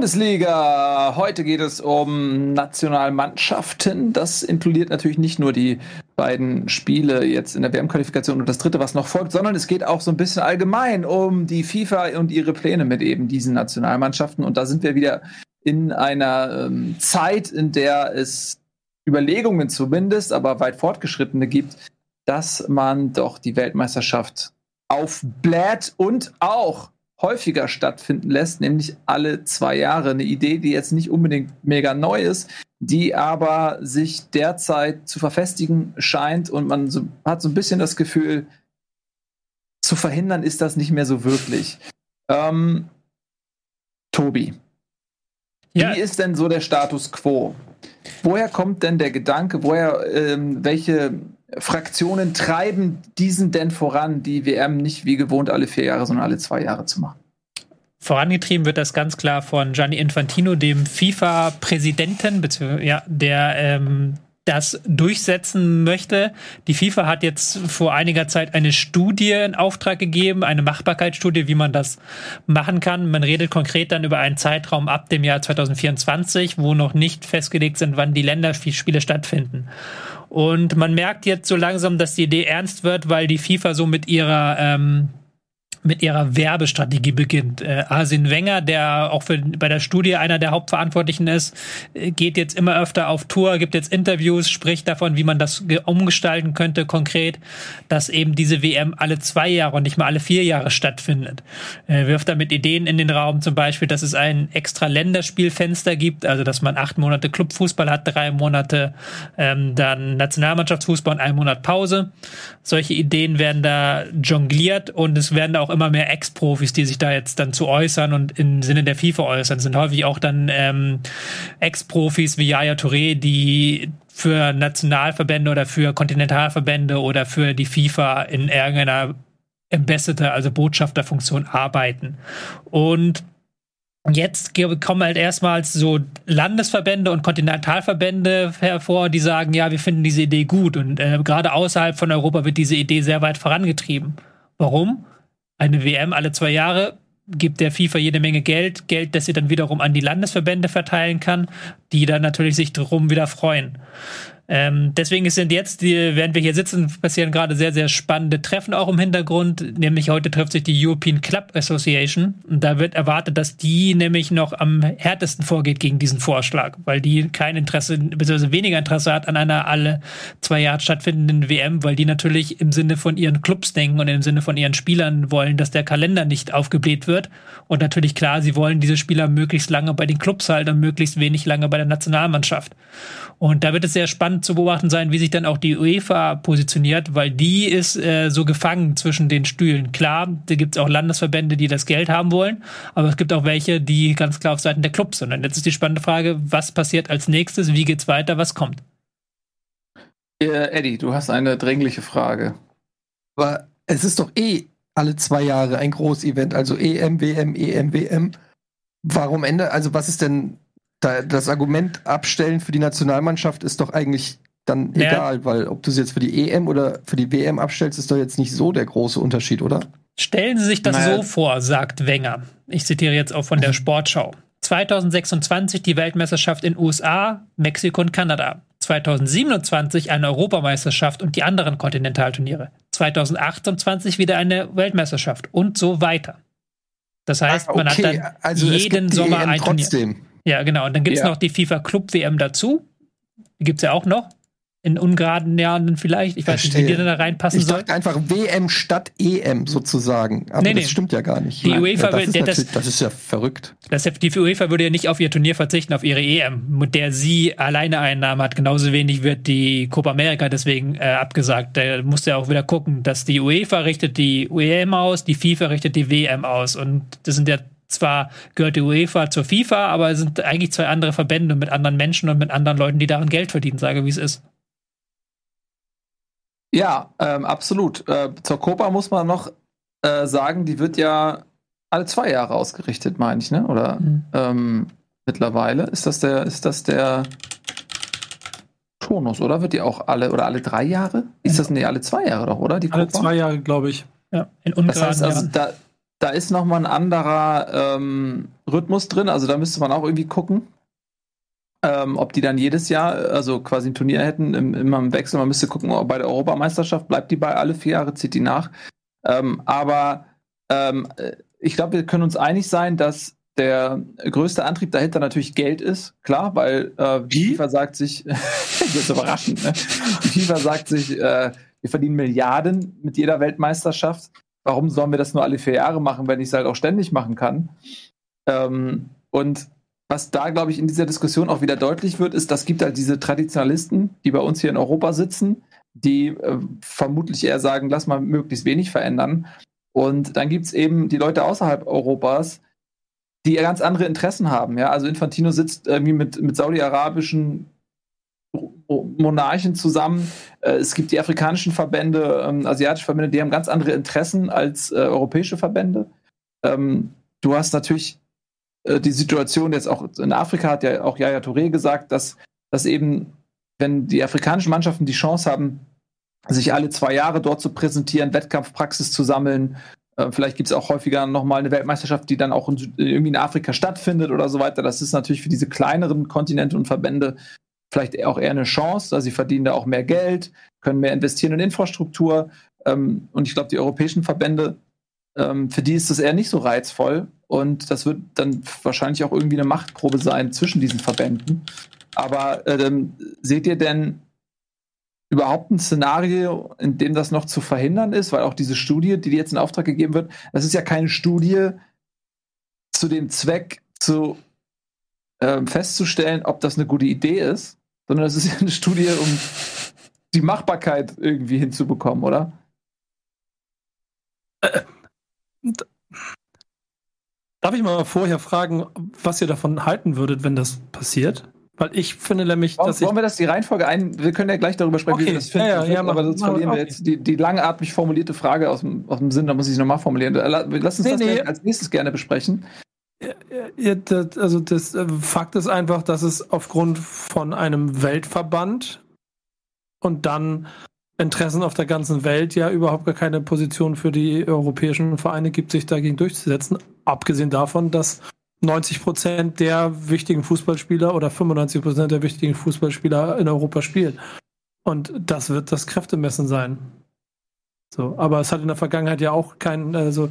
Bundesliga. Heute geht es um Nationalmannschaften. Das inkludiert natürlich nicht nur die beiden Spiele jetzt in der WM-Qualifikation und das dritte, was noch folgt, sondern es geht auch so ein bisschen allgemein um die FIFA und ihre Pläne mit eben diesen Nationalmannschaften. Und da sind wir wieder in einer ähm, Zeit, in der es Überlegungen zumindest, aber weit fortgeschrittene gibt, dass man doch die Weltmeisterschaft aufbläht und auch häufiger stattfinden lässt, nämlich alle zwei Jahre. Eine Idee, die jetzt nicht unbedingt mega neu ist, die aber sich derzeit zu verfestigen scheint und man so, hat so ein bisschen das Gefühl, zu verhindern ist das nicht mehr so wirklich. Ähm, Tobi, ja. wie ist denn so der Status quo? Woher kommt denn der Gedanke, woher, ähm, welche Fraktionen treiben diesen denn voran, die WM nicht wie gewohnt alle vier Jahre, sondern alle zwei Jahre zu machen? Vorangetrieben wird das ganz klar von Gianni Infantino, dem FIFA-Präsidenten, ja, der ähm, das durchsetzen möchte. Die FIFA hat jetzt vor einiger Zeit eine Studie in Auftrag gegeben, eine Machbarkeitsstudie, wie man das machen kann. Man redet konkret dann über einen Zeitraum ab dem Jahr 2024, wo noch nicht festgelegt sind, wann die Länderspiele stattfinden. Und man merkt jetzt so langsam, dass die Idee ernst wird, weil die FIFA so mit ihrer ähm, mit ihrer Werbestrategie beginnt. Äh, Arsene Wenger, der auch für, bei der Studie einer der Hauptverantwortlichen ist, äh, geht jetzt immer öfter auf Tour, gibt jetzt Interviews, spricht davon, wie man das umgestalten könnte konkret, dass eben diese WM alle zwei Jahre und nicht mal alle vier Jahre stattfindet. Er wirft damit Ideen in den Raum, zum Beispiel, dass es ein extra Länderspielfenster gibt, also dass man acht Monate Clubfußball hat, drei Monate ähm, dann Nationalmannschaftsfußball und einen Monat Pause. Solche Ideen werden da jongliert und es werden da auch immer mehr Ex-Profis, die sich da jetzt dann zu äußern und im Sinne der FIFA äußern. Sind häufig auch dann ähm, Ex-Profis wie Yaya Touré, die für Nationalverbände oder für Kontinentalverbände oder für die FIFA in irgendeiner Ambassador, also Botschafterfunktion arbeiten. Und Jetzt kommen halt erstmals so Landesverbände und Kontinentalverbände hervor, die sagen, ja, wir finden diese Idee gut. Und äh, gerade außerhalb von Europa wird diese Idee sehr weit vorangetrieben. Warum? Eine WM alle zwei Jahre gibt der FIFA jede Menge Geld, Geld, das sie dann wiederum an die Landesverbände verteilen kann, die dann natürlich sich darum wieder freuen. Ähm, deswegen sind jetzt, die, während wir hier sitzen, passieren gerade sehr, sehr spannende Treffen auch im Hintergrund. Nämlich heute trifft sich die European Club Association. Und da wird erwartet, dass die nämlich noch am härtesten vorgeht gegen diesen Vorschlag, weil die kein Interesse, beziehungsweise weniger Interesse hat an einer alle zwei Jahre stattfindenden WM, weil die natürlich im Sinne von ihren Clubs denken und im Sinne von ihren Spielern wollen, dass der Kalender nicht aufgebläht wird. Und natürlich klar, sie wollen diese Spieler möglichst lange bei den Clubs halten und möglichst wenig lange bei der Nationalmannschaft. Und da wird es sehr spannend zu beobachten sein, wie sich dann auch die UEFA positioniert, weil die ist äh, so gefangen zwischen den Stühlen. Klar, da gibt es auch Landesverbände, die das Geld haben wollen, aber es gibt auch welche, die ganz klar auf Seiten der Clubs sind. Und jetzt ist die spannende Frage, was passiert als nächstes, wie geht's weiter, was kommt? Äh, Eddie, du hast eine dringliche Frage. Aber es ist doch eh alle zwei Jahre ein Großevent, also EM, WM, EM, WM. Warum Ende? Also was ist denn da, das Argument abstellen für die Nationalmannschaft ist doch eigentlich dann ja. egal, weil ob du es jetzt für die EM oder für die WM abstellst, ist doch jetzt nicht so der große Unterschied, oder? Stellen Sie sich das naja. so vor, sagt Wenger. Ich zitiere jetzt auch von der Sportschau. 2026 die Weltmeisterschaft in USA, Mexiko und Kanada. 2027 eine Europameisterschaft und die anderen Kontinentalturniere. 2028 wieder eine Weltmeisterschaft und so weiter. Das heißt, ah, okay. man hat dann also jeden Sommer EM ein Turnier. Ja, genau. Und dann gibt es ja. noch die FIFA Club WM dazu. Die gibt es ja auch noch in ungeraden Jahren vielleicht. Ich weiß Verstehe. nicht, wie die denn da reinpassen ich soll. Ich dachte einfach WM statt EM sozusagen. Aber nee, nee. das stimmt ja gar nicht. Die UEFA ja, das, ist das, das, ist ja verrückt. Das, die UEFA würde ja nicht auf ihr Turnier verzichten, auf ihre EM, mit der sie alleine Einnahmen hat. Genauso wenig wird die Copa America deswegen äh, abgesagt. Da musst du ja auch wieder gucken, dass die UEFA richtet die EM aus, die FIFA richtet die WM aus. Und das sind ja zwar gehört die UEFA zur FIFA, aber es sind eigentlich zwei andere Verbände mit anderen Menschen und mit anderen Leuten, die daran Geld verdienen, sage wie es ist. Ja, ähm, absolut. Äh, zur Copa muss man noch äh, sagen, die wird ja alle zwei Jahre ausgerichtet, meine ich, ne? Oder mhm. ähm, mittlerweile ist das der, ist das der Tonus, oder wird die auch alle oder alle drei Jahre? Ist das nee, alle zwei Jahre doch, oder? Die alle zwei Jahre, glaube ich. Ja, in das heißt also, da, da ist noch mal ein anderer ähm, Rhythmus drin. Also da müsste man auch irgendwie gucken ähm, ob die dann jedes Jahr, also quasi ein Turnier hätten, im, immer im Wechsel. Man müsste gucken, ob bei der Europameisterschaft bleibt die bei alle vier Jahre, zieht die nach. Ähm, aber ähm, ich glaube, wir können uns einig sein, dass der größte Antrieb dahinter natürlich Geld ist, klar, weil äh, die FIFA sagt sich, das ist überraschend, ne? Die FIFA sagt sich, äh, wir verdienen Milliarden mit jeder Weltmeisterschaft. Warum sollen wir das nur alle vier Jahre machen, wenn ich es halt auch ständig machen kann? Ähm, und was da, glaube ich, in dieser Diskussion auch wieder deutlich wird, ist, dass gibt halt diese Traditionalisten, die bei uns hier in Europa sitzen, die äh, vermutlich eher sagen, lass mal möglichst wenig verändern. Und dann gibt es eben die Leute außerhalb Europas, die ganz andere Interessen haben. Ja? Also Infantino sitzt irgendwie mit, mit saudi-arabischen Monarchen zusammen. Äh, es gibt die afrikanischen Verbände, ähm, asiatische Verbände, die haben ganz andere Interessen als äh, europäische Verbände. Ähm, du hast natürlich äh, die Situation jetzt auch in Afrika hat ja auch Yaya Touré gesagt, dass, dass eben, wenn die afrikanischen Mannschaften die Chance haben, sich alle zwei Jahre dort zu präsentieren, Wettkampfpraxis zu sammeln, äh, vielleicht gibt es auch häufiger nochmal eine Weltmeisterschaft, die dann auch in, irgendwie in Afrika stattfindet oder so weiter. Das ist natürlich für diese kleineren Kontinente und Verbände vielleicht auch eher eine Chance. Also sie verdienen da auch mehr Geld, können mehr investieren in Infrastruktur. Ähm, und ich glaube, die europäischen Verbände, ähm, für die ist das eher nicht so reizvoll. Und das wird dann wahrscheinlich auch irgendwie eine Machtprobe sein zwischen diesen Verbänden. Aber ähm, seht ihr denn überhaupt ein Szenario, in dem das noch zu verhindern ist? Weil auch diese Studie, die jetzt in Auftrag gegeben wird, das ist ja keine Studie zu dem Zweck, zu ähm, festzustellen, ob das eine gute Idee ist, sondern das ist ja eine Studie, um die Machbarkeit irgendwie hinzubekommen, oder? Äh, Darf ich mal vorher fragen, was ihr davon halten würdet, wenn das passiert? Weil ich finde nämlich, Warum, dass ich. Wollen wir das die Reihenfolge ein? Wir können ja gleich darüber sprechen, okay. wie wir das finden. Ja, ja, ja, aber sonst verlieren wir jetzt die, die langatmig formulierte Frage aus dem, aus dem Sinn, da muss ich sie nochmal formulieren. Lass uns nee, das nee. als nächstes gerne besprechen. Ja, das, also das äh, Fakt ist einfach, dass es aufgrund von einem Weltverband und dann Interessen auf der ganzen Welt ja überhaupt gar keine Position für die europäischen Vereine gibt, sich dagegen durchzusetzen. Abgesehen davon, dass 90 Prozent der wichtigen Fußballspieler oder 95 Prozent der wichtigen Fußballspieler in Europa spielen. Und das wird das Kräftemessen sein. So, aber es hat in der Vergangenheit ja auch keinen, also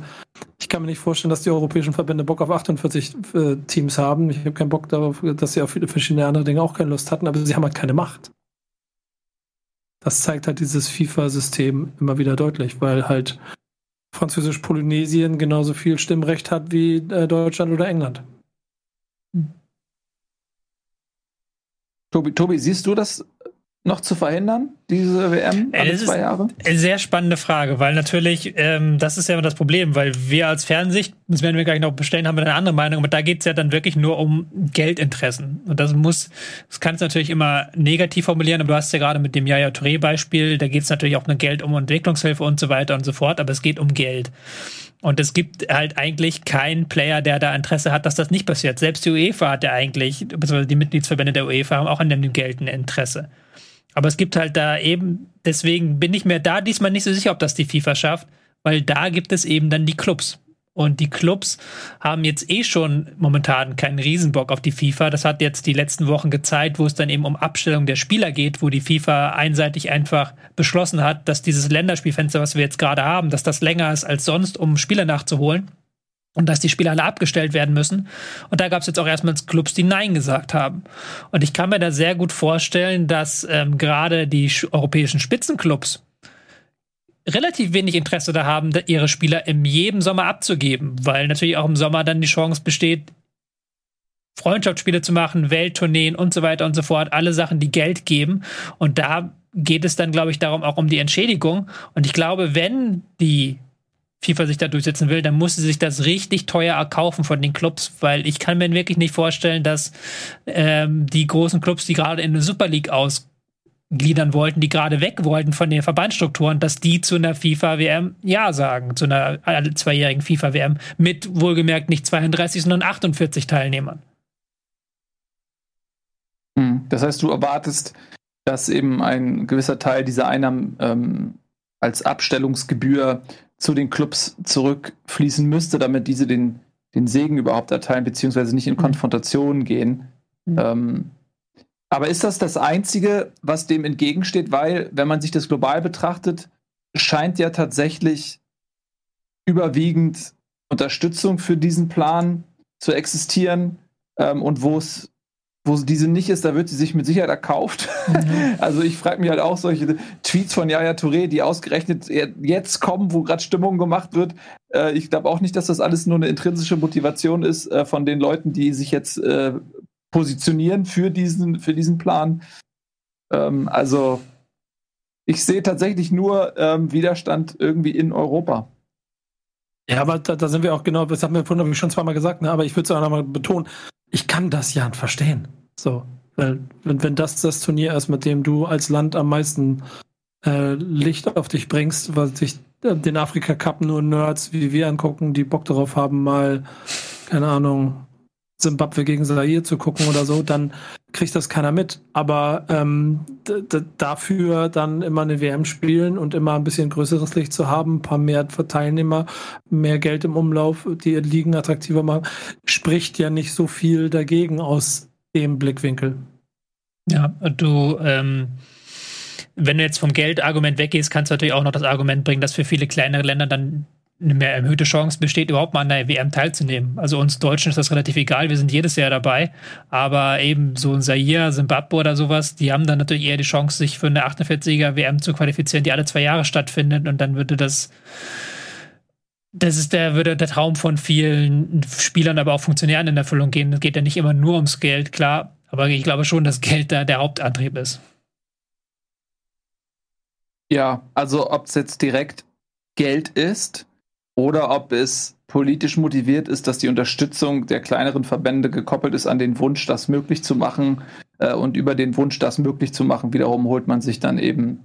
ich kann mir nicht vorstellen, dass die europäischen Verbände Bock auf 48 äh, Teams haben. Ich habe keinen Bock darauf, dass sie auf viele verschiedene andere Dinge auch keine Lust hatten, aber sie haben halt keine Macht das zeigt halt dieses FIFA-System immer wieder deutlich, weil halt Französisch-Polynesien genauso viel Stimmrecht hat wie äh, Deutschland oder England. Tobi, Tobi, siehst du das noch zu verhindern, diese WM alle das zwei Jahre? Eine sehr spannende Frage, weil natürlich, ähm, das ist ja immer das Problem, weil wir als Fernsicht, das werden wir gleich noch bestellen, haben wir eine andere Meinung, aber da geht es ja dann wirklich nur um Geldinteressen. Und das muss, das kannst du natürlich immer negativ formulieren, aber du hast ja gerade mit dem Yaya Touré-Beispiel, da geht es natürlich auch um Geld um Entwicklungshilfe und so weiter und so fort, aber es geht um Geld. Und es gibt halt eigentlich keinen Player, der da Interesse hat, dass das nicht passiert. Selbst die UEFA hat ja eigentlich, beziehungsweise die Mitgliedsverbände der UEFA haben auch an dem Geld ein Interesse. Aber es gibt halt da eben, deswegen bin ich mir da diesmal nicht so sicher, ob das die FIFA schafft, weil da gibt es eben dann die Clubs. Und die Clubs haben jetzt eh schon momentan keinen Riesenbock auf die FIFA. Das hat jetzt die letzten Wochen gezeigt, wo es dann eben um Abstellung der Spieler geht, wo die FIFA einseitig einfach beschlossen hat, dass dieses Länderspielfenster, was wir jetzt gerade haben, dass das länger ist als sonst, um Spieler nachzuholen. Und dass die Spieler alle abgestellt werden müssen. Und da gab es jetzt auch erstmal Clubs, die Nein gesagt haben. Und ich kann mir da sehr gut vorstellen, dass ähm, gerade die europäischen Spitzenclubs relativ wenig Interesse da haben, ihre Spieler im jedem Sommer abzugeben, weil natürlich auch im Sommer dann die Chance besteht, Freundschaftsspiele zu machen, Welttourneen und so weiter und so fort, alle Sachen, die Geld geben. Und da geht es dann, glaube ich, darum auch um die Entschädigung. Und ich glaube, wenn die FIFA sich da durchsetzen will, dann muss sie sich das richtig teuer erkaufen von den Clubs, weil ich kann mir wirklich nicht vorstellen, dass ähm, die großen Clubs, die gerade in der Super League aus gliedern wollten, die gerade weg wollten von den Verbandsstrukturen, dass die zu einer FIFA-WM Ja sagen, zu einer zweijährigen FIFA-WM mit wohlgemerkt nicht 32, sondern 48 Teilnehmern. Hm, das heißt, du erwartest, dass eben ein gewisser Teil dieser Einnahmen ähm, als Abstellungsgebühr zu den Clubs zurückfließen müsste, damit diese den, den Segen überhaupt erteilen, beziehungsweise nicht in hm. Konfrontation gehen. Mhm. Ähm, aber ist das das Einzige, was dem entgegensteht? Weil, wenn man sich das global betrachtet, scheint ja tatsächlich überwiegend Unterstützung für diesen Plan zu existieren. Ähm, und wo es wo diese nicht ist, da wird sie sich mit Sicherheit erkauft. Mhm. Also ich frage mich halt auch solche Tweets von Yaya Touré, die ausgerechnet jetzt kommen, wo gerade Stimmung gemacht wird. Äh, ich glaube auch nicht, dass das alles nur eine intrinsische Motivation ist äh, von den Leuten, die sich jetzt äh, positionieren für diesen, für diesen Plan. Ähm, also ich sehe tatsächlich nur ähm, Widerstand irgendwie in Europa. Ja, aber da, da, sind wir auch genau, das haben wir vorhin schon zweimal gesagt, ne? aber ich würde es auch nochmal betonen, ich kann das ja verstehen. So, weil wenn, wenn das das Turnier ist, mit dem du als Land am meisten äh, Licht auf dich bringst, weil sich äh, den Afrika Cup nur Nerds wie wir angucken, die Bock darauf haben, mal, keine Ahnung, Zimbabwe gegen Zaire zu gucken oder so, dann kriegt das keiner mit. Aber ähm, dafür dann immer eine WM spielen und immer ein bisschen größeres Licht zu haben, ein paar mehr Teilnehmer, mehr Geld im Umlauf, die Ligen attraktiver machen, spricht ja nicht so viel dagegen aus dem Blickwinkel. Ja, du, ähm, wenn du jetzt vom Geldargument weggehst, kannst du natürlich auch noch das Argument bringen, dass für viele kleinere Länder dann eine mehr erhöhte Chance besteht, überhaupt mal an der WM teilzunehmen. Also uns Deutschen ist das relativ egal, wir sind jedes Jahr dabei. Aber eben so ein Zaire, Zimbabwe oder sowas, die haben dann natürlich eher die Chance, sich für eine 48er WM zu qualifizieren, die alle zwei Jahre stattfindet. Und dann würde das, das ist der, würde der Traum von vielen Spielern, aber auch Funktionären in Erfüllung gehen. Es geht ja nicht immer nur ums Geld, klar. Aber ich glaube schon, dass Geld da der Hauptantrieb ist. Ja, also ob es jetzt direkt Geld ist, oder ob es politisch motiviert ist, dass die Unterstützung der kleineren Verbände gekoppelt ist an den Wunsch, das möglich zu machen. Äh, und über den Wunsch, das möglich zu machen, wiederum holt man sich dann eben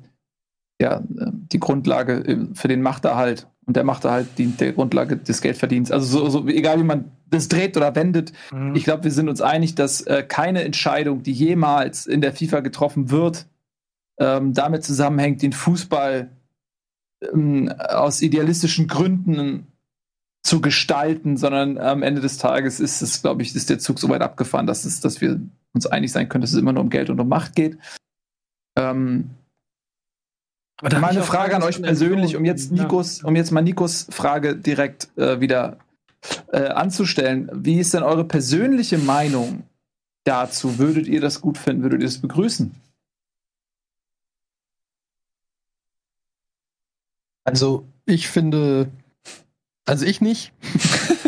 ja, äh, die Grundlage äh, für den Machterhalt. Und der Machterhalt dient der Grundlage des Geldverdienens. Also so, so egal wie man das dreht oder wendet, mhm. ich glaube, wir sind uns einig, dass äh, keine Entscheidung, die jemals in der FIFA getroffen wird, ähm, damit zusammenhängt, den Fußball ähm, aus idealistischen Gründen zu gestalten, sondern am Ende des Tages ist es, glaube ich, ist der Zug so weit abgefahren, dass, es, dass wir uns einig sein können, dass es immer nur um Geld und um Macht geht. Ähm, meine Frage an euch persönlich, um jetzt Nikos, um jetzt mal Nikos Frage direkt äh, wieder äh, anzustellen. Wie ist denn eure persönliche Meinung dazu? Würdet ihr das gut finden? Würdet ihr es begrüßen? Also, ich finde, also ich nicht.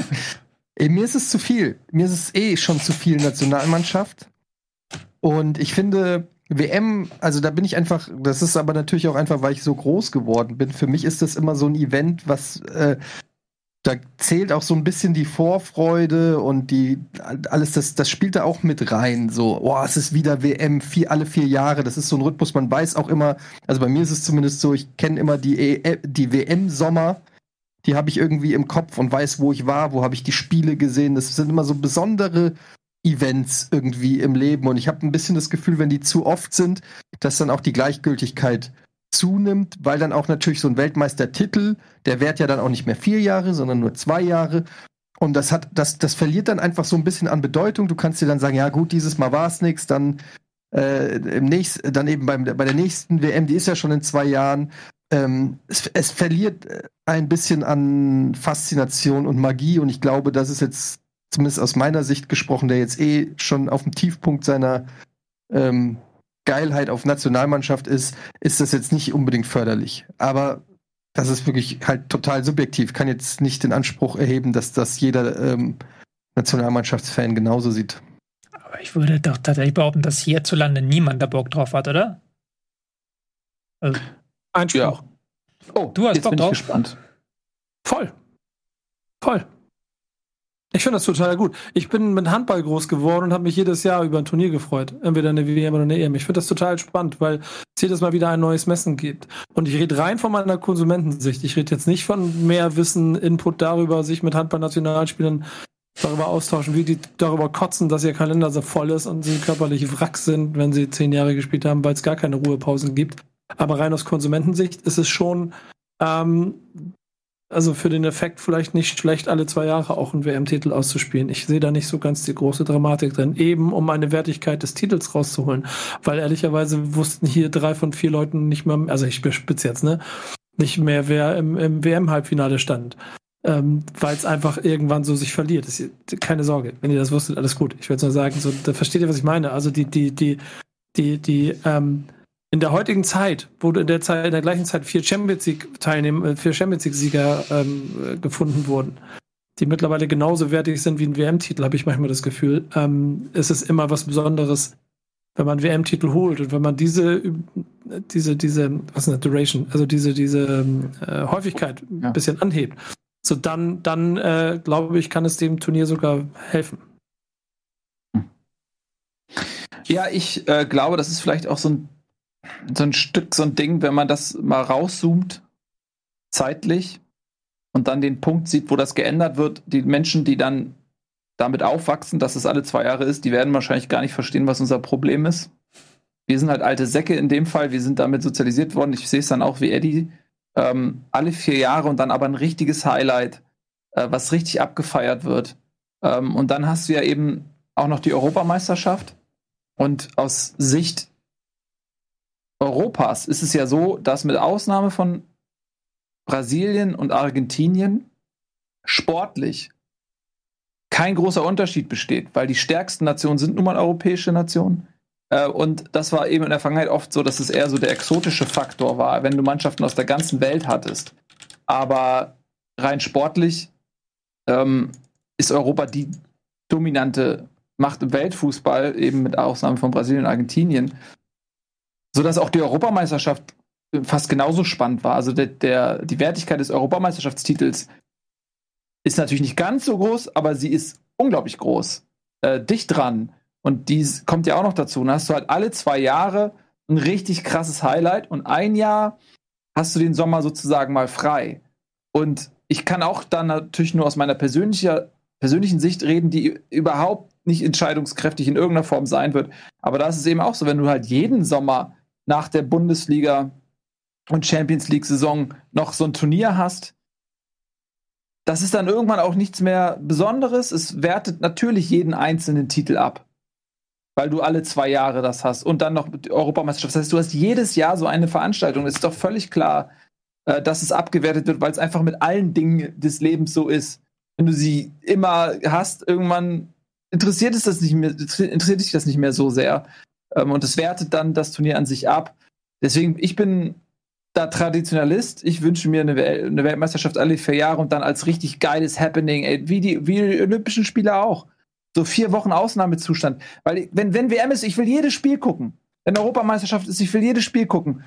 Mir ist es zu viel. Mir ist es eh schon zu viel Nationalmannschaft. Und ich finde, WM, also da bin ich einfach, das ist aber natürlich auch einfach, weil ich so groß geworden bin. Für mich ist das immer so ein Event, was äh, da zählt auch so ein bisschen die Vorfreude und die alles, das, das spielt da auch mit rein. So, oh, es ist wieder WM, vier, alle vier Jahre. Das ist so ein Rhythmus. Man weiß auch immer, also bei mir ist es zumindest so, ich kenne immer die, e die WM-Sommer. Die habe ich irgendwie im Kopf und weiß, wo ich war, wo habe ich die Spiele gesehen. Das sind immer so besondere Events irgendwie im Leben. Und ich habe ein bisschen das Gefühl, wenn die zu oft sind, dass dann auch die Gleichgültigkeit zunimmt, weil dann auch natürlich so ein Weltmeistertitel, der währt ja dann auch nicht mehr vier Jahre, sondern nur zwei Jahre. Und das hat, das, das verliert dann einfach so ein bisschen an Bedeutung. Du kannst dir dann sagen, ja gut, dieses Mal war es nichts, dann äh, im nächsten, dann eben beim, bei der nächsten WM, die ist ja schon in zwei Jahren. Ähm, es, es verliert äh, ein bisschen an Faszination und Magie und ich glaube, das ist jetzt zumindest aus meiner Sicht gesprochen, der jetzt eh schon auf dem Tiefpunkt seiner ähm, Geilheit auf Nationalmannschaft ist, ist das jetzt nicht unbedingt förderlich. Aber das ist wirklich halt total subjektiv. Kann jetzt nicht den Anspruch erheben, dass das jeder ähm, Nationalmannschaftsfan genauso sieht. Aber ich würde doch tatsächlich behaupten, dass hierzulande niemand da Bock drauf hat, oder? Also, Einspruch. Ja. Oh, du hast jetzt Bock bin drauf? Ich gespannt. Voll. Voll. Ich finde das total gut. Ich bin mit Handball groß geworden und habe mich jedes Jahr über ein Turnier gefreut. Entweder eine WM oder eine EM. Ich finde das total spannend, weil es jedes Mal wieder ein neues Messen gibt. Und ich rede rein von meiner Konsumentensicht. Ich rede jetzt nicht von mehr Wissen, Input darüber, sich mit Handball-Nationalspielern darüber austauschen, wie die darüber kotzen, dass ihr Kalender so voll ist und sie körperlich Wrack sind, wenn sie zehn Jahre gespielt haben, weil es gar keine Ruhepausen gibt. Aber rein aus Konsumentensicht ist es schon ähm, also für den Effekt vielleicht nicht schlecht, alle zwei Jahre auch einen WM-Titel auszuspielen. Ich sehe da nicht so ganz die große Dramatik drin, eben um eine Wertigkeit des Titels rauszuholen. Weil ehrlicherweise wussten hier drei von vier Leuten nicht mehr, also ich spitze jetzt, ne? Nicht mehr, wer im, im WM-Halbfinale stand. Ähm, weil es einfach irgendwann so sich verliert. Ist, keine Sorge, wenn ihr das wusstet, alles gut. Ich würde nur sagen, so, da versteht ihr, was ich meine. Also die, die, die, die, die, ähm, in der heutigen Zeit, wo in der Zeit, in der gleichen Zeit vier Champions League Teilnehmer, äh, vier Champions League Sieger ähm, gefunden wurden, die mittlerweile genauso wertig sind wie ein WM-Titel, habe ich manchmal das Gefühl. Ähm, es ist immer was Besonderes, wenn man WM-Titel holt und wenn man diese, diese, diese, was ist das, Duration, also diese, diese äh, Häufigkeit ja. ein bisschen anhebt, so dann, dann äh, glaube ich, kann es dem Turnier sogar helfen. Ja, ich äh, glaube, das ist vielleicht auch so ein so ein Stück, so ein Ding, wenn man das mal rauszoomt, zeitlich, und dann den Punkt sieht, wo das geändert wird, die Menschen, die dann damit aufwachsen, dass es alle zwei Jahre ist, die werden wahrscheinlich gar nicht verstehen, was unser Problem ist. Wir sind halt alte Säcke in dem Fall, wir sind damit sozialisiert worden. Ich sehe es dann auch wie Eddie. Ähm, alle vier Jahre und dann aber ein richtiges Highlight, äh, was richtig abgefeiert wird. Ähm, und dann hast du ja eben auch noch die Europameisterschaft. Und aus Sicht Europas ist es ja so, dass mit Ausnahme von Brasilien und Argentinien sportlich kein großer Unterschied besteht, weil die stärksten Nationen sind nun mal europäische Nationen. Äh, und das war eben in der Vergangenheit oft so, dass es eher so der exotische Faktor war, wenn du Mannschaften aus der ganzen Welt hattest. Aber rein sportlich ähm, ist Europa die dominante Macht im Weltfußball, eben mit Ausnahme von Brasilien und Argentinien sodass auch die Europameisterschaft fast genauso spannend war. Also der, der, die Wertigkeit des Europameisterschaftstitels ist natürlich nicht ganz so groß, aber sie ist unglaublich groß. Äh, dicht dran. Und dies kommt ja auch noch dazu. Dann hast du halt alle zwei Jahre ein richtig krasses Highlight und ein Jahr hast du den Sommer sozusagen mal frei. Und ich kann auch dann natürlich nur aus meiner persönlicher, persönlichen Sicht reden, die überhaupt nicht entscheidungskräftig in irgendeiner Form sein wird. Aber da ist es eben auch so, wenn du halt jeden Sommer nach der Bundesliga und Champions League Saison noch so ein Turnier hast, das ist dann irgendwann auch nichts mehr Besonderes. Es wertet natürlich jeden einzelnen Titel ab, weil du alle zwei Jahre das hast und dann noch die Europameisterschaft. Das heißt, du hast jedes Jahr so eine Veranstaltung. Es ist doch völlig klar, äh, dass es abgewertet wird, weil es einfach mit allen Dingen des Lebens so ist. Wenn du sie immer hast, irgendwann interessiert es das nicht mehr, interessiert dich das nicht mehr so sehr. Ähm, und es wertet dann das Turnier an sich ab. Deswegen, ich bin da Traditionalist. Ich wünsche mir eine, Wel eine, Weltmeisterschaft alle vier Jahre und dann als richtig geiles Happening, ey, wie, die, wie die Olympischen Spiele auch. So vier Wochen Ausnahmezustand. Weil, wenn, wenn WM ist, ich will jedes Spiel gucken. Wenn Europameisterschaft ist, ich will jedes Spiel gucken.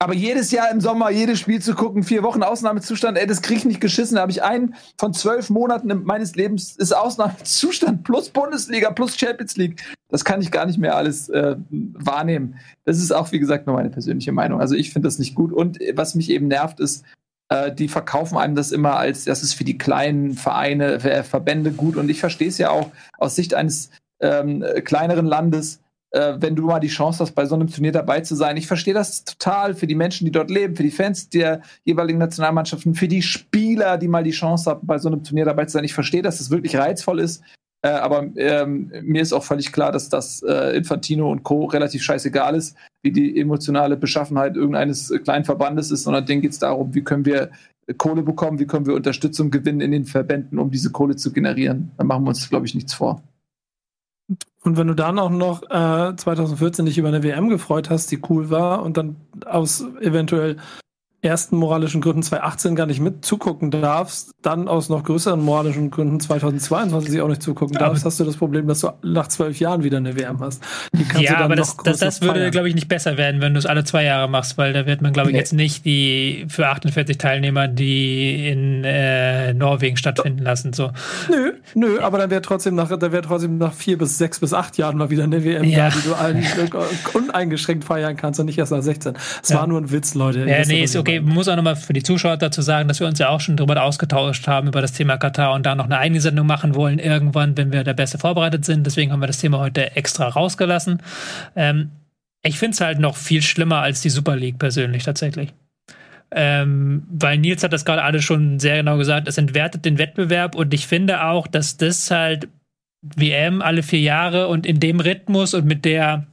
Aber jedes Jahr im Sommer jedes Spiel zu gucken, vier Wochen Ausnahmezustand, ey, das krieg ich nicht geschissen. Da habe ich einen von zwölf Monaten meines Lebens ist Ausnahmezustand plus Bundesliga plus Champions League. Das kann ich gar nicht mehr alles äh, wahrnehmen. Das ist auch, wie gesagt, nur meine persönliche Meinung. Also ich finde das nicht gut. Und was mich eben nervt, ist, äh, die verkaufen einem das immer als, das ist für die kleinen Vereine, Verbände gut. Und ich verstehe es ja auch aus Sicht eines ähm, kleineren Landes, äh, wenn du mal die Chance hast, bei so einem Turnier dabei zu sein. Ich verstehe das total für die Menschen, die dort leben, für die Fans der jeweiligen Nationalmannschaften, für die Spieler, die mal die Chance haben, bei so einem Turnier dabei zu sein. Ich verstehe, dass das wirklich reizvoll ist. Äh, aber ähm, mir ist auch völlig klar, dass das äh, Infantino und Co. relativ scheißegal ist, wie die emotionale Beschaffenheit irgendeines kleinen Verbandes ist, sondern denen geht es darum, wie können wir Kohle bekommen, wie können wir Unterstützung gewinnen in den Verbänden, um diese Kohle zu generieren. Da machen wir uns, glaube ich, nichts vor. Und wenn du dann auch noch äh, 2014 dich über eine WM gefreut hast, die cool war und dann aus eventuell ersten moralischen Gründen 2018 gar nicht mit zugucken darfst, dann aus noch größeren moralischen Gründen 2022 auch nicht zugucken aber darfst, hast du das Problem, dass du nach zwölf Jahren wieder eine WM hast. ja, aber das, das, das würde, glaube ich, nicht besser werden, wenn du es alle zwei Jahre machst, weil da wird man, glaube ich, nee. jetzt nicht die für 48 Teilnehmer, die in äh, Norwegen stattfinden lassen. So. Nö, nö, aber dann wäre trotzdem nach, da wäre trotzdem nach vier bis sechs bis acht Jahren mal wieder eine WM ja. da, die du allen uneingeschränkt feiern kannst und nicht erst nach 16. Es ja. war nur ein Witz, Leute. Ja, nee, ist okay okay, man muss auch nochmal für die Zuschauer dazu sagen, dass wir uns ja auch schon darüber ausgetauscht haben, über das Thema Katar und da noch eine eigene Sendung machen wollen, irgendwann, wenn wir da besser vorbereitet sind. Deswegen haben wir das Thema heute extra rausgelassen. Ähm, ich finde es halt noch viel schlimmer als die Super League persönlich tatsächlich. Ähm, weil Nils hat das gerade alles schon sehr genau gesagt, es entwertet den Wettbewerb und ich finde auch, dass das halt WM alle vier Jahre und in dem Rhythmus und mit der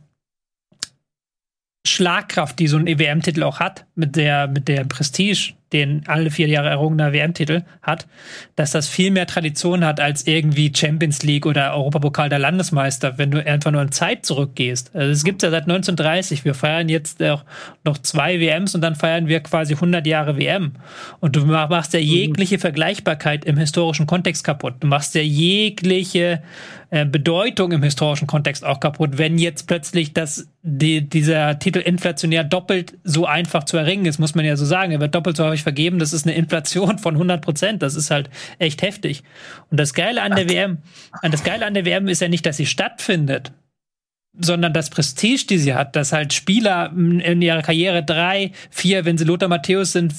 Schlagkraft, die so ein EWM-Titel auch hat, mit der, mit der Prestige, den alle vier Jahre errungener WM-Titel hat, dass das viel mehr Tradition hat als irgendwie Champions League oder Europapokal der Landesmeister, wenn du einfach nur in Zeit zurückgehst. Also es gibt ja seit 1930. Wir feiern jetzt auch noch zwei WMs und dann feiern wir quasi 100 Jahre WM. Und du machst ja jegliche Vergleichbarkeit im historischen Kontext kaputt. Du machst ja jegliche äh, Bedeutung im historischen Kontext auch kaputt, wenn jetzt plötzlich das, die, dieser Titel inflationär doppelt so einfach zu erringen ist, muss man ja so sagen. Er wird doppelt so häufig vergeben. Das ist eine Inflation von 100 Prozent. Das ist halt echt heftig. Und das Geile an der WM, das Geile an der WM ist ja nicht, dass sie stattfindet, sondern das Prestige, die sie hat, dass halt Spieler in ihrer Karriere drei, vier, wenn sie Lothar Matthäus sind,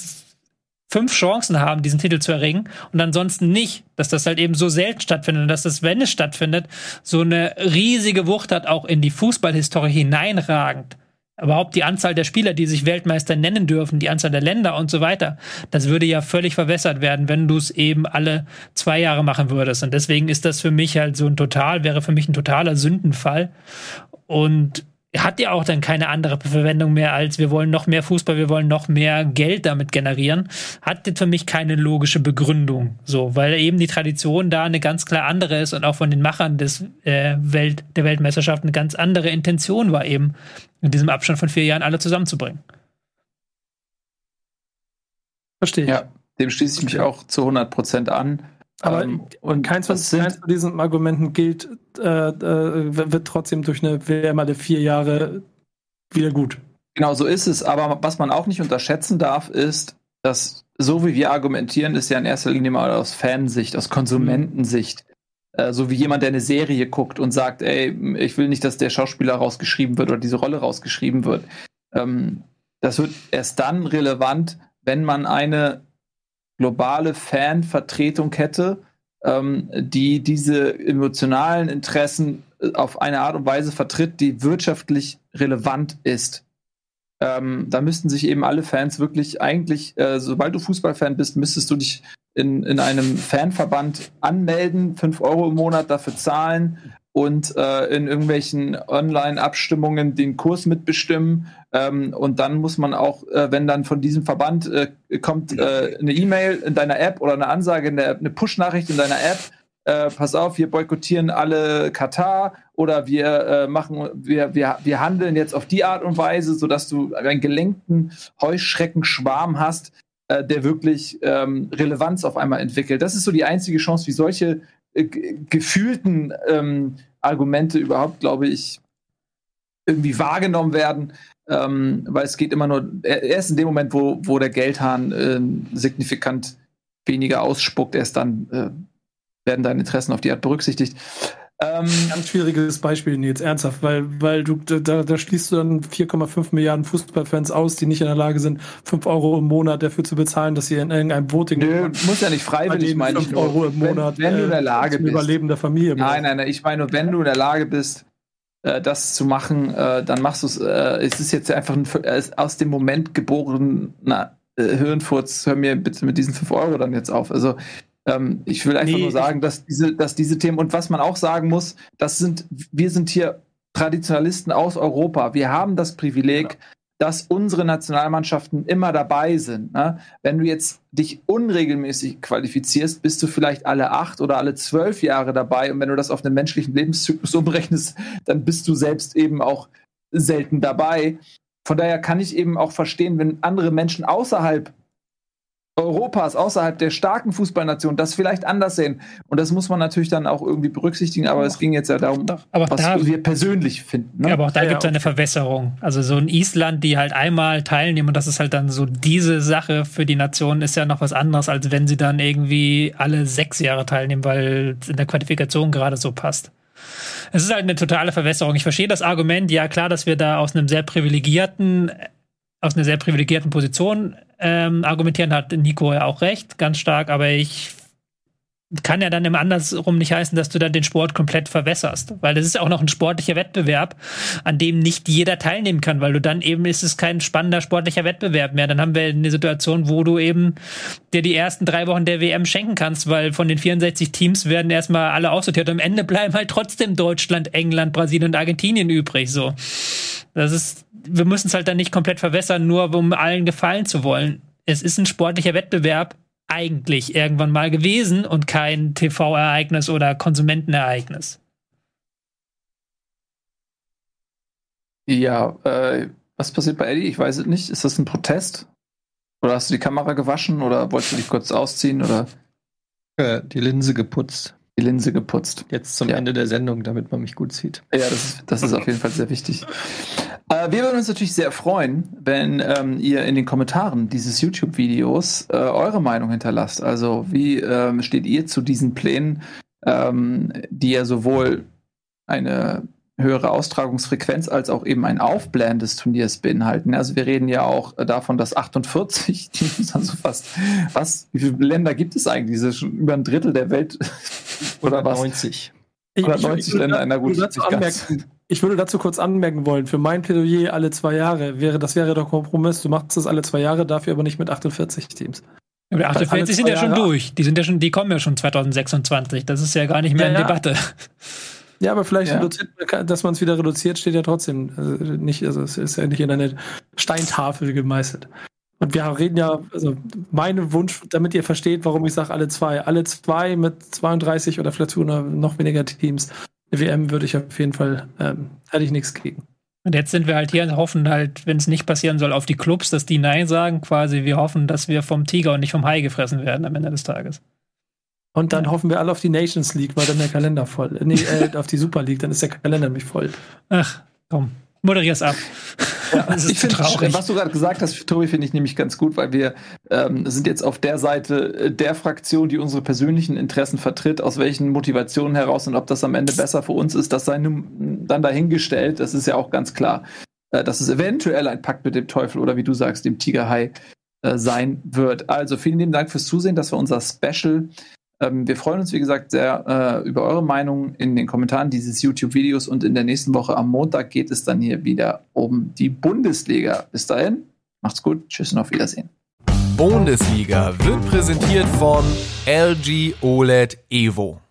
fünf Chancen haben, diesen Titel zu erringen und ansonsten nicht, dass das halt eben so selten stattfindet und dass das, wenn es stattfindet, so eine riesige Wucht hat, auch in die Fußballhistorie hineinragend. Überhaupt die Anzahl der Spieler, die sich Weltmeister nennen dürfen, die Anzahl der Länder und so weiter, das würde ja völlig verwässert werden, wenn du es eben alle zwei Jahre machen würdest. Und deswegen ist das für mich halt so ein total, wäre für mich ein totaler Sündenfall. Und hat ja auch dann keine andere Verwendung mehr als wir wollen noch mehr Fußball, wir wollen noch mehr Geld damit generieren, hat jetzt für mich keine logische Begründung. So, weil eben die Tradition da eine ganz klar andere ist und auch von den Machern des äh, Welt, der Weltmeisterschaft eine ganz andere Intention war, eben in diesem Abstand von vier Jahren alle zusammenzubringen. Verstehe ich. Ja, dem schließe ich mich auch zu 100 Prozent an. Aber ähm, und keins von, keins von diesen Argumenten gilt, äh, äh, wird trotzdem durch eine WM alle vier Jahre wieder gut. Genau, so ist es. Aber was man auch nicht unterschätzen darf, ist, dass so wie wir argumentieren, ist ja in erster Linie mal aus Fansicht, aus Konsumentensicht. Äh, so wie jemand, der eine Serie guckt und sagt, ey, ich will nicht, dass der Schauspieler rausgeschrieben wird oder diese Rolle rausgeschrieben wird. Ähm, das wird erst dann relevant, wenn man eine globale Fanvertretung hätte, ähm, die diese emotionalen Interessen äh, auf eine Art und Weise vertritt, die wirtschaftlich relevant ist. Ähm, da müssten sich eben alle Fans wirklich eigentlich, äh, sobald du Fußballfan bist, müsstest du dich in, in einem Fanverband anmelden, 5 Euro im Monat dafür zahlen und äh, in irgendwelchen Online-Abstimmungen den Kurs mitbestimmen. Ähm, und dann muss man auch, äh, wenn dann von diesem Verband äh, kommt äh, eine E-Mail in deiner App oder eine Ansage, in der, eine Push-Nachricht in deiner App, äh, pass auf, wir boykottieren alle Katar oder wir äh, machen, wir, wir, wir handeln jetzt auf die Art und Weise, sodass du einen gelenkten Heuschreckenschwarm hast, äh, der wirklich ähm, Relevanz auf einmal entwickelt. Das ist so die einzige Chance, wie solche gefühlten ähm, Argumente überhaupt, glaube ich, irgendwie wahrgenommen werden, ähm, weil es geht immer nur, erst in dem Moment, wo, wo der Geldhahn äh, signifikant weniger ausspuckt, erst dann äh, werden deine Interessen auf die Art berücksichtigt. Ähm, Ganz schwieriges Beispiel, Nils, ernsthaft, weil, weil du, da, da schließt du dann 4,5 Milliarden Fußballfans aus, die nicht in der Lage sind, 5 Euro im Monat dafür zu bezahlen, dass sie in irgendeinem Voting. Nö, muss ja nicht freiwillig, meine 5 Euro im Monat. Wenn, wenn du in der äh, Lage bist. Überleben der Familie. Nein, nein, nein, ich meine, wenn du in der Lage bist, äh, das zu machen, äh, dann machst du es. Äh, es ist jetzt einfach ein aus dem Moment geborener äh, Hirnfurz. Hör mir bitte mit diesen 5 Euro dann jetzt auf. Also ähm, ich will einfach nee, nur sagen, dass diese, dass diese Themen und was man auch sagen muss, das sind, wir sind hier Traditionalisten aus Europa. Wir haben das Privileg, ja. Dass unsere Nationalmannschaften immer dabei sind. Ne? Wenn du jetzt dich unregelmäßig qualifizierst, bist du vielleicht alle acht oder alle zwölf Jahre dabei. Und wenn du das auf einen menschlichen Lebenszyklus umrechnest, dann bist du selbst eben auch selten dabei. Von daher kann ich eben auch verstehen, wenn andere Menschen außerhalb Europas, außerhalb der starken Fußballnation, das vielleicht anders sehen. Und das muss man natürlich dann auch irgendwie berücksichtigen, aber es ging jetzt ja darum, aber was da, wir persönlich finden. Ne? Ja, aber auch da ja, gibt es eine Verwässerung. Also so ein Island, die halt einmal teilnehmen und das ist halt dann so diese Sache für die Nation, ist ja noch was anderes, als wenn sie dann irgendwie alle sechs Jahre teilnehmen, weil es in der Qualifikation gerade so passt. Es ist halt eine totale Verwässerung. Ich verstehe das Argument, ja klar, dass wir da aus einem sehr privilegierten aus einer sehr privilegierten Position ähm, argumentieren, hat Nico ja auch recht, ganz stark, aber ich kann ja dann im andersrum nicht heißen, dass du dann den Sport komplett verwässerst, weil das ist auch noch ein sportlicher Wettbewerb, an dem nicht jeder teilnehmen kann, weil du dann eben ist es kein spannender sportlicher Wettbewerb mehr. Dann haben wir eine Situation, wo du eben dir die ersten drei Wochen der WM schenken kannst, weil von den 64 Teams werden erstmal alle aussortiert. Und am Ende bleiben halt trotzdem Deutschland, England, Brasilien und Argentinien übrig. So, das ist wir müssen es halt dann nicht komplett verwässern, nur um allen gefallen zu wollen. Es ist ein sportlicher Wettbewerb eigentlich irgendwann mal gewesen und kein TV-Ereignis oder Konsumentenereignis. Ja, äh, was passiert bei Eddie? Ich weiß es nicht. Ist das ein Protest? Oder hast du die Kamera gewaschen oder wolltest du dich kurz ausziehen oder? Äh, die Linse geputzt die Linse geputzt. Jetzt zum ja. Ende der Sendung, damit man mich gut sieht. Ja, das ist, das ist auf jeden Fall sehr wichtig. Äh, wir würden uns natürlich sehr freuen, wenn ähm, ihr in den Kommentaren dieses YouTube-Videos äh, eure Meinung hinterlasst. Also wie ähm, steht ihr zu diesen Plänen, ähm, die ja sowohl eine höhere Austragungsfrequenz als auch eben ein Aufblähen des Turniers beinhalten. Also wir reden ja auch davon, dass 48 Teams, also fast, was, wie viele Länder gibt es eigentlich? Das ist schon über ein Drittel der Welt oder was? 90. 190 Länder in der ich würde dazu kurz anmerken wollen, für mein Plädoyer alle zwei Jahre wäre, das wäre doch Kompromiss. Du machst das alle zwei Jahre, dafür aber nicht mit 48 Teams. Aber 48 sind ja schon durch. Die sind ja schon, die kommen ja schon 2026. Das ist ja gar nicht mehr ja, in ja. Debatte. Ja, aber vielleicht ja. reduziert, dass man es wieder reduziert, steht ja trotzdem also nicht, also es ist ja nicht in eine Steintafel gemeißelt. Und wir reden ja, also mein Wunsch, damit ihr versteht, warum ich sage alle zwei. Alle zwei mit 32 oder vielleicht sogar noch weniger Teams. Eine WM würde ich auf jeden Fall, ähm, hätte ich nichts gegen. Und jetzt sind wir halt hier und hoffen halt, wenn es nicht passieren soll, auf die Clubs, dass die Nein sagen, quasi. Wir hoffen, dass wir vom Tiger und nicht vom Hai gefressen werden am Ende des Tages. Und dann ja. hoffen wir alle auf die Nations League, weil dann der Kalender voll. Nee, äh, auf die Super League, dann ist der Kalender nämlich voll. Ach, komm. Moderier's ab. Ja, ich finde, was du gerade gesagt hast, Tobi, finde ich nämlich ganz gut, weil wir ähm, sind jetzt auf der Seite äh, der Fraktion, die unsere persönlichen Interessen vertritt, aus welchen Motivationen heraus und ob das am Ende besser für uns ist, das sei dann dahingestellt. Das ist ja auch ganz klar, äh, dass es eventuell ein Pakt mit dem Teufel oder wie du sagst, dem Tigerhai äh, sein wird. Also vielen lieben Dank fürs Zusehen. Das war unser Special ähm, wir freuen uns, wie gesagt, sehr äh, über eure Meinung in den Kommentaren dieses YouTube-Videos und in der nächsten Woche am Montag geht es dann hier wieder um die Bundesliga. Bis dahin, macht's gut, tschüss und auf Wiedersehen. Bundesliga wird präsentiert von LG OLED Evo.